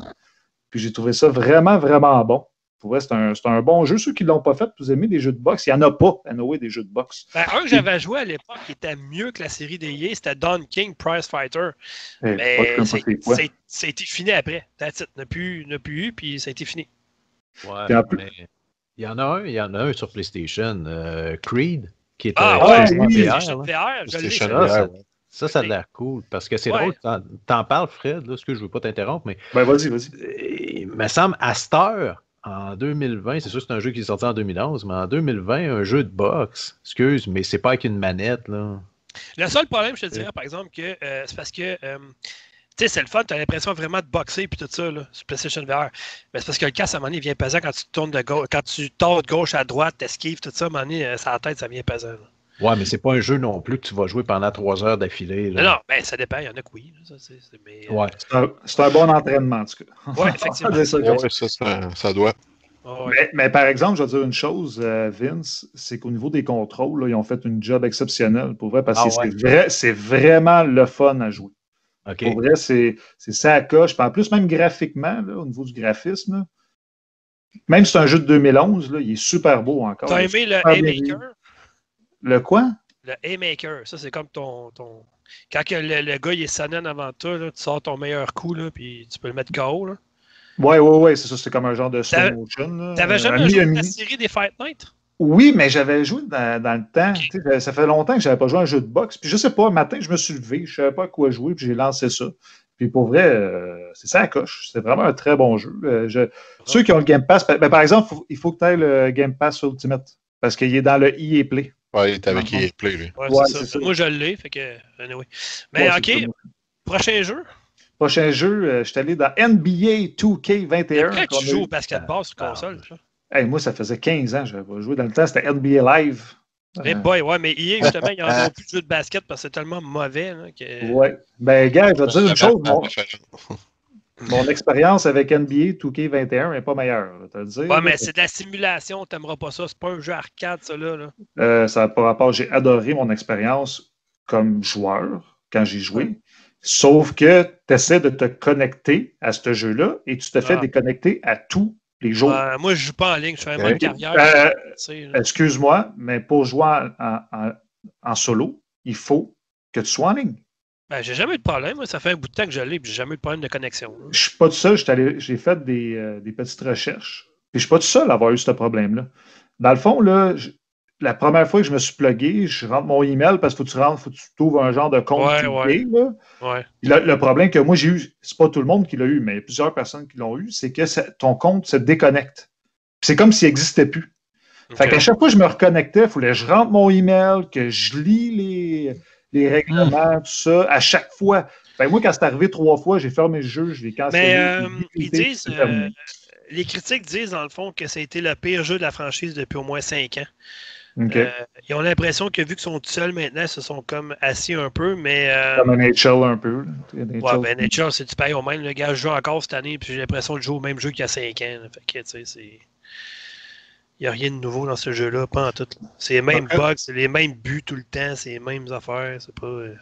Puis j'ai trouvé ça vraiment, vraiment bon. Pour vrai, c'est un, c'est un bon jeu. Ceux qui ne l'ont pas fait, vous aimez des jeux de boxe? Il n'y en a pas à Noé des jeux de boxe. Ben, un que j'avais joué à l'époque qui était mieux que la série des c'était Don King Prize Fighter. Eh, pas Mais comme c'est- c'est quoi. c'est- ça a été fini après. That's it. N'a plus, n'a plus eu, puis ça a été fini. Ouais, Puis en plus- mais il y en a un, il y en a un sur PlayStation, euh, Creed, qui est Ah, ouais, exclusivement oui. VR. VR, je l'ai. PlayStation ça. ouais. Ça, a l'air cool. Parce que c'est Ouais. drôle, t'en, t'en parles, Fred, là, ce que je veux pas t'interrompre, mais Ben, vas-y, vas-y. il me semble, à cette heure, en 2020, c'est sûr que c'est un jeu qui est sorti en 2011, mais en 2020, un jeu de boxe, excuse, mais c'est pas avec une manette, là. Le seul problème, je te dirais, par exemple, que euh, c'est parce que. euh, tu sais, c'est le fun, tu as l'impression vraiment de boxer puis tout ça, là, sur PlayStation VR. Mais c'est parce que le casque, à un moment donné, il vient pesant quand tu tournes de gauche, quand tu tords de gauche à droite, t'esquives, tout ça, à un moment donné, euh, la tête, ça vient pesant. là. Ouais, mais c'est pas un jeu non plus que tu vas jouer pendant trois heures d'affilée. Non, non, ben, ça dépend, il y en a que oui. c'est- c'est- mais, euh, Ouais. C'est un, c'est un bon entraînement, en tout cas. Ouais, effectivement. Ça comme Ouais, ça, ça, ça doit. ouais. Mais, mais par exemple, je vais dire une chose, euh, Vince, c'est qu'au niveau des contrôles, là, ils ont fait une job exceptionnelle, pour vrai, parce que Ah ouais. c'est vrai, c'est vraiment le fun à jouer. OK. Pour vrai, c'est c'est ça à coche. En plus, même graphiquement, là, au niveau du graphisme, là, même si c'est un jeu de 2011, là, il est super beau encore. T'as aimé le A-Maker? Le quoi? Le A-Maker, ça, c'est comme ton. ton... Quand que le, le gars il est sonnen avant toi, là, tu sors ton meilleur coup, là, puis tu peux le mettre KO. là. Ouais, ouais, ouais, c'est ça. C'est comme un genre de slow motion. T'avais Euh, jamais joué à la série des Fight Night? Oui, mais j'avais joué dans, dans le temps. Ça fait longtemps que je n'avais pas joué à un jeu de boxe. Puis je sais pas, un matin, je me suis levé, je ne savais pas à quoi jouer, puis j'ai lancé ça. Puis pour vrai, euh, c'est ça à coche. C'est vraiment un très bon jeu. Euh, je- Ceux qui ont le Game Pass, ben, par exemple, il faut que tu aies le Game Pass Ultimate. Parce qu'il est dans le EA Play. Ouais, il est avec. EA Play, lui. Ouais, ça. Moi, je l'ai, fait que. Anyway. Mais Ouais, OK, prochain jeu? Prochain jeu, euh, je suis allé dans NBA 2K21. Après, tu a joues eu. au basketball sur Ah, console. ça? Hey, moi, ça faisait 15 ans que je n'avais pas joué. Dans le temps, c'était NBA Live. Eh Euh, boy, ouais, mais hier, justement, ils n'en ont plus de jeu de basket parce que c'est tellement mauvais. là, que... Ouais. Ben, gars, je vais te dire une chose. Mon. Mon expérience avec NBA 2K21 n'est pas meilleure. dire. Ouais, mais c'est de la simulation, t'aimeras pas ça. C'est pas un jeu arcade, ça, là. là. Euh, ça n'a pas rapport. J'ai adoré mon expérience comme joueur quand j'ai joué. Sauf que tu essaies de te connecter à ce jeu-là et tu te fais Ah. déconnecter à tous les jours. Moi, je joue pas en ligne, je fais un Ouais. mode carrière. Euh. Excuse-moi, mais pour jouer en, en- en- en solo, il faut que tu sois en ligne. Ben, j'ai jamais eu de problème. moi. Ça fait un bout de temps que je l'ai, puis j'ai jamais eu de problème de connexion. Je suis pas tout seul, j'ai fait des, euh, des petites recherches. Puis je suis pas tout seul à avoir eu ce problème-là. Dans le fond, là, je- la première fois que je me suis plugué, je rentre mon email parce qu'il faut que tu rentres, faut que tu trouves un genre de compte Ouais, là. Ouais. Le, le problème que moi j'ai eu, c'est pas tout le monde qui l'a eu, mais il y a plusieurs personnes qui l'ont eu, c'est que ça- ton compte se déconnecte. C'est comme s'il n'existait plus. Fait qu'à chaque fois que je me reconnectais, il fallait que je rentre mon email, que je lis les, les règlements, tout ça, à chaque fois. Fait moi, quand c'est arrivé trois fois, j'ai fermé le jeu, je l'ai cancellé. Mais euh, ils disent, euh, les critiques disent dans le fond que ça a été le pire jeu de la franchise depuis au moins cinq ans. Euh, ils ont l'impression que vu qu'ils sont tout seuls maintenant, ils se sont comme assis un peu, mais. Euh, comme NHL un peu. Ouais, ben NHL, c'est du pareil au même. Le gars joue encore cette année, puis j'ai l'impression de jouer au même jeu qu'il y a 5 ans. Fait que, tu sais, c'est. Il n'y a rien de nouveau dans ce jeu-là, pas en tout. C'est les mêmes bugs, c'est les mêmes buts tout le temps, c'est les mêmes affaires, c'est pas. Euh,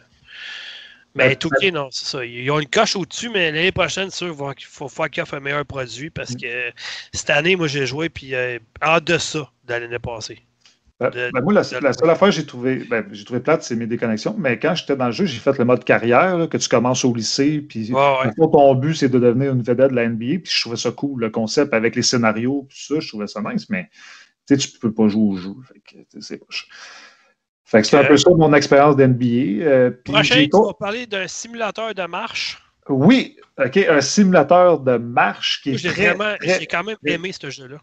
mais tout cas, non, c'est ça. Ils ont une coche au-dessus, mais l'année prochaine, sûr, il faut faire qu'ils offrent un meilleur produit parce mm. que cette année, moi, j'ai joué, puis en deçà de l'année passée. Ben, ben, moi, la, seule affaire que j'ai trouvé, ben, j'ai trouvé plate, c'est mes déconnexions. Mais quand j'étais dans le jeu, j'ai fait le mode carrière, que tu commences au lycée, puis ton but, c'est de devenir une vedette de la NBA. Puis je trouvais ça cool, le concept avec les scénarios, tout ça, je trouvais ça nice, mais tu ne peux pas jouer au jeu. c'est fait que c'est un peu ça mon expérience d'NBA. Euh, Prochain, tu vas parler d'un simulateur de marche. Oui, OK, un simulateur de marche qui est très, J'ai quand même aimé ce jeu-là.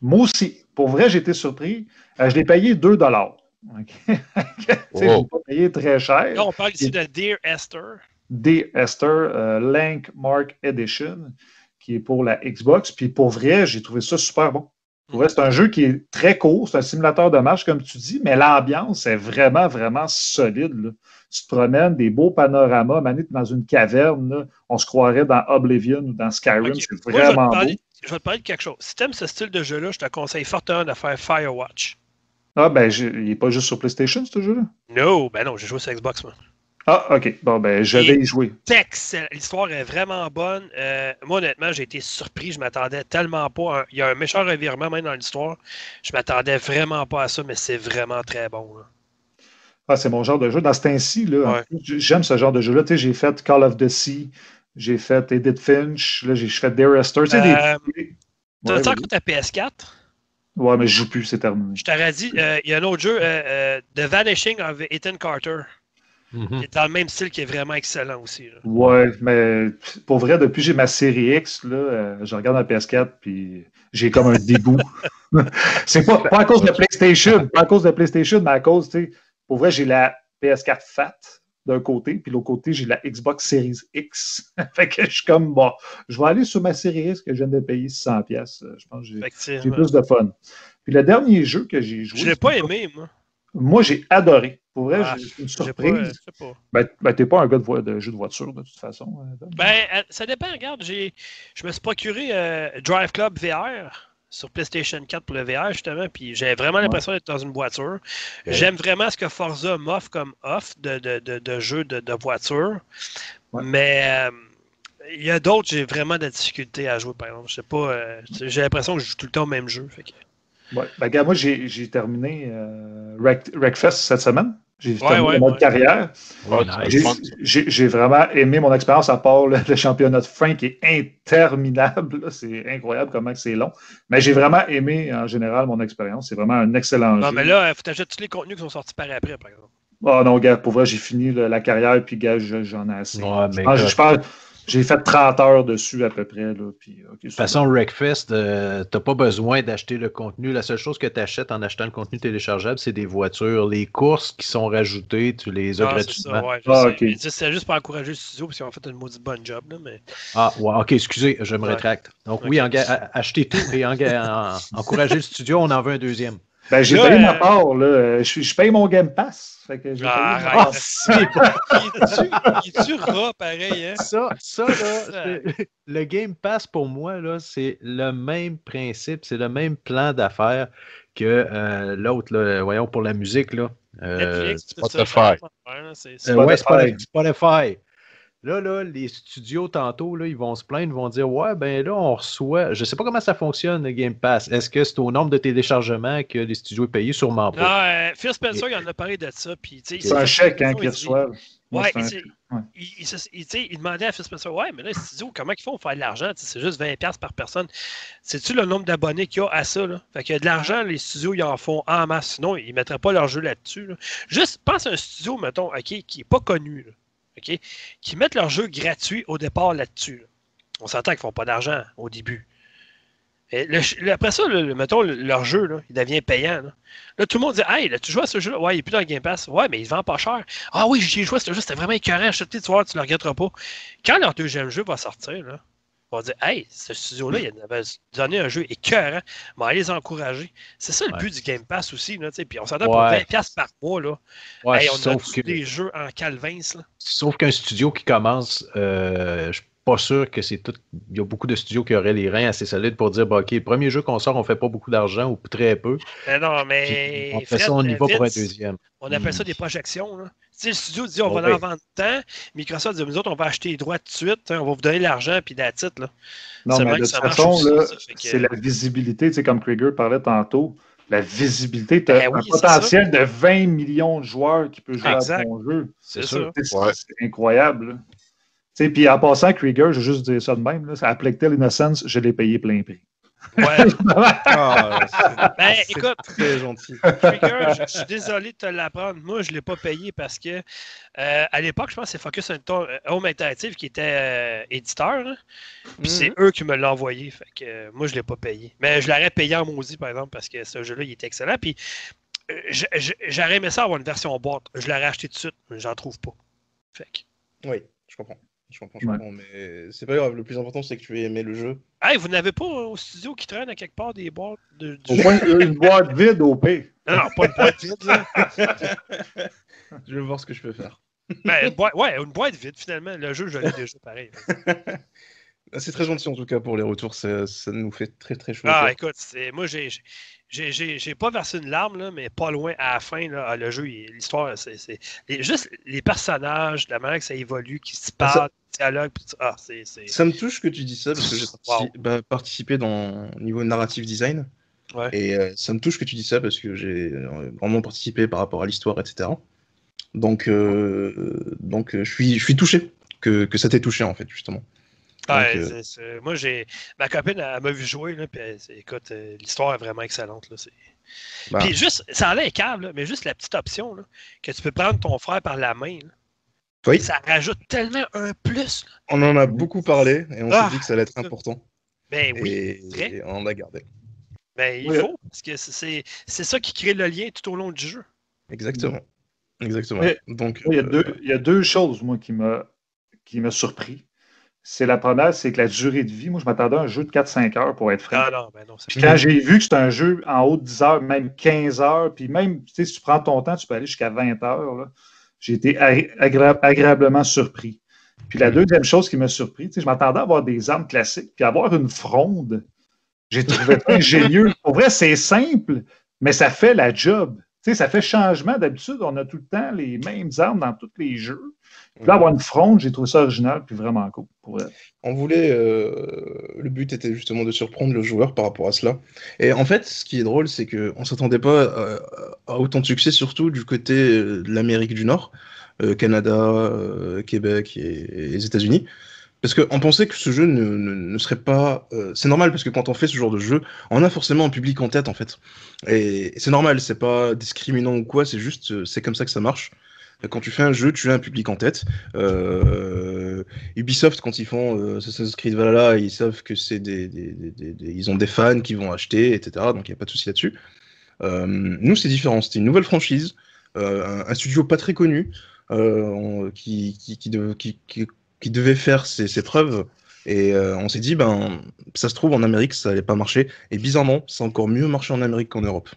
Moi aussi. Pour vrai, j'ai été surpris. Euh, je l'ai payé 2 dollars. Okay. Je l'ai pas payé très cher. Là, on parle ici de Dear Esther. Dear Esther euh, Link Mark Edition, qui est pour la Xbox. Puis pour vrai, j'ai trouvé ça super bon. Pour vrai, c'est un jeu qui est très court, c'est un simulateur de marche, comme tu dis, mais l'ambiance est vraiment, vraiment solide. Là tu te promènes, des beaux panoramas, Manu, dans une caverne, on se croirait dans Oblivion ou dans Skyrim, c'est vraiment beau. Je vais te parler de quelque chose. Si tu aimes ce style de jeu-là, je te conseille fortement de faire Firewatch. Ah, ben, il n'est pas juste sur PlayStation, ce jeu-là? Non, ben non, j'ai joué sur Xbox, moi. Ah, ok. Bon, ben, je vais y jouer. L'histoire est vraiment bonne. Euh, moi, honnêtement, j'ai été surpris. Je m'attendais tellement pas. Il y a un méchant revirement même dans l'histoire. Je m'attendais vraiment pas à ça, mais c'est vraiment très bon. Ah, c'est mon genre de jeu. Dans ce temps-ci, j'aime ce genre de jeu-là. J'ai fait Call of the Sea, j'ai fait Edith Finch, là, j'ai fait Dare Esther. Tu euh, as encore ta PS4? Ouais, mais je joue plus, c'est terminé. Je t'aurais dit, euh, il y a un autre jeu, euh, The Vanishing of Ethan Carter. Qui est dans le même style qui est vraiment excellent aussi. Là. Ouais, mais pour vrai, depuis que j'ai ma série X, là, je regarde la PS4 puis j'ai comme un dégoût. c'est pas, pas à cause de PlayStation, pas à cause de PlayStation, mais à cause, tu sais, pour vrai, j'ai la PS4 FAT d'un côté, puis l'autre côté, j'ai la Xbox Series X. fait que je suis comme, bon, je vais aller sur ma Series X que je viens de payer 600 pièces. Je pense que j'ai plus de fun. Puis le dernier jeu que j'ai joué... Je l'ai pas aimé, moi. Moi, j'ai adoré. Pour vrai, ah, j'ai une surprise. Pas, pas. Ben, ben t'es pas un gars de, jeu de voiture, de toute façon. Hein, ben, euh, ça dépend. Regarde, je me suis procuré euh, Drive Club VR sur PlayStation 4 pour le VR, justement, puis j'ai vraiment l'impression d'être dans une voiture. J'aime vraiment ce que Forza m'offre comme offre de, de, de, de jeu de, voiture. Mais euh, il y a d'autres, j'ai vraiment de la difficulté à jouer, par exemple. Je sais pas, euh, j'ai l'impression que je joue tout le temps au même jeu. Fait ben, regarde, moi, j'ai terminé euh, Wreckfest cette semaine. J'ai terminé mon carrière. J'ai vraiment aimé mon expérience à part le, championnat de frein qui est interminable. C'est incroyable comment c'est long. Mais j'ai vraiment aimé en général mon expérience. C'est vraiment un excellent non, jeu. mais là, il faut t'ajouter tous les contenus qui sont sortis par après, par exemple. Oh non, gars, pour vrai, j'ai fini la carrière, puis gars, j'en ai assez. je, pense, j'ai fait 30 heures dessus à peu près. Là, puis, de toute façon, Wreckfest, euh, tu n'as pas besoin d'acheter le contenu. La seule chose que tu achètes en achetant le contenu téléchargeable, c'est des voitures. Les courses qui sont rajoutées, tu les as ah, gratuitement. ah, C'est juste pour encourager le studio parce qu'ils ont fait une maudite bonne job. Là, mais... Ah, ouais, ok, excusez, je me rétracte. Donc oui, achetez tout et encourager le studio, on en veut un deuxième. Ben, j'ai payé ma part, là. Je, je, paye mon Game Pass. Fait que ah, payé ma part. Il est-tu rat, pareil, hein? Ça, ça là, le Game Pass, pour moi, là, c'est le même principe, c'est le même plan d'affaires que euh, l'autre, voyons, pour la musique, là. Euh, Spotify. Euh, ouais, Spotify. Là, là, les studios, tantôt, là, ils vont se plaindre, ils vont dire Ouais, ben là, on reçoit. Je ne sais pas comment ça fonctionne, le Game Pass. Est-ce que c'est au nombre de téléchargements que les studios payent? Sûrement pas. Non, euh, Phil Spencer, il en a parlé de ça. C'est un chèque hein, qu'ils reçoivent. Ouais, il, il, demandait à Phil Spencer Ouais, mais là, les studios, comment ils font pour faire de l'argent? C'est juste 20$ par personne. C'est-tu le nombre d'abonnés qu'il y a à ça là? Fait qu'il y a de l'argent, les studios, ils en font en masse. Sinon, ils ne mettraient pas leur jeu là-dessus. Juste, pense à un studio, mettons, qui n'est pas connu qui mettent leur jeu gratuit au départ là-dessus. On s'entend qu'ils ne font pas d'argent au début. Et après ça, mettons, le- leur jeu, il devient payant. Là. Tout le monde dit Hey, là, tu joues à ce jeu-là? Ouais, il est plus dans le Game Pass. Ouais, mais il vend pas cher. Ah oui, j'ai joué à ce jeu, c'était vraiment écœurant. Acheté, tu vois, tu le regretteras pas. Quand leur deuxième jeu va sortir, là, on va dire Hey, ce studio-là, il avait donné un jeu écœurant. On va aller les encourager. C'est ça le Ouais. but du Game Pass aussi. Là, tu sais. puis on s'entend pour Ouais. 20$ par mois. Là. Ouais, Hey, on a sauf, que, des jeux en calvins. Là. sauf qu'un studio qui commence, euh, je pas sûr que c'est tout. Il y a beaucoup de studios qui auraient les reins assez solides pour dire bah, OK, premier jeu qu'on sort, on fait pas beaucoup d'argent ou très peu. Mais non, Puis mais. on fait Fred, ça, on y va pour un deuxième. On appelle ça Mm. des projections. Là. Sais, le studio dit on Oh, va oui. en vendre tant. Microsoft dit nous autres, on va acheter les droits tout de suite. hein, on va vous donner l'argent puis la titre. Là. Non, C'est mais de toute façon, que- c'est la visibilité, tu sais, comme Krieger parlait tantôt, la visibilité, tu as Ben oui, un potentiel de 20 millions de joueurs qui peuvent jouer Exact. à ton jeu. C'est sûr. ça. C'est Ouais. c'est incroyable. Puis en passant, Krieger, je vais juste dire ça de même, là, à Plectel Innocence, je l'ai payé plein prix. Ouais. Ah, c'est- Ben, c'est écoute, très gentil. Trigger, je, je suis désolé de te l'apprendre. Moi, je ne l'ai pas payé parce que euh, à l'époque, je pense que c'est Focus Home Home Interactive qui était euh, éditeur. hein. Puis c'est Mhm. eux qui me l'ont envoyé. Fait que euh, moi, je ne l'ai pas payé. Mais je l'aurais payé en maudit, par exemple, parce que ce jeu-là, il était excellent. Puis euh, j'aurais aimé ça avoir une version boîte. Je l'aurais acheté tout de suite, mais j'en trouve pas. Fait que- Oui, je comprends. Je comprends, je Ouais. comprends. Mais c'est pas grave. Le plus important, c'est que tu aies aimé le jeu. Hey, vous n'avez pas euh, au studio qui traîne à quelque part des boîtes de, du Au moins, une boîte vide au P. Non, non, pas une boîte vide, là. Je vais voir ce que je peux faire. Ben, une boîte, ouais, une boîte vide, finalement. Le jeu, je l'ai déjà pareil. C'est très gentil en tout cas pour les retours. Ça, ça nous fait très très chaud. au Ah, écoute, c'est- moi, j'ai, j'ai, pas versé une larme, là, mais pas loin à la fin. Là, le jeu, l'histoire, c'est, juste les personnages, la manière que ça évolue, qui se Ah, ça- parlent, le dialogue, ah. Ça me touche que tu dis ça parce que j'ai Wow. bah, participé dans niveau narrative design. Ouais. Et euh, ça me touche que tu dis ça parce que j'ai euh, vraiment participé par rapport à l'histoire, etc. Donc, euh, donc je, suis, je suis touché que, que ça t'ait touché en fait, justement. Ouais, Donc, euh, c'est- c'est- moi, j'ai... Ma copine, elle, m'a vu jouer, là, puis elle- écoute, euh, l'histoire est vraiment excellente. Là, c'est... Bah. Puis juste, ça a l'air câble, là, mais juste la petite option, là, que tu peux prendre ton frère par la main, là, Oui. ça rajoute tellement un plus. là. On en a beaucoup parlé et on Ah, s'est dit que ça allait être important. Ben oui, et, on l'a gardé. ben il Oui. faut, parce que c'est- ça qui crée le lien tout au long du jeu. Exactement. Exactement. Donc, Il y, a euh, deux, il y a deux choses, moi, qui m'a qui m'a surpris. C'est la première, c'est que la durée de vie, moi, je m'attendais à un jeu de 4-5 heures pour être franc. Ah non, ben non, c'est Puis quand j'ai vu que c'est un jeu en haut de 10 heures, même 15 heures, puis même, tu sais, si tu prends ton temps, tu peux aller jusqu'à 20 heures, j'ai été agré- agréablement surpris. Puis la deuxième chose qui m'a surpris, tu sais, je m'attendais à avoir des armes classiques, puis avoir une fronde. J'ai trouvé ça ingénieux. Pour vrai, c'est simple, mais ça fait la job. Sais, ça fait changement. D'habitude, on a tout le temps les mêmes armes dans tous les jeux. Puis là, avoir une fronde, j'ai trouvé ça original, puis vraiment cool. Pour. On voulait. euh, le but était justement de surprendre le joueur par rapport à cela. Et en fait, ce qui est drôle, c'est qu'on ne s'attendait pas euh, à autant de succès, surtout du côté euh, de l'Amérique du Nord, euh, Canada, euh, Québec et, et les États-Unis. Parce qu'on pensait que ce jeu ne, serait pas. euh, c'est normal parce que quand on fait ce genre de jeu, on a forcément un public en tête en fait. Et c'est normal, c'est pas discriminant ou quoi, c'est juste, euh, c'est comme ça que ça marche. Quand tu fais un jeu, tu as un public en tête. Euh, Ubisoft, quand ils font euh, Assassin's Creed Valhalla, ils savent que c'est des, ils ont des fans qui vont acheter, etc. Donc il n'y a pas de souci là-dessus. Nous, c'est différent. C'était une nouvelle franchise, un, studio pas très connu, qui- qui- devait faire ses, ses preuves. Et euh, on s'est dit, ben, ça se trouve en Amérique, ça allait pas marcher. Et bizarrement, ça a encore mieux marché en Amérique qu'en Europe.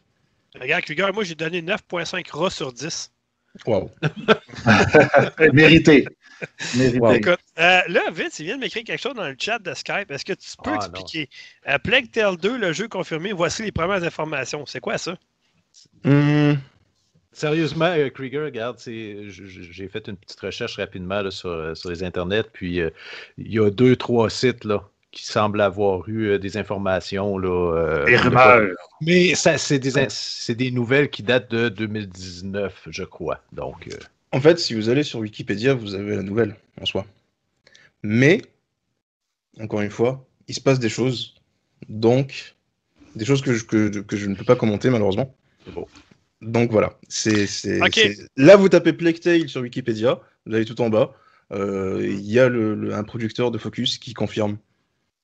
Regarde, Krieger, moi, j'ai donné 9.5 rats sur 10. Waouh. Mérité. Mérité. Wow. Écoute, euh, là, vite, il vient de m'écrire quelque chose dans le chat de Skype. Est-ce que tu peux Ah, expliquer? Euh, Plague Tale 2, le jeu confirmé, voici les premières informations. C'est quoi ça? Hum, Sérieusement, euh, Krieger, regarde, j'ai fait une petite recherche rapidement là, sur, euh, sur les internets, puis euh, il y a deux, trois sites là, qui semblent avoir eu euh, des informations. Là, euh, Des rumeurs. Mais ça, c'est des, nouvelles qui datent de 2019, je crois. Donc, En fait, si vous allez sur Wikipédia, vous avez la nouvelle en soi. Mais, encore une fois, il se passe des choses. Donc, des choses que je, que, que je ne peux pas commenter malheureusement. C'est beau. Donc voilà. C'est, Là, vous tapez Tale sur Wikipédia, vous allez tout en bas. Euh, Il y a le, le- un producteur de Focus qui confirme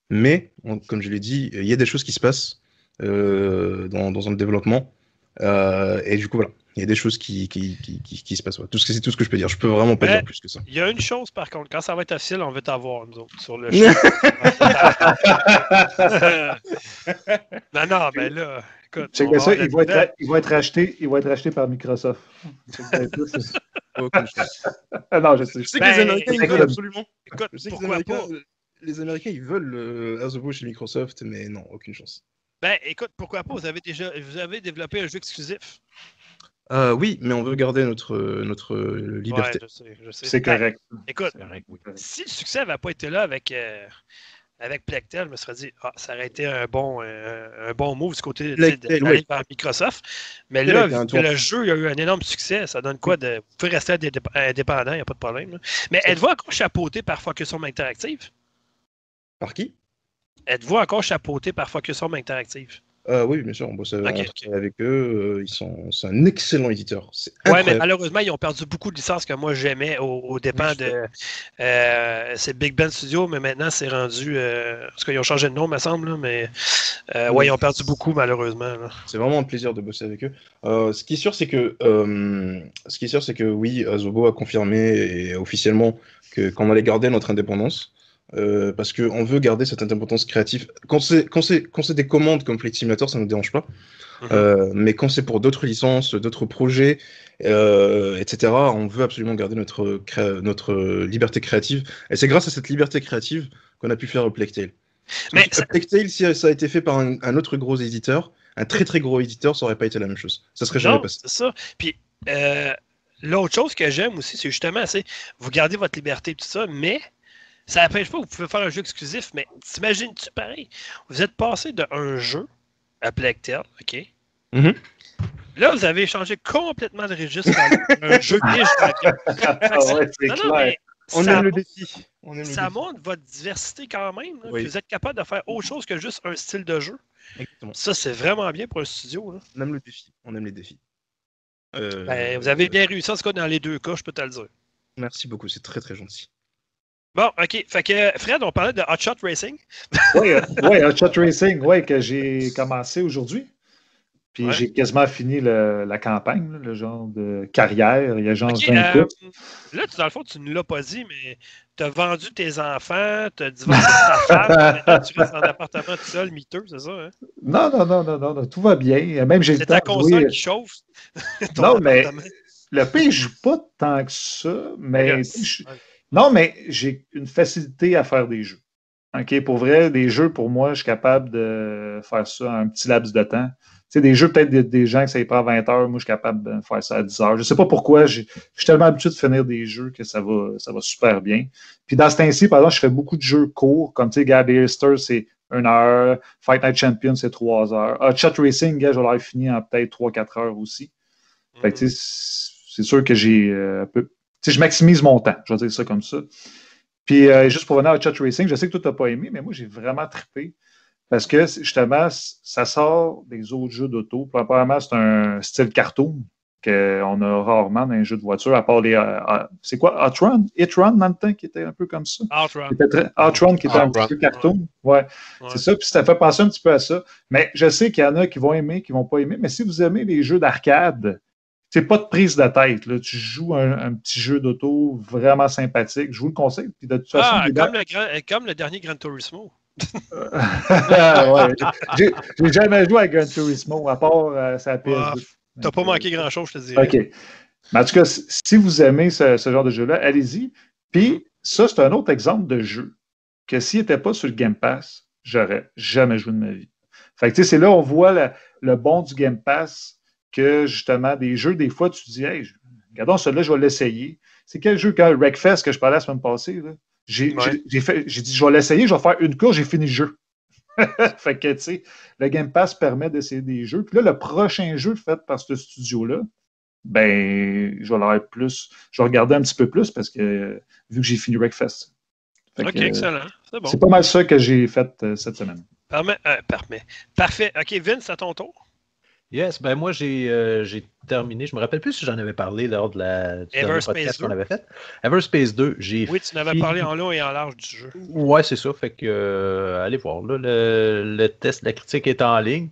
Mais, on- comme je l'ai dit, il y a des choses qui se passent euh, dans, dans le développement. Euh, et du coup, voilà, il y a des choses qui, qui, qui, qui- qui se passent. ouais. Tout ce que c'est tout ce que je peux dire. Je peux vraiment pas dire plus que ça. Il y a une chose, par contre, quand ça va être officiel, on veut t'avoir, nous autres, sur le non, non, mais là, écoute. Ça, il va, être, nouvelle. il va être acheté, il va être acheté par Microsoft. Ah non, je sais. Je sais Ben, que les Américains, ils écoute, veulent absolument. Écoute, Je sais que les pourquoi Américains, pas? les Américains, ils veulent euh, Asobo chez Microsoft, mais non, aucune chance. Ben, écoute, pourquoi pas? Vous avez déjà vous avez développé un jeu exclusif. Euh, oui, mais on veut garder notre, notre euh, liberté. Ouais, je sais, je sais. C'est Ben, correct. écoute, C'est correct, oui. si le succès n'avait pas été là avec, euh, avec Plectel, je me serais dit, ah, ça aurait été un bon, euh, un bon move du côté Plectel, d'aller oui. vers Microsoft. Mais là, vu que le jeu a eu un énorme succès, ça donne quoi de. Vous pouvez rester indép- indépendant, il n'y a pas de problème. là. Mais êtes-vous encore chapeauté par Focus Home Interactive? Par qui? Êtes-vous encore chapeauté par Focus Home Interactive? Euh, Oui, bien sûr, on bosse on travaille avec eux. euh, ils sont, c'est un excellent éditeur. C'est Ouais, mais malheureusement, ils ont perdu beaucoup de licences que moi j'aimais au, au Oui, je de. euh, c'est Big Ben Studio, mais maintenant c'est rendu. Euh, parce qu'ils ont changé de nom, me semble, mais. euh, ouais, ils ont perdu beaucoup, malheureusement. là. C'est vraiment un plaisir de bosser avec eux. Euh, ce qui est sûr, c'est que, euh, ce qui est sûr, c'est que oui, Azobo a confirmé et officiellement que qu'on allait garder notre indépendance. Euh, parce qu'on veut garder cette indépendance créative. Quand c'est quand c'est quand c'est des commandes comme Flight Simulator, ça ne nous dérange pas. Mhm. Euh, mais quand c'est pour d'autres licences, d'autres projets, euh, etc., on veut absolument garder notre, cré- notre liberté créative. Et c'est grâce à cette liberté créative qu'on a pu faire Plectail. Mais Mais ça- si ça a été fait par un, un autre gros éditeur, un très très gros éditeur, ça aurait pas été la même chose. Ça serait jamais Non, passé. c'est ça. Puis, l'autre chose que j'aime aussi, c'est justement, c'est vous gardez votre liberté et tout ça, mais ça n'empêche pas que vous pouvez faire un jeu exclusif. Mais t'imagines-tu pareil? Vous êtes passé d'un jeu à Plectel, OK? Mhm. Là, vous avez changé complètement de registre dans un jeu Dragon. Ah ouais, c'est clair. mais On aime le défi. On aime le Ça défi. montre votre diversité quand même. là, Oui. que Vous êtes capable de faire autre chose que juste un style de jeu. Exactement. Ça, c'est vraiment bien pour un studio. là. On aime le défi. On aime les défis. Euh, Ben, vous avez bien réussi, en tout cas, dans les deux cas, je peux te le dire. Merci beaucoup, c'est très très gentil. Bon, OK. Fait que, Fred, on parlait de Hot Shot Racing. Oui, euh, ouais, un chat racing, ouais, que j'ai commencé aujourd'hui. Puis Ouais. j'ai quasiment fini le- la campagne, là, le genre de carrière. Il y a genre OK, 20 euh, là, tu- dans le fond, tu ne l'as pas dit, mais tu as vendu tes enfants, tu as divorcé ta femme, maintenant tu restes en appartement tout seul, miteux, c'est ça? Hein? Non, non, non, non, non, non, tout va bien. Même j'ai C'est ta console qui chauffe. Non, mais le pays, je joue pas tant que ça, mais je- non, mais j'ai une facilité à faire des jeux. OK, pour vrai, des jeux, pour moi, je suis capable de faire ça en un petit laps de temps. Tu sais, des jeux, peut-être des, gens que ça y prend 20 heures, moi, je suis capable de faire ça à 10 heures. Je sais pas pourquoi, je suis tellement habitué de finir des jeux que ça va, ça va super bien. Puis dans ce temps-ci, par exemple, je fais beaucoup de jeux courts, comme, tu sais, Gab c'est une heure, Fight Night Champion, c'est trois heures. Ah, Chat Racing, je vais l'avoir fini en peut-être 3-4 heures aussi. Fait que, tu sais, c'est c'est sûr que j'ai euh, un peu. Je maximise mon temps, je vais dire ça comme ça. Puis, euh, juste pour venir à Chat Racing, je sais que toi, tu n'as pas aimé, mais moi, j'ai vraiment trippé. Parce que, justement, ça sort des autres jeux d'auto. Apparemment, c'est un style cartoon qu'on a rarement dans les jeux de voiture, à part les. euh, euh, c'est quoi? Outrun? Run dans le temps, qui était un peu comme ça? Qui était très- Outrun, qui était un petit peu cartoon. Ouais. Ouais. C'est ça, puis ça fait penser un petit peu à ça. Mais je sais qu'il y en a qui vont aimer, qui vont pas aimer. Mais si vous aimez les jeux d'arcade, c'est pas de prise de tête. Là. Tu joues un, un petit jeu d'auto vraiment sympathique. Je vous le conseille. Puis de toute façon, Ah, les comme le, grand- euh, comme le dernier Gran Turismo. Ouais. J'ai jamais joué à Gran Turismo, à part euh, sa PS2. T'as pas manqué grand-chose, je te dirais. OK. Mais en tout cas, si vous aimez ce, ce genre de jeu-là, allez-y. Puis, ça, c'est un autre exemple de jeu que s'il n'était pas sur le Game Pass, j'aurais jamais joué de ma vie. Fait que, tu sais, c'est là on voit la- le bon du Game Pass que, justement, des jeux, des fois, tu te dis, hey, regardons celui-là, je vais l'essayer. C'est quel jeu, quand Wreckfest que je parlais la semaine passée? J'ai Ouais. dit, je vais l'essayer, je vais faire une course, j'ai fini le jeu. fait que, tu sais, le Game Pass permet d'essayer des jeux. Puis là, le prochain jeu fait par ce studio-là, ben, je vais leur plus, je vais regarder un petit peu plus parce que, vu que j'ai fini Wreckfest. Fait Ok, que, excellent. C'est bon. C'est pas mal ça que j'ai fait euh, cette semaine. Parfait. euh, parfait. Parfait. OK, Vince, à ton tour. Yes, ben moi j'ai euh, j'ai terminé. Je me rappelle plus si j'en avais parlé lors de la du podcast 2. qu'on avait fait. Everspace 2, j'ai Oui, tu n'avais parlé en long et en large du jeu. Ouais, c'est ça. Fait que euh, allez voir. Là, le, le test, la critique est en ligne.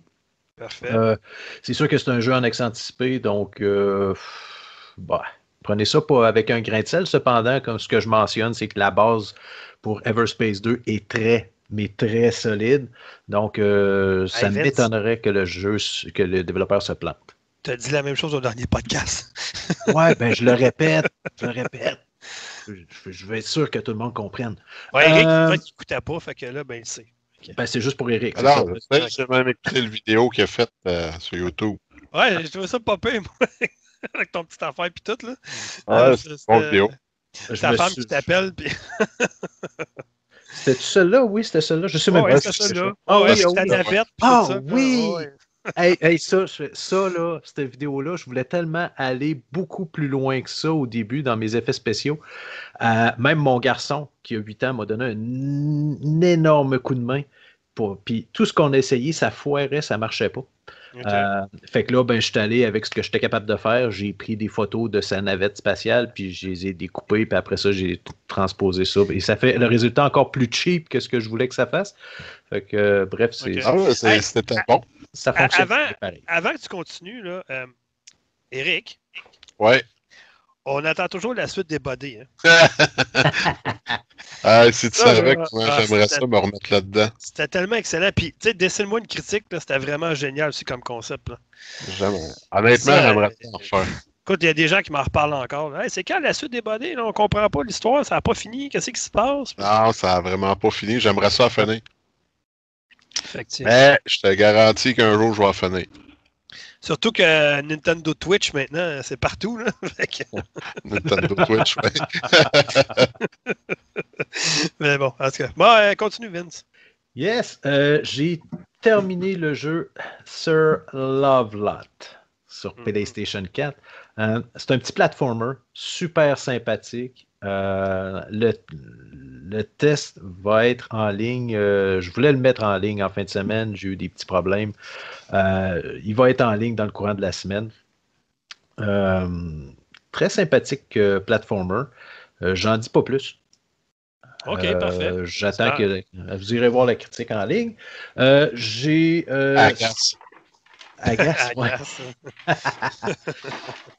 Parfait. Euh, c'est sûr que c'est un jeu en accent anticipé, donc bah, prenez ça pas avec un grain de sel. Cependant, comme ce que je mentionne, c'est que la base pour Everspace 2 est très, mais très solide. Donc, euh, ça m'étonnerait que le jeu, que le développeur se plante. Tu as dit la même chose au dernier podcast. Ouais, ben je le répète, je le répète. Je, je veux être sûr que tout le monde comprenne. Ouais, Eric, Euh, il pas, fait que là, ben, il sait. Ben, c'est juste pour Eric. Alors, ça. je sais, j'ai même écouté le vidéo qu'il a faite euh, sur YouTube. Ouais, j'ai trouvé ça pas pire, moi. Avec ton petit affaire puis tout, là. Ouais, Euh, c'est bonne vidéo. Ta me femme suis- qui t'appelle, puis. C'était celle-là? Oui, c'était celle-là. Je sais même Ouais, pas. c'est si ça, c'est là. ça. Ah, oui, oui. navette. Ah, oui! Ah. Hey, hey, ça, ça, là, cette vidéo-là, je voulais tellement aller beaucoup plus loin que ça au début dans mes effets spéciaux. Euh, même mon garçon, qui a 8 ans, m'a donné un, un énorme coup de main. Pour, puis tout ce qu'on a essayé, ça foirait, ça marchait pas. Euh, fait que là, ben, je suis allé avec ce que j'étais capable de faire. J'ai pris des photos de sa navette spatiale, puis je les ai découpées, puis après ça, j'ai transposé ça. Et ça fait le résultat encore plus cheap que ce que je voulais que ça fasse. Fait que, euh, bref, c'est, Ok. Ah c'est- Hey, c'était bon. ça fonctionne avant- pareil. Avant que tu continues, là, euh, Eric, Ouais. on attend toujours la suite des bodies. Hein. Ah, si tu Ça, savais que moi, ah, j'aimerais ça me remettre là-dedans. C'était tellement excellent. Puis, tu sais, dessine-moi une critique, c'était vraiment génial aussi comme concept. Là. J'aimerais- Honnêtement, j'aimerais euh, ça en faire. Écoute, il y a des gens qui m'en reparlent encore. Hey, c'est quand la suite des? Là? On comprend pas l'histoire, ça n'a pas fini. Qu'est-ce qui se passe? Non, ça a vraiment pas fini. J'aimerais ça finir. Effectivement. Mais je te garantis qu'un jour, je vais finir. Surtout que Nintendo Twitch, maintenant, c'est partout. Là. Que- Nintendo Twitch, ouais. Mais bon, en tout cas. Bon, euh, continue, Vince. Yes, euh, j'ai terminé le jeu Sir Lovelot sur Mhm. PlayStation 4. Euh, c'est un petit platformer super sympathique. Euh, le, le test va être en ligne. euh, je voulais le mettre en ligne en fin de semaine. J'ai eu des petits problèmes. Euh, il va être en ligne dans le courant de la semaine. Euh, très sympathique euh, platformer. Euh, J'en dis pas plus. OK, Euh, parfait. J'attends que vous irez voir la critique en ligne. Euh, J'ai. euh, Agace. Agace, ouais. Agace.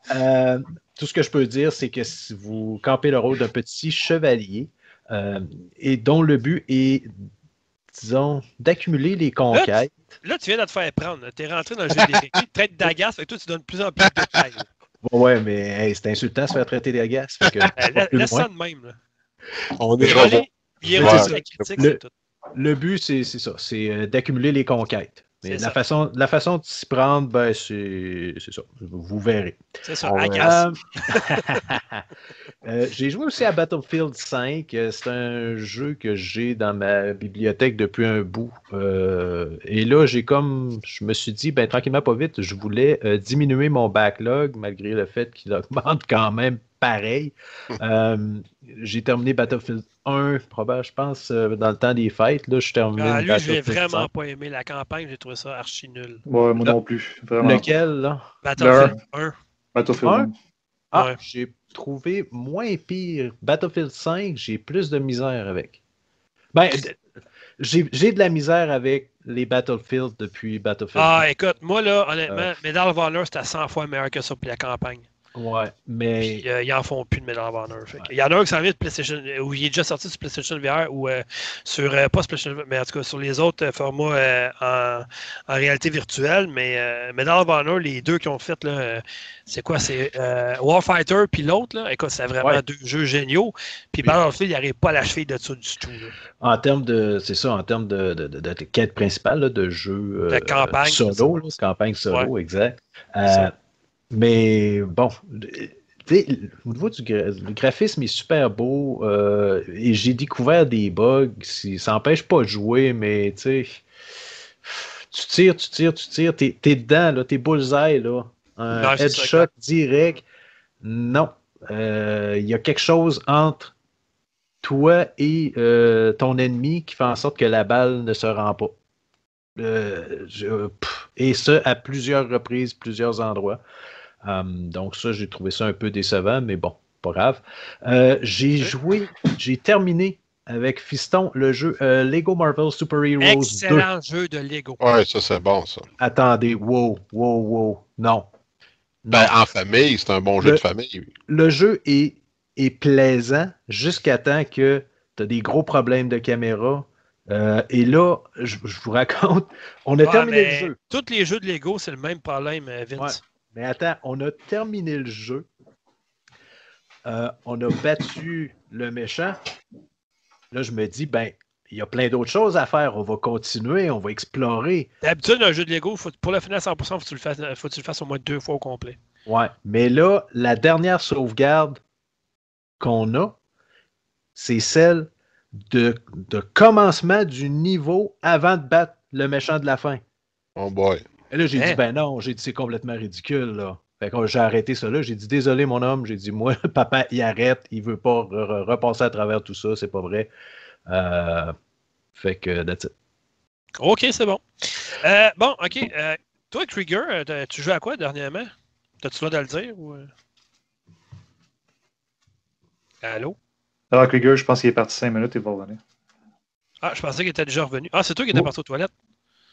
Tout ce que je peux dire, c'est que si vous campez le rôle d'un petit chevalier euh, et dont le but est, disons, d'accumuler les conquêtes. Là, tu viens de te faire prendre. Tu es rentré dans le jeu d'Eric. Tu traites d'agace, fait que toi, tu donnes de plus en plus de détails. Ouais, mais hey, c'est insultant de se faire traiter d'agace. Euh, plus Laisse ça de même. Là. On est il est Ouais, relié c'est la ça. critique, Le- c'est tout. Le but, c'est c'est ça, c'est euh, d'accumuler les conquêtes. Mais la ça. façon, la façon de s'y prendre, ben, c'est ça. Vous verrez. C'est ça. Euh, euh, j'ai joué aussi à Battlefield 5. Euh, C'est un jeu que j'ai dans ma bibliothèque depuis un bout. Euh, et là, j'ai comme, je me suis dit, ben tranquillement, pas vite, je voulais diminuer mon backlog malgré le fait qu'il augmente quand même pareil. Euh, j'ai terminé Battlefield 1, probablement, je pense, euh, dans le temps des fêtes. Là, je termine Ah, lui, Battlefield vraiment 5. pas aimé la campagne. J'ai trouvé ça archi nul. Ouais, moi Le- non plus. Vraiment. Lequel, là? Battlefield 1. Battlefield Un? 1. Ah, Ouais. j'ai trouvé moins pire. Battlefield 5, j'ai plus de misère avec. Ben, j'ai j'ai de la misère avec les Battlefield depuis Battlefield. Ah, écoute, moi, là, honnêtement, Euh. Medal of Honor, c'était 100 fois meilleur que ça pour la campagne. Ouais, mais Puis, euh, ils en font plus de Medal of Honor. Il y en a un qui s'en vient de PlayStation, euh, où il est déjà sorti sur PlayStation VR ou euh, sur, euh, pas sur PlayStation mais en tout cas sur les autres formats en, en réalité virtuelle. Mais Medal of Honor, les deux qui ont fait, là, c'est quoi C'est Warfighter puis l'autre, là. Écoute, c'est vraiment Ouais. deux jeux géniaux. Puis Battlefield, il n'arrive pas à la cheville de ça du tout. là. en termes de, c'est ça, en termes de, de, de- de quête principale, là, de jeu De campagne, solo, campagne solo, exact. Euh. Mais bon, au niveau du gra- le graphisme est super beau euh, et j'ai découvert des bugs. Ça n'empêche pas de jouer, mais tu sais, tu tires, tu tires, tu tires, t'es es dedans, là, t'es bullseye, là. Un ça, headshot direct. Non. Euh, Il y a quelque chose entre toi et euh, ton ennemi qui fait en sorte que la balle ne se rend pas. Je- pff, Et ce, à plusieurs reprises, plusieurs endroits. Euh, donc ça, j'ai trouvé ça un peu décevant, mais bon, pas grave. Euh, j'ai joué, j'ai terminé avec Fiston le jeu euh, Lego Marvel Super Heroes Excellent jeu de Lego. Ouais, ça c'est bon ça. Attendez, wow, wow, wow, non. Ben, en famille, c'est un bon jeu Le- de famille. Le jeu est, est plaisant jusqu'à temps que tu as des gros problèmes de caméra. Euh, et là, je, je vous raconte, on a Ouais, terminé le jeu. Tous les jeux de Lego, c'est le même problème, Vince. Ouais. Mais attends, on a terminé le jeu. Euh, on a battu le méchant. Là, je me dis, ben, il y a plein d'autres choses à faire. On va continuer, on va explorer. D'habitude, un jeu de Lego, faut- pour le finir à 100%, faut que tu le fasses, faut que tu le fasses au moins deux fois au complet. Ouais. Mais là, la dernière sauvegarde qu'on a, c'est celle de, de commencement du niveau avant de battre le méchant de la fin. Oh boy. Et là, j'ai Hein? dit, ben non, j'ai dit, c'est complètement ridicule, là. Fait que j'ai arrêté ça là. J'ai dit, désolé, mon homme. J'ai dit, moi, papa, il arrête. Il veut pas re- re- repasser à travers tout ça. C'est pas vrai. Euh, fait que, that's it. OK, c'est bon. Euh, bon, OK. euh, toi, Krieger, tu joues à quoi dernièrement? T'as-tu le droit de le dire? Ou... Allô? Alors, Krieger, je pense qu'il est parti 5 minutes et il va revenir. Ah, je pensais qu'il était déjà revenu. Ah, c'est toi qui étais Oh. parti aux toilettes?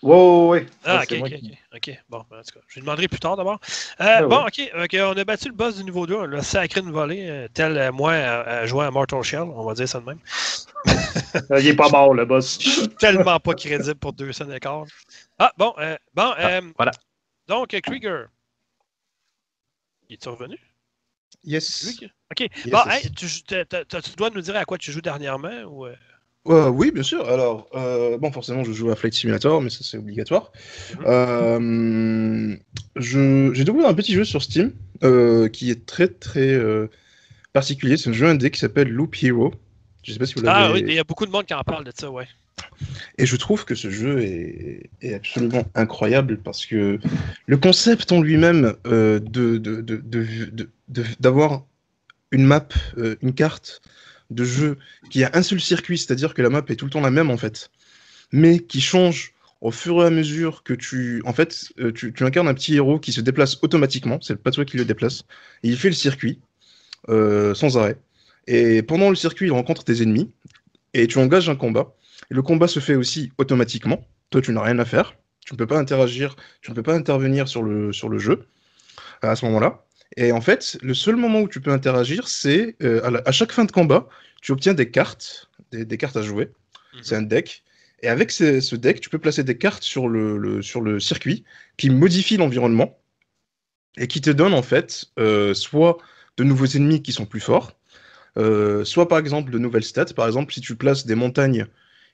Ouais, ouais, ouais. Ah, Ouais, ok, ok, qui- ok. Bon, ben, en tout cas, je lui demanderai plus tard d'abord. Euh, Ben bon, oui. ok, ok, on a battu le boss du niveau 2, on l'a sacré une volée, euh, tel euh, moi à, à jouer à Mortal Shell, on va dire ça de même. Il est pas mort, le boss. Tellement pas crédible pour deux scènes d'écart. Ah, bon, euh, bon, euh, voilà. Donc, Krieger. Il est revenu? Yes. Ok. Yes, bon, yes. hey, tu, tu dois nous dire à quoi tu joues dernièrement ou. Euh, oui, bien sûr. Alors, euh, bon, forcément, je joue à Flight Simulator, mais ça, c'est obligatoire. Mhm. Euh, je- J'ai découvert un petit jeu sur Steam euh, qui est très, très particulier. C'est un jeu indé qui s'appelle Loop Hero. Je sais pas si vous l'avez. Ah oui, il y a beaucoup de monde qui en parle de ça, ouais. Et je trouve que ce jeu est, est absolument incroyable parce que le concept en lui-même euh, de, de, de, de- de- de- d'avoir une map, une carte de jeu qui a un seul circuit, c'est-à-dire que la map est tout le temps la même en fait, mais qui change au fur et à mesure que tu, en fait, euh, tu, incarnes un petit héros qui se déplace automatiquement, c'est pas toi qui le déplace, et il fait le circuit euh, sans arrêt. Et pendant le circuit, il rencontre des ennemis et tu engages un combat. Et le combat se fait aussi automatiquement. Toi, tu n'as rien à faire. Tu ne peux pas interagir, tu ne peux pas intervenir sur le, sur le jeu à ce moment-là. Et en fait, le seul moment où tu peux interagir, c'est euh, à, la- à chaque fin de combat, tu obtiens des cartes, des, des cartes à jouer. Mhm. C'est un deck. Et avec ce, ce deck, tu peux placer des cartes sur le, le- sur le circuit qui modifient l'environnement et qui te donnent en fait euh, soit de nouveaux ennemis qui sont plus forts, euh, soit par exemple de nouvelles stats. Par exemple, si tu places des montagnes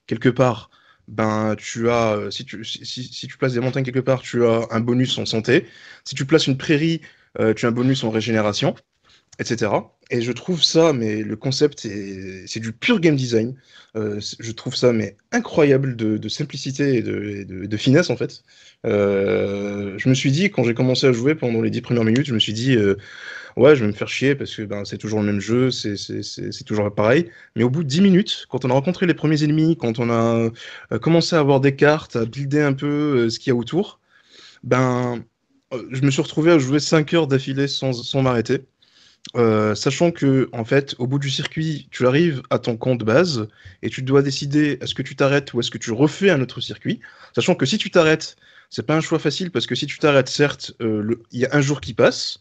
quelque part, ben tu as, si tu, si, tu places des montagnes quelque part, tu as un bonus en santé. Si tu places une prairie, tu as un bonus en régénération, etc. Et je trouve ça, mais le concept, est- c'est du pur game design. Euh, je trouve ça, mais incroyable de, simplicité et de, finesse, en fait. Euh, je me suis dit, quand j'ai commencé à jouer pendant les dix premières minutes, je me suis dit, euh, ouais, je vais me faire chier parce que ben, c'est toujours le même jeu, c'est toujours pareil. Mais au bout de 10 minutes, quand on a rencontré les premiers ennemis, quand on a euh, commencé à avoir des cartes, à builder un peu euh, ce qu'il y a autour, ben, euh, je me suis retrouvé à jouer 5 heures d'affilée sans, m'arrêter. Euh, sachant que, en fait, au bout du circuit, tu arrives à ton camp de base et tu dois décider est-ce que tu t'arrêtes ou est-ce que tu refais un autre circuit. Sachant que si tu t'arrêtes, c'est pas un choix facile parce que si tu t'arrêtes, certes, euh, il y a un jour qui passe,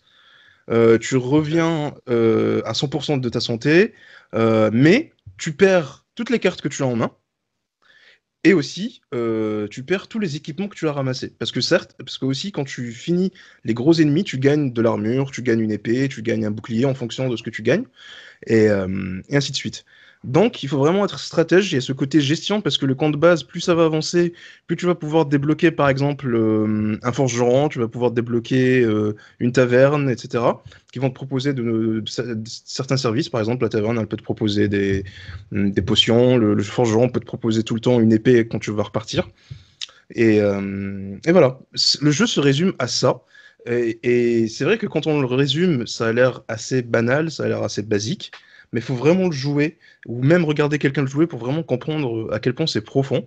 euh, tu reviens euh, à 100% de ta santé, euh, mais tu perds toutes les cartes que tu as en main. Et aussi, euh, tu perds tous les équipements que tu as ramassés. Parce que certes, parce que aussi, quand tu finis les gros ennemis, tu gagnes de l'armure, tu gagnes une épée, tu gagnes un bouclier en fonction de ce que tu gagnes, et, euh, et ainsi de suite. Donc, il faut vraiment être stratège. Il y a ce côté gestion parce que le camp de base, plus ça va avancer, plus tu vas pouvoir débloquer, par exemple, euh, un forgeron, tu vas pouvoir débloquer euh, une taverne, etc., qui vont te proposer de, certains services. Par exemple, la taverne, elle peut te proposer des, des potions. Le, forgeron peut te proposer tout le temps une épée quand tu vas repartir. Et, euh, voilà, le jeu se résume à ça. Et, et c'est vrai que quand on le résume, ça a l'air assez banal, ça a l'air assez basique, mais il faut vraiment le jouer, ou même regarder quelqu'un le jouer pour vraiment comprendre à quel point c'est profond.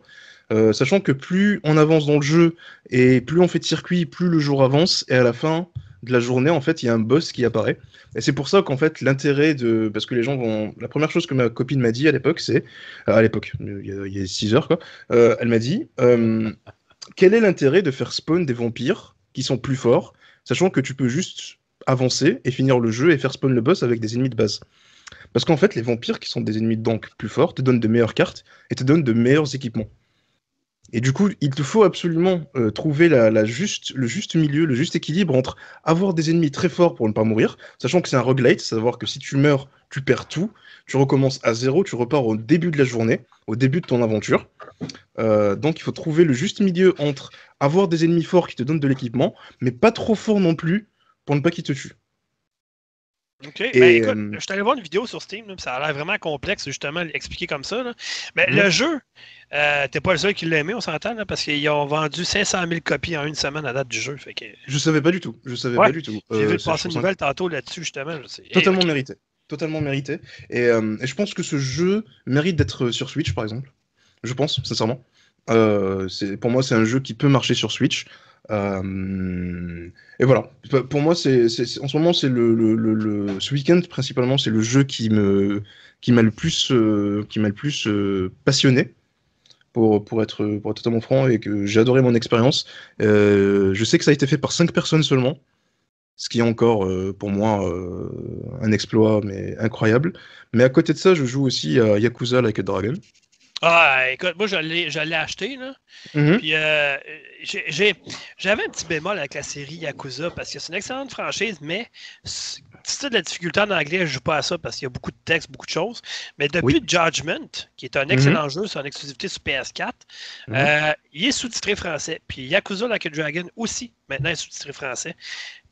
Euh, sachant que plus on avance dans le jeu et plus on fait de circuits, plus le jour avance, et à la fin de la journée, en fait, il y a un boss qui apparaît. Et c'est pour ça qu'en fait, l'intérêt de. Parce que les gens vont. La première chose que ma copine m'a dit à l'époque, c'est. À l'époque, il y a 6 heures, quoi. Euh, elle m'a dit euh, Quel est l'intérêt de faire spawn des vampires qui sont plus forts, sachant que tu peux juste avancer et finir le jeu et faire spawn le boss avec des ennemis de base? Parce qu'en fait, les vampires qui sont des ennemis donc plus forts te donnent de meilleures cartes et te donnent de meilleurs équipements. Et du coup, il te faut absolument euh, trouver le juste milieu, le juste équilibre entre avoir des ennemis très forts pour ne pas mourir, sachant que c'est un roguelite, savoir que si tu meurs, tu perds tout, tu recommences à zéro, tu repars au début de la journée, au début de ton aventure. Euh, donc il faut trouver le juste milieu entre avoir des ennemis forts qui te donnent de l'équipement, mais pas trop forts non plus pour ne pas qu'ils te tuent. OK. ben, écoute, euh, je suis allé voir une vidéo sur Steam, ça a l'air vraiment complexe, justement, expliqué comme ça. Mais le jeu, euh, t'es pas le seul qui l'a aimé, on s'entend, parce qu'ils ont vendu 500 000 copies en une semaine à date du jeu. Fait que... Je savais pas du tout. Je savais pas du tout. J'ai vu euh, passer une nouvelle tantôt là-dessus, justement. Totalement mérité. Totalement mérité. Et, et, je pense que ce jeu mérite d'être sur Switch, par exemple. Je pense, sincèrement. pour moi, c'est un jeu qui peut marcher sur Switch. Euh, et voilà. Pour moi, en ce moment, c'est le, ce week-end principalement, c'est le jeu qui me qui m'a le plus euh, qui m'a le plus euh, passionné. Pour, pour, être, pour être totalement franc et que j'ai adoré mon expérience. je sais que ça a été fait par 5 personnes seulement, ce qui est encore pour moi un exploit mais incroyable. Mais à côté de ça, je joue aussi à Yakuza Like a Dragon. Ah, écoute, moi, je l'ai acheté, là. Puis, euh, j'avais un petit bémol avec la série Yakuza parce que c'est une excellente franchise, mais si tu as de la difficulté en anglais, je ne joue pas à ça parce qu'il y a beaucoup de textes, beaucoup de choses. Mais depuis Judgment, qui est un excellent mm-hmm. jeu, c'est une exclusivité sur PS4, mm-hmm. euh, il est sous-titré français. Puis Yakuza Like a Dragon aussi, maintenant, est sous-titré français.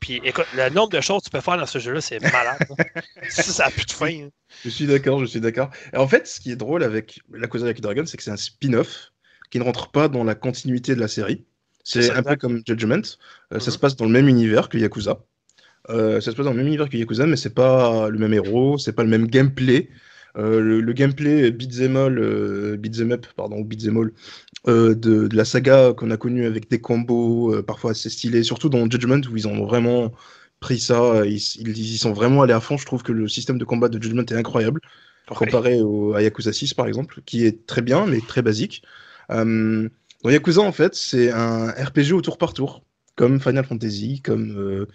Puis écoute, le nombre de choses que tu peux faire dans ce jeu-là, c'est malade. ça, ça n'a plus de fin. Hein. Je suis d'accord, je suis d'accord. En fait, ce qui est drôle avec Yakuza Like a Dragon, c'est que c'est un spin-off qui ne rentre pas dans la continuité de la série. C'est un peu comme Judgment. Euh, ça mm-hmm. se passe dans le même univers que Yakuza. Euh, ça se passe dans le même univers que Yakuza, mais c'est pas le même héros, c'est pas le même gameplay. Euh, le, gameplay beat'em euh, up, pardon, beat'em all, de, de, la saga qu'on a connu avec des combos parfois assez stylés, surtout dans Judgment où ils ont vraiment pris ça, ils, ils, sont vraiment allés à fond. Je trouve que le système de combat de Judgment est incroyable, comparé au, à Yakuza 6 par exemple, qui est très bien mais très basique. dans Yakuza en fait, c'est un RPG au tour par tour, comme Final Fantasy, comme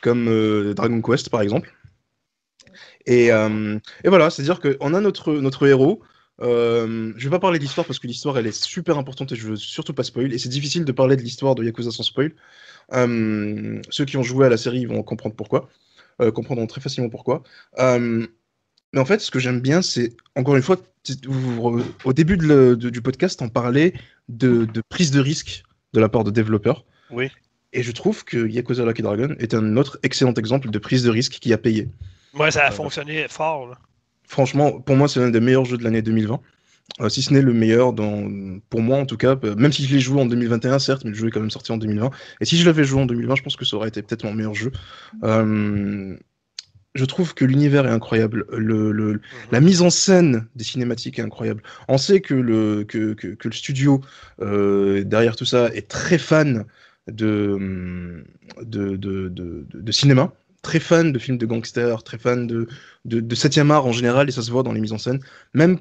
comme euh, Dragon Quest par exemple. Et, euh, et voilà, c'est-à-dire qu'on a notre, notre héros. Euh, je vais pas parler d'histoire parce que l'histoire elle est super importante et je veux surtout pas spoil. Et c'est difficile de parler de l'histoire de Yakuza sans spoil. ceux qui ont joué à la série vont comprendre pourquoi, comprendront très facilement pourquoi. mais en fait, ce que j'aime bien, c'est encore une fois, au début du podcast, on parlait de, de, prise de risque de la part de développeurs. Oui. Et je trouve que Yakuza Lucky Dragon est un autre excellent exemple de prise de risque qui a payé. Ouais, ça a euh, fonctionné fort. Franchement, pour moi, c'est l'un des meilleurs jeux de l'année 2020. Euh, si ce n'est le meilleur, dans, pour moi en tout cas, euh, même si je l'ai joué en 2021, certes, mais le jeu est quand même sorti en 2020. Et si je l'avais joué en 2020, je pense que ça aurait été peut-être mon meilleur jeu. je trouve que l'univers est incroyable. Le, mhm. La mise en scène des cinématiques est incroyable. On sait que le, que, que, que le studio, derrière tout ça, est très fan de, de, de, de, cinéma, très fan de films de gangsters, très fan de, de, de 7e art en général, et ça se voit dans les mises en scène. Même,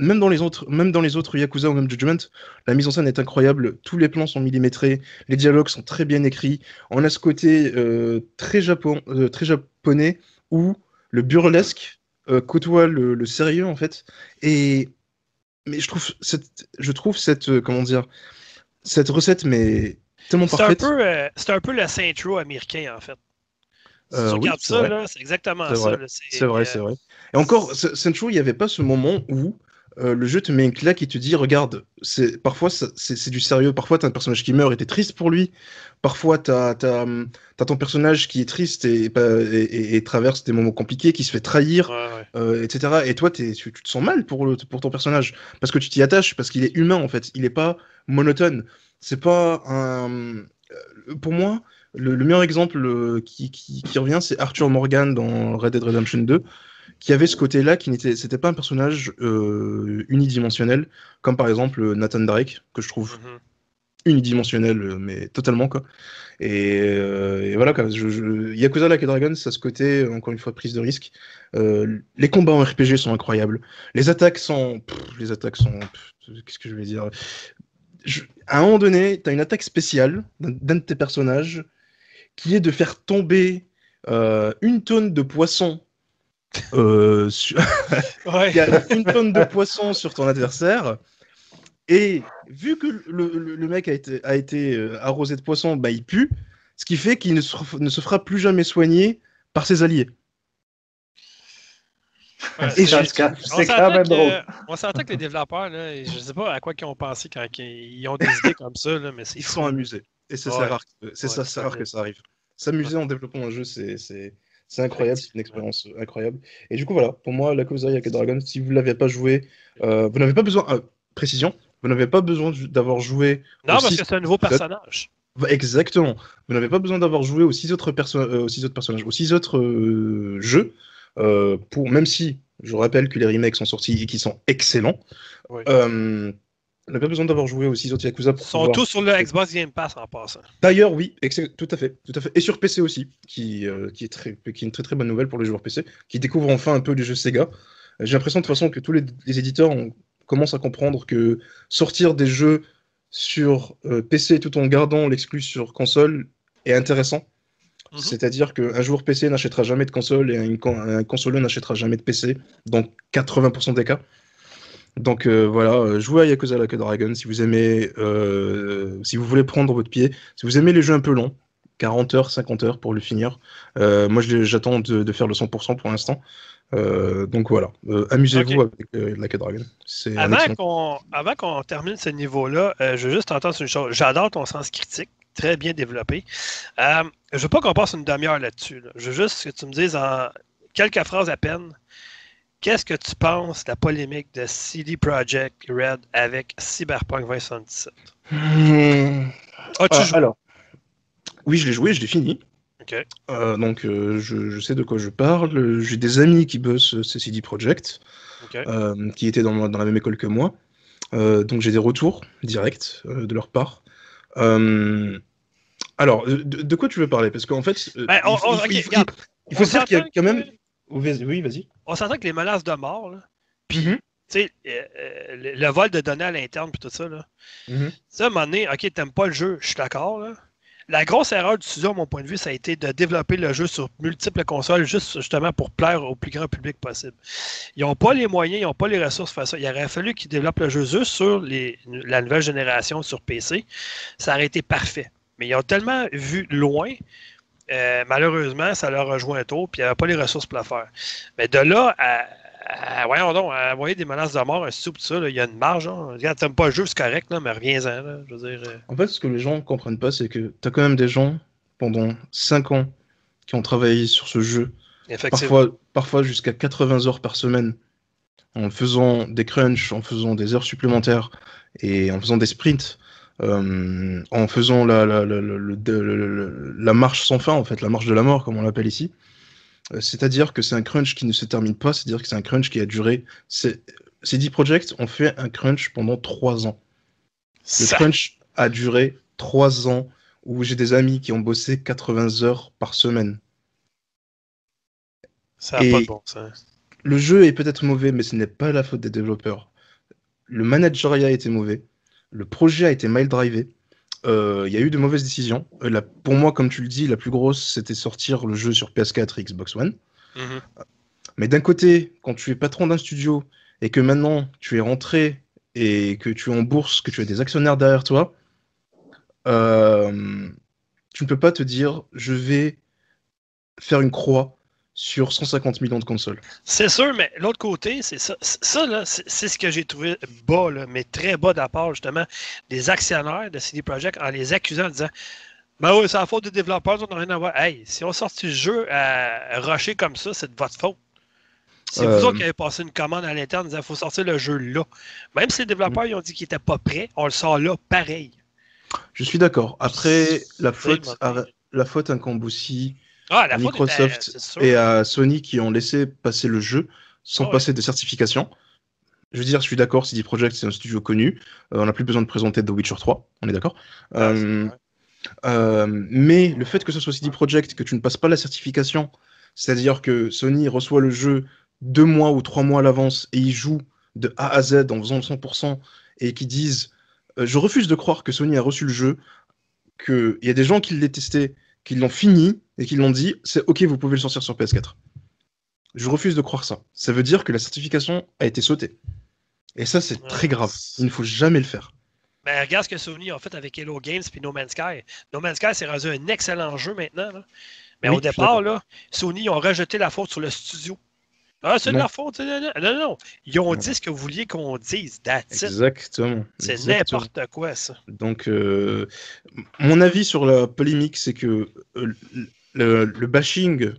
même, dans les autres, même dans les autres Yakuza ou même Judgment, la mise en scène est incroyable, tous les plans sont millimétrés, les dialogues sont très bien écrits, on a ce côté euh, très, japon, euh, très japonais où le burlesque euh, côtoie le, le, sérieux en fait. Et mais je trouve cette, je trouve cette, comment dire, cette recette mais c'est un, peu, c'est un peu le Saint américain, en fait. Si euh, tu ça, c'est exactement ça. C'est vrai, c'est vrai. Et encore, Saint il n'y avait pas ce moment où euh, le jeu te met une claque et te dit regarde, c'est parfois c'est du sérieux, parfois tu as un personnage qui meurt et tu es triste pour lui, parfois tu as, ton personnage qui est triste et, et, traverse des moments compliqués, qui se fait trahir, etc. Et toi, tu, tu, te sens mal pour, le, pour ton personnage parce que tu t'y attaches, parce qu'il est humain en fait, il n'est pas monotone c'est pas un. Euh, pour moi, le, meilleur exemple euh, qui, qui, revient, c'est Arthur Morgan dans Red Dead Redemption 2, qui avait ce côté-là, qui n'était, c'était pas un personnage euh, unidimensionnel, comme par exemple Nathan Drake, que je trouve Mhm. unidimensionnel, euh, mais totalement quoi. Et, euh, et voilà, quoi. Je, je... Yakuza Like a Dragon, ça a ce côté, euh, encore une fois, prise de risque. Euh, les combats en RPG sont incroyables. Les attaques sont, pff, les attaques sont, qu'est-ce que je vais dire? Je- À un moment donné, tu as une attaque spéciale d'un de tes personnages qui est de faire tomber euh, une tonne de poissons. euh, sur- Ouais. il y a une tonne de poissons sur ton adversaire. Et vu que le, le- le mec a été, a été euh, arrosé de poissons, bah, il pue. Ce qui fait qu'il ne, se ne se fera plus jamais soigner par ses alliés. Ouais, Et c'est- quand même que- drôle. On s'entend que les développeurs, là, je sais pas à quoi ils ont pensé quand ils ont des idées comme ça, là, mais Ils sont amusés. Et c'est Ouais. rare, que- Ouais, ça, à rare que ça arrive. S'amuser en développant un jeu, c'est incroyable, c'est une expérience euh, incroyable. Et du coup, voilà, pour moi, la Yakuza Like a Dragon, si vous ne l'avez pas joué, euh, vous n'avez pas besoin, euh, précision, vous n'avez pas besoin d'avoir joué Non, parce que c'est un nouveau personnage. Bah, Exactement. Vous n'avez pas besoin d'avoir joué aux six autres, perso- aux six autres personnages, aux six autres euh, jeux, euh, pour, même si je rappelle que les remakes sont sortis et qu'ils sont excellents. Oui. euh, vous n'avez pas besoin d'avoir joué aux six autres Yakuza Ils pour sont pouvoir- tous sur le Xbox Game Pass en passant. D'ailleurs, oui, tout à fait, tout à fait. Et sur PC aussi, qui, euh, qui, est très, qui est une très très bonne nouvelle pour les joueurs PC, qui découvrent enfin un peu les jeux Sega. J'ai l'impression de toute façon que tous les, les éditeurs ont- commencent à comprendre que sortir des jeux sur euh, PC tout en gardant l'exclus sur console est intéressant. Mhm. C'est-à-dire qu'un joueur PC n'achètera jamais de console et un, un consoleux n'achètera jamais de PC, dans 80% des cas. Donc euh, voilà, euh, jouez à Yakuza Like a Dragon si vous aimez, euh, si vous voulez prendre votre pied, si vous aimez les jeux un peu longs, 40 heures, 50 heures pour le finir. Euh, moi, j'attends de, de faire le 100% pour l'instant. Donc voilà, amusez-vous avec euh, Like a Dragon. Avant qu'on, avant qu'on termine ce niveau-là, je veux juste entendre une chose. J'adore ton sens critique, très bien développé. Je veux pas qu'on passe une demi-heure là-dessus. là. Je veux juste que tu me dises en quelques phrases à peine, qu'est-ce que tu penses de la polémique de CD Projekt Red avec Cyberpunk 2077? Hmm. As-tu Ah, joué? alors, oui, je l'ai joué, je l'ai fini. Ok. Euh, donc, euh, je, je sais de quoi je parle. J'ai des amis qui bossent chez CD Projekt, euh, qui étaient dans, dans la même école que moi. Euh, donc, j'ai des retours directs euh, de leur part. Euh, alors, de, de quoi tu veux parler? Parce qu'en fait, euh, Ben, on- il faut, on- il faut- il il dire qu'il y a quand même. Oui, vas-y. On s'entend que les menaces de mort, puis, tu sais, euh, euh, le, le vol de données à l'interne, puis tout ça, là. Mhm. Ça, à un moment donné, ok, t'aimes pas le jeu, je suis d'accord. La grosse erreur du studio, à mon point de vue, ça a été de développer le jeu sur multiples consoles, juste justement pour plaire au plus grand public possible. Ils n'ont pas les moyens, ils n'ont pas les ressources pour faire ça. Il aurait fallu qu'ils développent le jeu juste sur les- la nouvelle génération sur PC. Ça aurait été parfait. Mais ils ont tellement vu loin, euh, malheureusement, ça leur rejoint tôt, puis il n'y avait pas les ressources pour le faire. Mais de là à, à- voyons donc, à envoyer des menaces de mort, un tout ça, là, il y a une marge. Hein. Regarde, t'aimes pas le jeu, c'est correct, là, mais reviens-en. là. Je veux dire. euh, En fait, ce que les gens comprennent pas, c'est que tu as quand même des gens pendant 5 ans qui ont travaillé sur ce jeu parfois jusqu'à 80 heures par semaine, en faisant des crunchs, en faisant des heures supplémentaires et en faisant des sprints, euh, en faisant la, marche sans fin, en fait, la marche de la mort, comme on l'appelle ici. Euh, C'est-à-dire que c'est un crunch qui ne se termine pas, c'est-à-dire que c'est un crunch qui a duré. c'est- CD Projekt ont fait un crunch pendant 3 ans. Le Ça- crunch a duré 3 ans où j'ai des amis qui ont bossé 80 heures par semaine. Ça n'a pas de bon sens. Le jeu est peut-être mauvais, mais ce n'est pas la faute des développeurs. Le manageriat a été mauvais. Le projet a été mal drivé. Euh, Il y a eu de mauvaises décisions. Euh, la- pour moi, comme tu le dis, la plus grosse, c'était sortir le jeu sur PS4 et Xbox One. Mhm. Mais d'un côté, quand tu es patron d'un studio et que maintenant tu es rentré et que tu es en bourse, que tu as des actionnaires derrière toi, euh, tu ne peux pas te dire je vais faire une croix sur 150 millions de consoles. C'est sûr, mais l'autre côté, c'est ça. C'est- Ça, là, c'est ce que j'ai trouvé bas, là, mais très bas de la part, justement, des actionnaires de CD Projekt en les accusant en disant Ben oui, c'est la faute des développeurs, on n'a rien à voir. Hey, si on sortit le jeu à rusher comme ça, c'est de votre faute. C'est Euh, vous autres qui avez passé une commande à l'interne en disant faut sortir le jeu là. Même si les développeurs ils ont dit qu'ils n'étaient pas prêts, on le sort là pareil. Je suis d'accord. Après, la faute, la faute incombe aussi Ah, la à Microsoft sûr. et à Sony qui ont laissé passer le jeu sans Ah ouais. passer de certification. Je veux dire, je suis d'accord, CD Projekt c'est un studio connu, euh, on n'a plus besoin de présenter The Witcher 3, on est d'accord. Ah, Euh, euh, mais le fait que ce soit CD Projekt, que tu ne passes pas la certification, c'est-à-dire que Sony reçoit le jeu deux mois ou trois mois à l'avance et ils jouent de A à Z en faisant le 100% et qui disent Je refuse de croire que Sony a reçu le jeu, qu'il y a des gens qui l'ont testé, qui l'ont fini et qui l'ont dit C'est ok, vous pouvez le sortir sur PS4. Je refuse de croire ça. Ça veut dire que la certification a été sautée. Et ça, c'est Ouais. très grave. Il ne faut jamais le faire. Ben, regarde ce que Sony a fait avec Hello Games et No Man's Sky. No Man's Sky, c'est rendu un excellent jeu maintenant. là. Mais Oui, au départ, là, Sony ont rejeté la faute sur le studio. Ah, c'est de la faute. Non, non, non. Ils ont dit ce que vous vouliez qu'on dise. That's. Exactement. C'est n'importe quoi, ça. Donc, euh, mon avis sur la polémique, c'est que euh, le, le bashing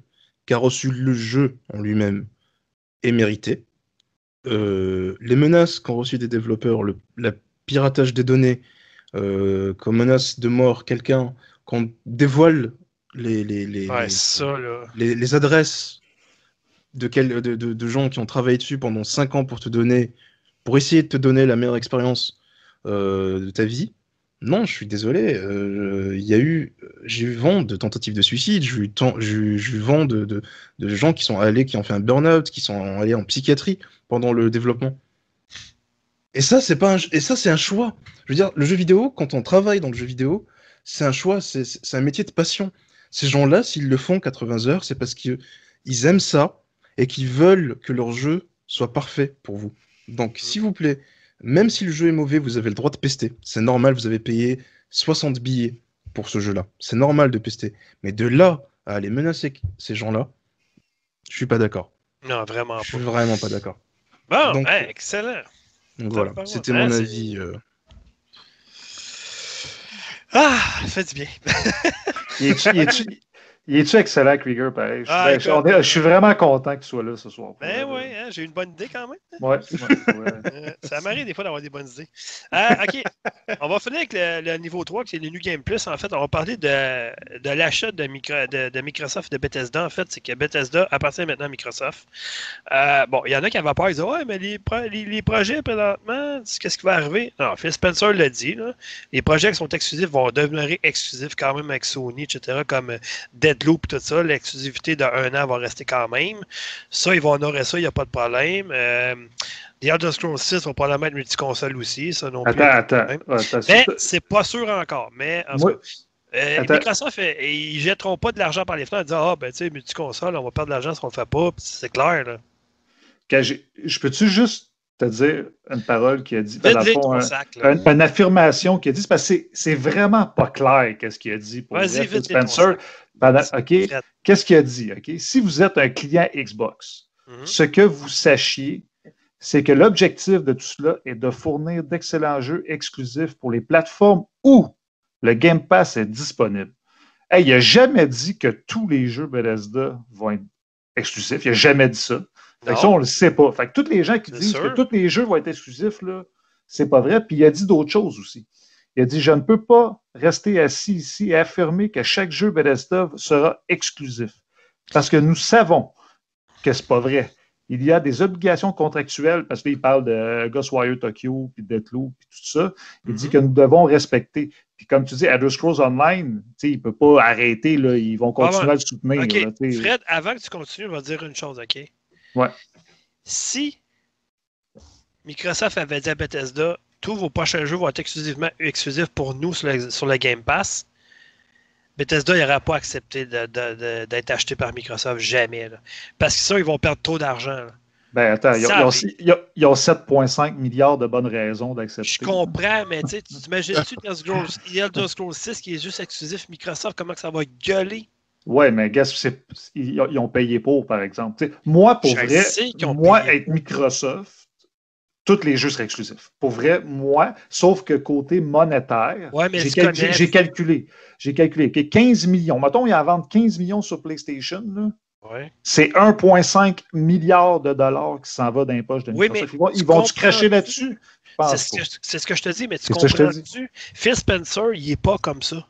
qu'a reçu le jeu en lui-même est mérité. Euh, les menaces qu'ont reçues des développeurs, le la piratage des données, qu'on menace de mort quelqu'un, qu'on dévoile les, les, les, Ouais, les- ça, les adresses de, quel- de, de- gens qui ont travaillé dessus pendant 5 ans pour te donner, pour essayer de te donner la meilleure expérience euh, de ta vie. Non, je suis désolé. euh, Il y a eu, j'ai eu vent de tentatives de suicide. J'ai eu, vent de, de, de gens qui sont allés, qui ont fait un burn-out, qui sont allés en psychiatrie pendant le développement. Et ça, c'est pas, un, et ça, c'est un choix. Je veux dire, le jeu vidéo, quand on travaille dans le jeu vidéo, c'est un choix, c'est un métier de passion. Ces gens-là, s'ils le font 80 heures, c'est parce qu'ils ils aiment ça et qu'ils veulent que leur jeu soit parfait pour vous. Donc, s'il vous plaît, même si le jeu est mauvais, vous avez le droit de pester. C'est normal, vous avez payé 60 billets pour ce jeu-là. C'est normal de pester. Mais de là à aller menacer ces gens-là, je suis pas d'accord. Non, vraiment Je pas. suis vraiment pas d'accord. Bon, Donc- hey, excellent. Donc voilà, c'était ouais, mon avis. euh, Ah, ça fait du bien. Il il il est-tu excellent, Krieger, pareil? Je suis, Ah, ben, on est- je suis vraiment content qu'il soit là ce soir. Ben oui, hein, j'ai eu une bonne idée quand même. Ouais, ouais, ouais. Euh, ça m'arrive des fois d'avoir des bonnes idées. Ah, ok, on va finir avec le, le niveau 3, qui est le New Game Plus. En fait, on va parler de, de l'achat de, Micro- de- de Microsoft et de Bethesda. En fait, c'est que Bethesda appartient maintenant à Microsoft. Euh, bon, il y en a qui avaient peur. Ils disaient Ouais, mais les, pro- les, les projets présentement, qu'est-ce qui va arriver? Non, Phil Spencer l'a dit. là. Les projets qui sont exclusifs vont devenir exclusifs quand même avec Sony, etc., comme euh, Deadloop et tout ça. L'exclusivité de un an va rester quand même. Ça, ils vont honorer ça, il n'y a pas de problème. Euh, The Elder Scrolls 6 va probablement être multiconsole aussi, ça non plus. Attends, attends. Mais c'est pas sûr encore. Mais en euh. Microsoft, euh, ils jetteront pas de l'argent par les fenêtres en disant Ah, ben tu sais, multiconsole, on va perdre de l'argent si on le fait pas. C'est clair. Là. quand je peux-tu juste te dire une parole qui a dit, fond, un- sac. une, affirmation qu'il a dit, c'est parce que c'est- vraiment pas clair qu'est-ce qu'il a dit pour Phil Spencer. Pendant- OK, qu'est-ce qu'il a dit? OK? Si vous êtes un client Xbox, Mhm. ce que vous sachiez, c'est que l'objectif de tout cela est de fournir d'excellents jeux exclusifs pour les plateformes où le Game Pass est disponible. Hey, il n'a jamais dit que tous les jeux Bethesda vont être exclusifs. Il n'a jamais dit ça. Fait que ça, on ne le sait pas. Fait que tous les gens qui disent sûr. que tous les jeux vont être exclusifs, là, c'est pas vrai. Puis il a dit d'autres choses aussi. Il a dit Je ne peux pas rester assis ici et affirmer que chaque jeu Bethesda sera exclusif. Parce que nous savons que c'est pas vrai. Il y a des obligations contractuelles, parce qu'il parle de Ghostwire Tokyo, puis Deathloop, puis tout ça. Il dit Mhm. que nous devons respecter. Puis comme tu dis, Elder Scrolls Online, il ne peut pas arrêter, là, ils vont continuer Ah ouais. à le soutenir. Là. Fred, avant que tu continues, on va dire une chose, OK? Ouais. Si Microsoft avait dit à Bethesda, tous vos prochains jeux vont être exclusivement exclusifs pour nous sur le, sur le Game Pass, Bethesda n'aurait pas accepté d'être acheté par Microsoft, jamais. là. Parce que ça, ils vont perdre trop d'argent. Ben attends, ils ont- Ça ils ont, arrive. ils ont- ils ont 7,5 milliards de bonnes raisons d'accepter. Je comprends, mais tu t'imagines-tu Scrolls- Elder Scrolls 6 qui est juste exclusif Microsoft, comment que ça va gueuler? Ouais, mais c'est- ils, ils ont payé pour, par exemple. Moi, pour Je vrai, moi, être Microsoft, tous les jeux seraient exclusifs. Pour vrai, moi, sauf que côté monétaire, Ouais, j'ai cal- calculé. J'ai calculé. OK, 15 millions. Mettons, ils en vendent 15 millions sur PlayStation. Ouais. C'est 1,5 milliard de dollars qui s'en va dans les poches de Oui, Microsoft. ils vont, tu ils vont-tu cracher là-dessus? C'est ce, que je- c'est ce que je te dis, mais tu que comprends-tu? Phil Spencer, il est pas comme ça.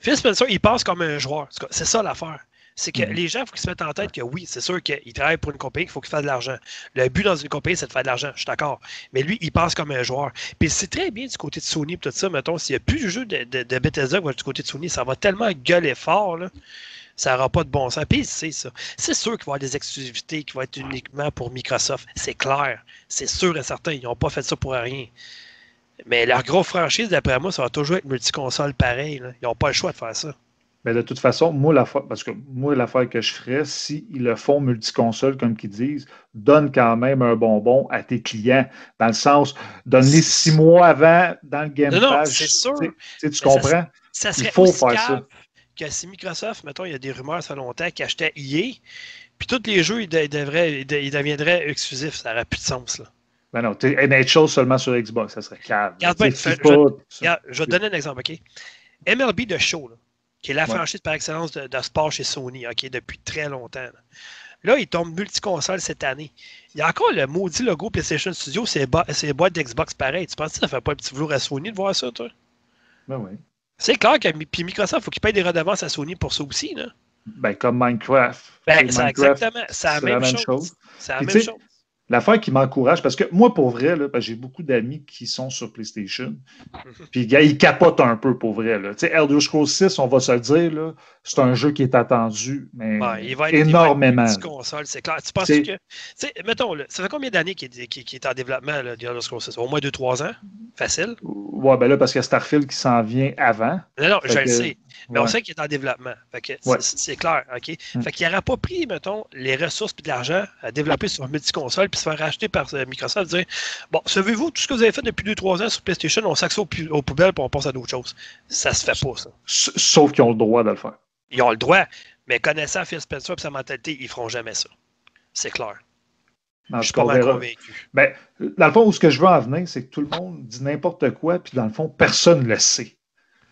Phil Spencer, il passe comme un joueur. C'est ça l'affaire. C'est que Mhm. les gens, il faut qu'ils se mettent en tête que oui, c'est sûr qu'il travaille pour une compagnie, il faut qu'il fasse de l'argent. Le but dans une compagnie, c'est de faire de l'argent, je suis d'accord. Mais lui, il passe comme un joueur. Puis c'est très bien du côté de Sony, tout ça, mettons, s'il n'y a plus de jeu de, de, de Bethesda du côté de Sony, ça va tellement gueuler fort, là. Ça n'aura pas de bon sens. Puis c'est ça. C'est sûr qu'il va y avoir des exclusivités qui vont être uniquement pour Microsoft. C'est clair. C'est sûr et certain. Ils n'ont pas fait ça pour rien. Mais leur gros franchise, d'après moi, ça va toujours être multiconsole pareil. là. Ils n'ont pas le choix de faire ça. Mais de toute façon, moi, l'affaire, parce que moi, l'affaire que je ferais, s'ils le font multiconsole, comme qu'ils disent, donne quand même un bonbon à tes clients. Dans le sens, donne-les six mois avant dans le Game Non, non, c'est sûr. Tu, sais, tu ça, comprends? Ça Il faut faire ça. que si Microsoft, mettons, il y a des rumeurs, ça longtemps, qu'ils achetaient EA, puis tous les jeux, ils, de- ils devraient, ils de- ils deviendraient exclusifs. Ça n'aurait plus de sens, là. Ben non, NHL seulement sur Xbox, ça serait calme. Regarde tout ça. Regarde, je vais te donner un exemple, OK? MLB de Show, là, qui est la Ouais. franchise par excellence de, de sport chez Sony, OK, depuis très longtemps. Là, Là, il tombe multiconsole cette année. Il y a encore le maudit logo PlayStation Studio, c'est les boîtes d'Xbox pareil. Tu penses que ça fait pas un petit velours à Sony de voir ça, toi? Ben oui. C'est clair que puis Microsoft, il faut qu'il paye des redevances à Sony pour ça aussi, là. Ben, comme Minecraft. Ben, c'est exactement. C'est la même, chose. C'est la même chose. L'affaire qui m'encourage, parce que moi, pour vrai, que j'ai beaucoup d'amis qui sont sur PlayStation, Mhm. puis gars, ils capotent un peu pour vrai. là. Tu sais, Elder Scrolls 6, on va se le dire, là, c'est un jeu qui est attendu, mais Ouais, il va être, énormément. Il va être console, c'est clair. Tu penses que. Mettons, là, ça fait combien d'années qu'il est, qu'il- qu'il est en développement, là, Elder Scrolls 6? Au moins 2-3 ans? Facile? Ouais, ben là, parce qu'il y a Starfield qui s'en vient avant. Non, non, je le que- sais. Mais on sait qu'il est en développement. Que Ouais. c'est, clair, OK? Mm. Fait qu'il n'aurait pas pris, mettons, les ressources et de l'argent à développer sur multiconsole puis se faire racheter par euh, Microsoft dire Bon, savez-vous, tout ce que vous avez fait depuis 2-3 ans sur PlayStation, on ça aux, aux poubelles puis on passe à d'autres choses. Ça se fait pas, ça. Sauf qu'ils ont le droit de le faire. Ils ont le droit, mais connaissant Phil Spencer et sa mentalité, ils feront jamais ça. C'est clair. Je suis pas mal convaincu. Ben, dans le fond, où ce que je veux en venir, c'est que tout le monde dit n'importe quoi, puis dans le fond, personne ne le sait.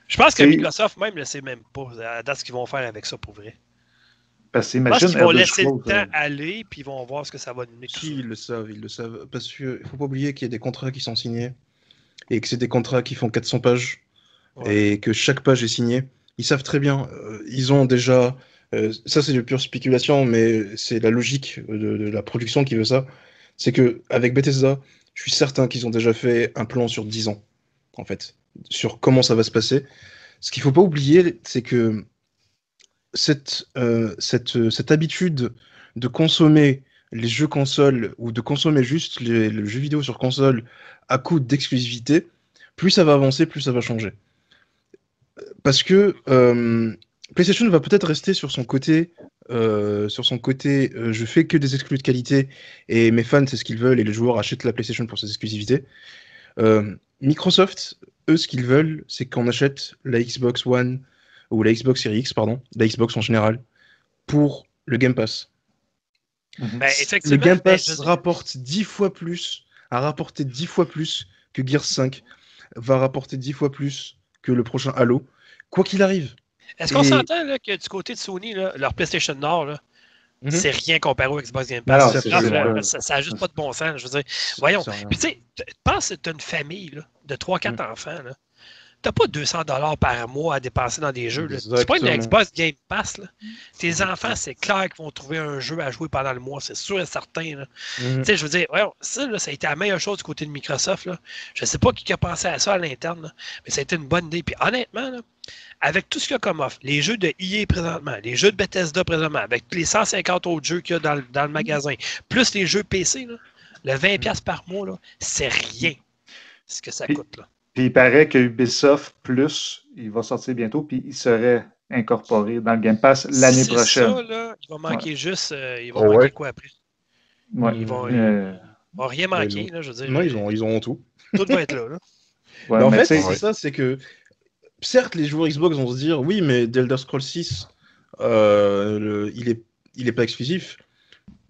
Je pense que Microsoft même ne le sait même pas à date ce qu'ils vont faire avec ça pour vrai. Parce que imagine qu'ils vont laisser le temps euh, aller puis ils vont voir ce que ça va donner. Si, ils le savent, ils le savent. Parce qu'il faut pas oublier qu'il y a des contrats qui sont signés et que c'est des contrats qui font 400 pages Ouais. et que chaque page est signée. Ils savent très bien. euh, ils ont déjà. euh, ça, c'est de pure spéculation, mais c'est la logique de, de la production qui veut ça. C'est que avec Bethesda, je suis certain qu'ils ont déjà fait un plan sur 10 ans, en fait, sur comment ça va se passer. Ce qu'il faut pas oublier, c'est que cette, euh, cette, habitude de consommer les jeux consoles ou de consommer juste les, le jeu vidéo sur console à coût d'exclusivité, plus ça va avancer, plus ça va changer. Parce que euh, PlayStation va peut-être rester sur son côté, euh, sur son côté, euh, je fais que des exclus de qualité et mes fans c'est ce qu'ils veulent et les joueurs achètent la PlayStation pour ses exclusivités. Euh, Microsoft, eux, ce qu'ils veulent, c'est qu'on achète la Xbox One ou la Xbox Series X, pardon, la Xbox en général, pour le Game Pass. mhm. Ben, Le Game ben, Pass je rapporte 10 fois plus, a rapporté 10 fois plus que Gears 5, va rapporter 10 fois plus que le prochain Halo, quoi qu'il arrive. Est-ce qu'on et- s'entend là, que du côté de Sony, là, leur PlayStation Nord, là, Mhm. c'est rien comparé au Xbox Game non, Pass? ça n'a juste pas de bon sens. Je veux dire, voyons. Puis tu sais, pense que tu as une famille là, de 3-4 Mm. enfants. Là. T'as pas 200 par mois à dépenser dans des jeux. C'est pas une. Xbox Game Pass. Là. Tes enfants, c'est clair qu'ils vont trouver un jeu à jouer pendant le mois. C'est sûr et certain. Mhm. Tu sais, je veux dire, voyons, ça, là, ça a été la meilleure chose du côté de Microsoft. Là. Je sais pas qui a pensé à ça à l'interne, mais ça a été une bonne idée. Puis honnêtement, là, avec tout ce qu'il y a comme offre, les jeux de EA présentement, les jeux de Bethesda présentement, avec les 150 autres jeux qu'il y a dans, le- dans le magasin, plus les jeux PC, là, le 20$ par mois, c'est rien ce que ça coûte. Là. Puis il paraît que Ubisoft Plus, il va sortir bientôt, puis il serait incorporé dans le Game Pass l'année prochaine. Ça, là, il va manquer juste. euh, il va Oh, manquer ouais? quoi après? Ouais. Ils vont- Euh, Il va rien manquer, là, je veux dire. Non, ils ont, ils ont tout. Tout va être là. là. ouais, Mais en mais fait, c'est ça, c'est que certes, les joueurs Xbox vont se dire oui, mais The Elder Scrolls 6, euh, le- il, est, il est pas exclusif.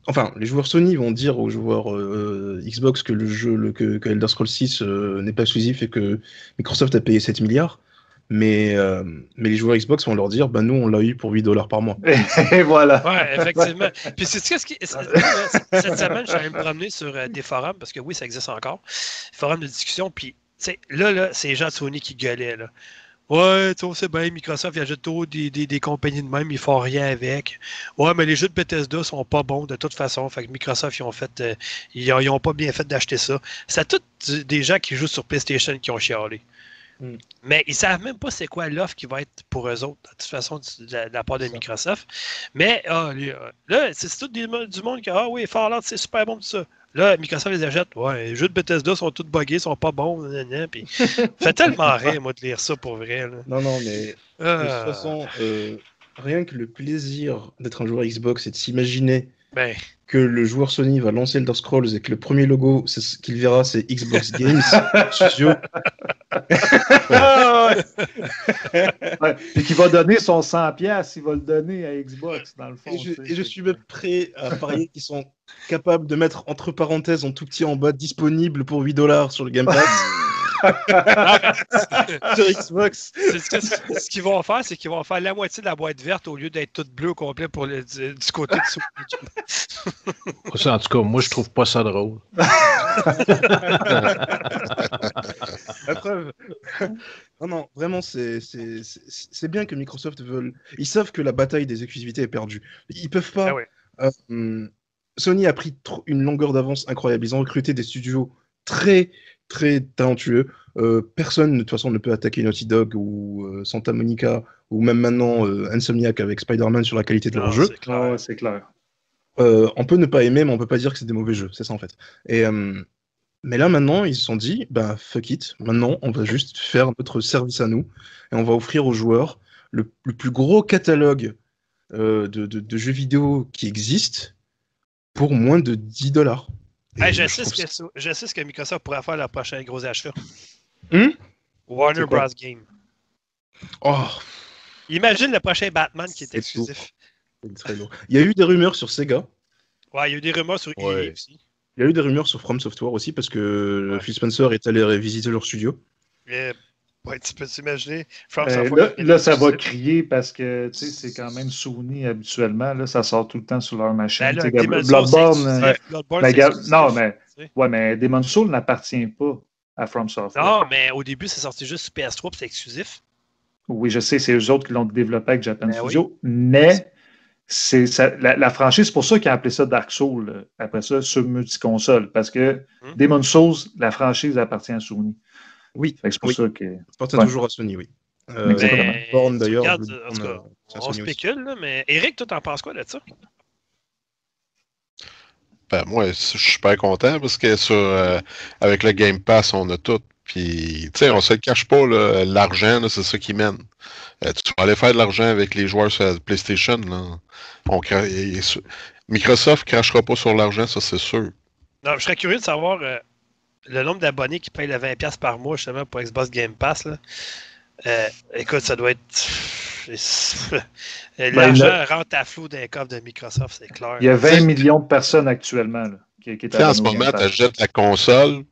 Enfin, les joueurs Sony vont dire aux joueurs euh, Xbox que le jeu, le, que, que Elder Scrolls 6 euh, n'est pas exclusif et que Microsoft a payé 7 milliards. Mais, euh, mais les joueurs Xbox vont leur dire bah nous, on l'a eu pour 8 dollars par mois. Et voilà. Ouais, effectivement. Puis c'est ce qui. Cette semaine, je suis allé me promener sur euh, des forums, parce que oui, ça existe encore. Forums de discussion, puis là, là, c'est les gens de Sony qui gueulaient. Là. Ouais, tu sais bien, Microsoft, il ajoute trop des, des, des, compagnies de même, ils font rien avec. Ouais, mais les jeux de Bethesda sont pas bons de toute façon. Fait que Microsoft, ils ont fait. Euh, ils, ont, pas bien fait d'acheter ça. C'est tous des gens qui jouent sur PlayStation qui ont chialé. Mm. Mais ils savent même pas c'est quoi l'offre qui va être pour eux autres, de toute façon, de, la, part de Microsoft. Mais ah, euh, là, c'est tout du monde qui Ah oui, Fallout, c'est super bon tout ça. Là, Microsoft les achète. Ouais, les jeux de Bethesda sont tous buggés, sont pas bons. puis, fait tellement rire, moi, de lire ça pour vrai. Non, non, mais de toute ah. façon, euh, rien que le plaisir d'être un joueur Xbox et de s'imaginer ben. Que le joueur Sony va lancer Elder Scrolls et que le premier logo qu'il verra, c'est Xbox Games Studio. Ah, et qu'il va donner son 100$, il va le donner à Xbox, dans le fond. Et je, suis même prêt à parier qu'ils sont capables de mettre entre parenthèses en tout petit en bas disponible pour 8$ dollars sur le Game Pass. sur Xbox. Ce qu'ils vont faire, c'est qu'ils vont faire la moitié de la boîte verte au lieu d'être toute bleue au complet pour le, du, côté de ça. en tout cas, moi, je trouve pas ça drôle. la preuve. Non, non, vraiment, c'est bien que Microsoft veulent. Ils savent que la bataille des exclusivités est perdue. Ils peuvent pas. Ah euh, hum, Sony a pris une longueur d'avance incroyable. Ils ont recruté des studios très très talentueux. Euh, personne, de toute façon, ne peut attaquer Naughty Dog ou euh, Santa Monica ou même maintenant euh, Insomniac avec Spider-Man sur la qualité de leur jeu. C'est clair. on peut ne pas aimer, mais on peut pas dire que c'est des mauvais jeux. C'est ça en fait. Et, mais là maintenant, ils se sont dit, bah fuck it. Maintenant, on va juste faire notre service à nous et on va offrir aux joueurs le, plus gros catalogue de, de, jeux vidéo qui existe pour moins de 10 dollars je, sais ce que, je, sais ce que, Microsoft pourrait faire le prochain gros achat. Hmm? Warner Bros. Game. Oh. Imagine le prochain Batman qui est, exclusif. Il y a eu des rumeurs sur Sega. Ouais, il y a eu des rumeurs sur EA aussi. Il y a eu des rumeurs sur From Software aussi parce que Phil Spencer est allé visiter leur studio. Ouais, tu peux t'imaginer. Euh, là, ça va crier parce que c'est quand même Sony habituellement. Là, ça sort tout le temps sur leur machine. Ben Bloodborne. Euh, ben, non, mais, ouais, mais Demon's Soul n'appartient pas à From Software. Non, mais au début, c'est sorti juste sur PS3 c'est exclusif. Oui, je sais, c'est eux autres qui l'ont développé avec Japan ben Studio. Mais c'est la, la, franchise, c'est pour ça qu'ils ont appelé ça Dark Souls après ça sur multiconsole. Parce que hmm. Demon's Souls, la franchise appartient à Sony. Oui, c'est pour ça que. Ça toujours à Sony, oui. Euh, Born d'ailleurs. On spécule, là, mais Eric, toi, t'en penses quoi de ça? Ben, moi, je suis super content parce que sur, euh, avec le Game Pass, on a tout. Puis, tu sais, on se le cache pas, l'argent, c'est ça qui mène. Euh, tu vas aller faire de l'argent avec les joueurs sur la PlayStation. Là. On Microsoft ne crachera pas sur l'argent, ça, c'est sûr. Non, je serais curieux de savoir euh, le nombre d'abonnés qui payent le 20$ par mois justement pour Xbox Game Pass, là, euh, écoute, ça doit être. Ben, l'argent rentre à flot d'un coffre de Microsoft, c'est clair. Il y a 20 millions de personnes actuellement là, qui, qui En ce moment, tu achètes la console,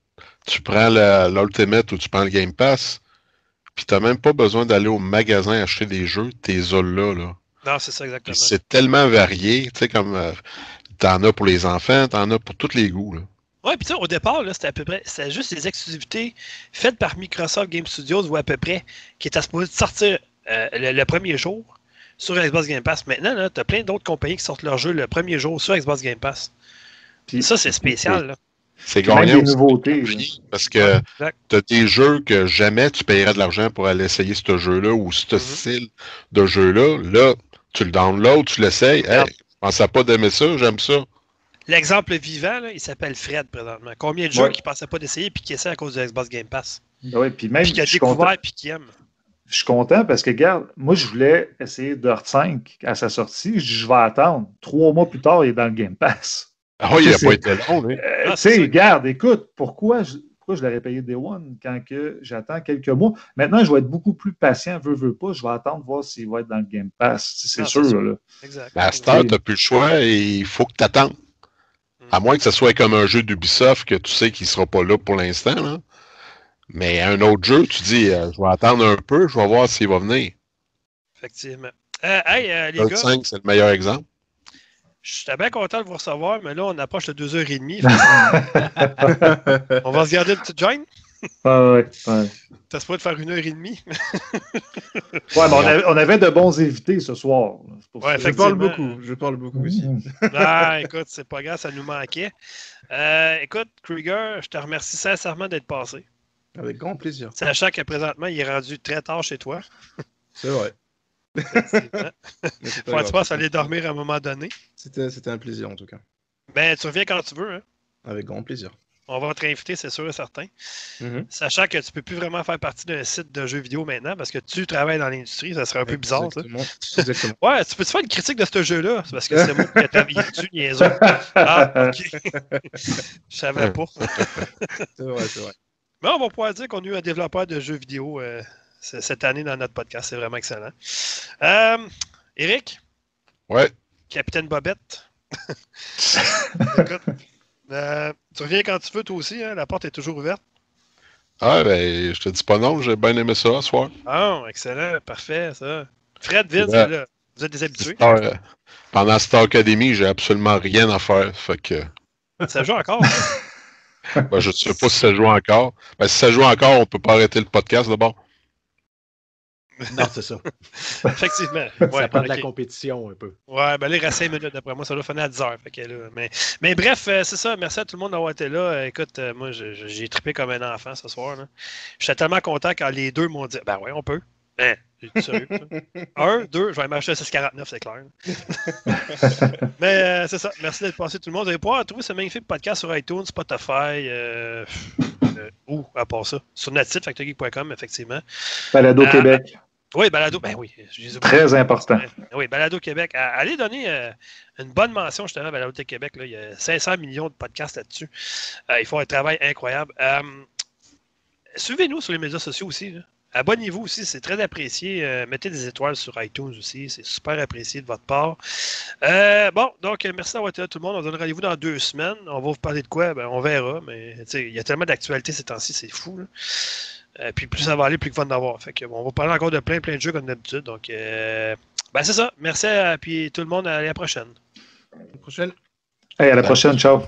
tu prends l'Ultimate ou tu prends le Game Pass, puis tu n'as même pas besoin d'aller au magasin acheter des jeux, t'es là, là. Non, c'est ça exactement. C'est tellement varié, tu sais, comme euh, t'en as pour les enfants, t'en as pour tous les goûts, là. Ouais, puis au départ, c'était à peu près, c'était juste des exclusivités faites par Microsoft Game Studios ou à peu près, qui étaient supposées sortir euh, le, premier jour sur Xbox Game Pass. Maintenant, tu as plein d'autres compagnies qui sortent leurs jeux le premier jour sur Xbox Game Pass. Puis ça, c'est spécial. C'est gagnant nouveautés, parce que tu as des jeux que jamais tu paierais de l'argent pour aller essayer ce jeu-là ou ce mm-hmm. style de jeu-là. Là, tu le downloads, tu l'essayes. Hey, je pensais pas d'aimer ça, j'aime ça. L'exemple vivant, il s'appelle Fred présentement. Combien de gens qui ne pensaient pas d'essayer et qui essaient à cause de Xbox Game Pass? Oui, puis même. qui a découvert et qui aime. Je suis content parce que, regarde, moi, je voulais essayer Dirt 5 à sa sortie. Je dis, je vais attendre. Trois mois plus tard, il est dans le Game Pass. Ah oui, il n'a pas été long. Euh, ah, tu sais, regarde, écoute, pourquoi je, pourquoi je l'aurais payé Day One quand que j'attends quelques mois? Maintenant, je vais être beaucoup plus patient, veux, veux pas. Je vais attendre voir s'il va être dans le Game Pass. C'est ah, sûr, Là. Exact. Ben, à tu n'as plus le choix et il faut que tu attendes. À moins que ce soit comme un jeu d'Ubisoft que tu sais qu'il ne sera pas là pour l'instant. Mais un autre jeu, tu dis, euh, je vais attendre un peu, je vais voir s'il va venir. Effectivement. Euh, hey, euh, les gars. 5, c'est le meilleur exemple. J'étais bien content de vous recevoir, mais là, on approche de 2h30. on va se garder une petite joint. Ah ouais, ouais. T'as pas de faire une heure et demie? Ouais, mais on avait, on avait de bons invités ce soir. Ouais. Je parle beaucoup, je parle beaucoup aussi. Mmh. ah, écoute, c'est pas grave, ça nous manquait. Euh, écoute, Krieger, je te remercie sincèrement d'être passé. Avec grand plaisir. Sachant que présentement, il est rendu très tard chez toi. C'est vrai. Faut que tu passes aller dormir à un moment donné. C'était c'était un plaisir en tout cas. Ben, tu reviens quand tu veux. Hein. Avec grand plaisir. On va te réinviter, c'est sûr et certain. Mhm. Sachant que tu peux plus vraiment faire partie d'un site de jeux vidéo maintenant parce que tu travailles dans l'industrie, ça serait un peu bizarre. ça. Exactement. Exactement. Ouais, tu peux-tu faire une critique de ce jeu-là? C'est parce que c'est moi qui ai travaillé dessus, niaiseux. Ah, ok. Je savais pas. C'est vrai, c'est vrai. Mais on va pouvoir dire qu'on a eu un développeur de jeux vidéo euh, cette année dans notre podcast. C'est vraiment excellent. Euh, Eric, Ouais. Capitaine Bobette? Écoute, euh, tu reviens quand tu veux, toi aussi. hein, La porte est toujours ouverte. Ah, ben, je te dis pas non, j'ai bien aimé ça ce soir. Ah, excellent. Parfait, ça. Fred, là, vous êtes des habitués. Euh, pendant Star Academy, j'ai absolument rien à faire. Fait que Ça joue encore. ben, je sais pas si ça joue encore. Ben, si ça joue encore, on peut pas arrêter le podcast d'abord. Non, c'est ça. Effectivement. ça prend de la compétition un peu. Ouais, ben là, il reste 5 minutes d'après moi. Ça doit finir à 10 heures. Fait que là, mais, mais bref, euh, c'est ça. Merci à tout le monde d'avoir été là. Euh, écoute, euh, moi, j'ai trippé comme un enfant ce soir. là. J'étais tellement content quand les deux m'ont dit Ben ouais, on peut. Ben, sérieux. Un, deux, je vais m'acheter un 649, c'est clair. mais euh, c'est ça. Merci d'être passé tout le monde. Vous allez pouvoir trouver ce magnifique podcast sur iTunes, Spotify, euh, euh, ou à part ça, sur notre site, factorygeek.com, effectivement. Balado. Québec, Oui, Balado, ben oui. très important. Oui, Balado Québec. Allez donner euh, une bonne mention justement à Balado Québec. Là. Il y a 500 millions de podcasts là-dessus. Euh, ils font un travail incroyable. Euh, Suivez-nous sur les médias sociaux aussi. Abonnez-vous aussi, c'est très apprécié. Mettez des étoiles sur iTunes aussi, c'est super apprécié de votre part. Bon, donc merci d'avoir été là tout le monde. On se donne rendez-vous dans deux semaines. On va vous parler de quoi? Ben, on verra, mais il y a tellement d'actualités ces temps-ci, c'est fou. là. Euh, puis plus ça va aller, plus il va en avoir. Fait que, bon, on va parler encore de plein plein de jeux comme d'habitude. Donc euh, ben c'est ça. Merci à puis tout le monde. À la prochaine. À la prochaine. Hey, à la prochaine, ciao.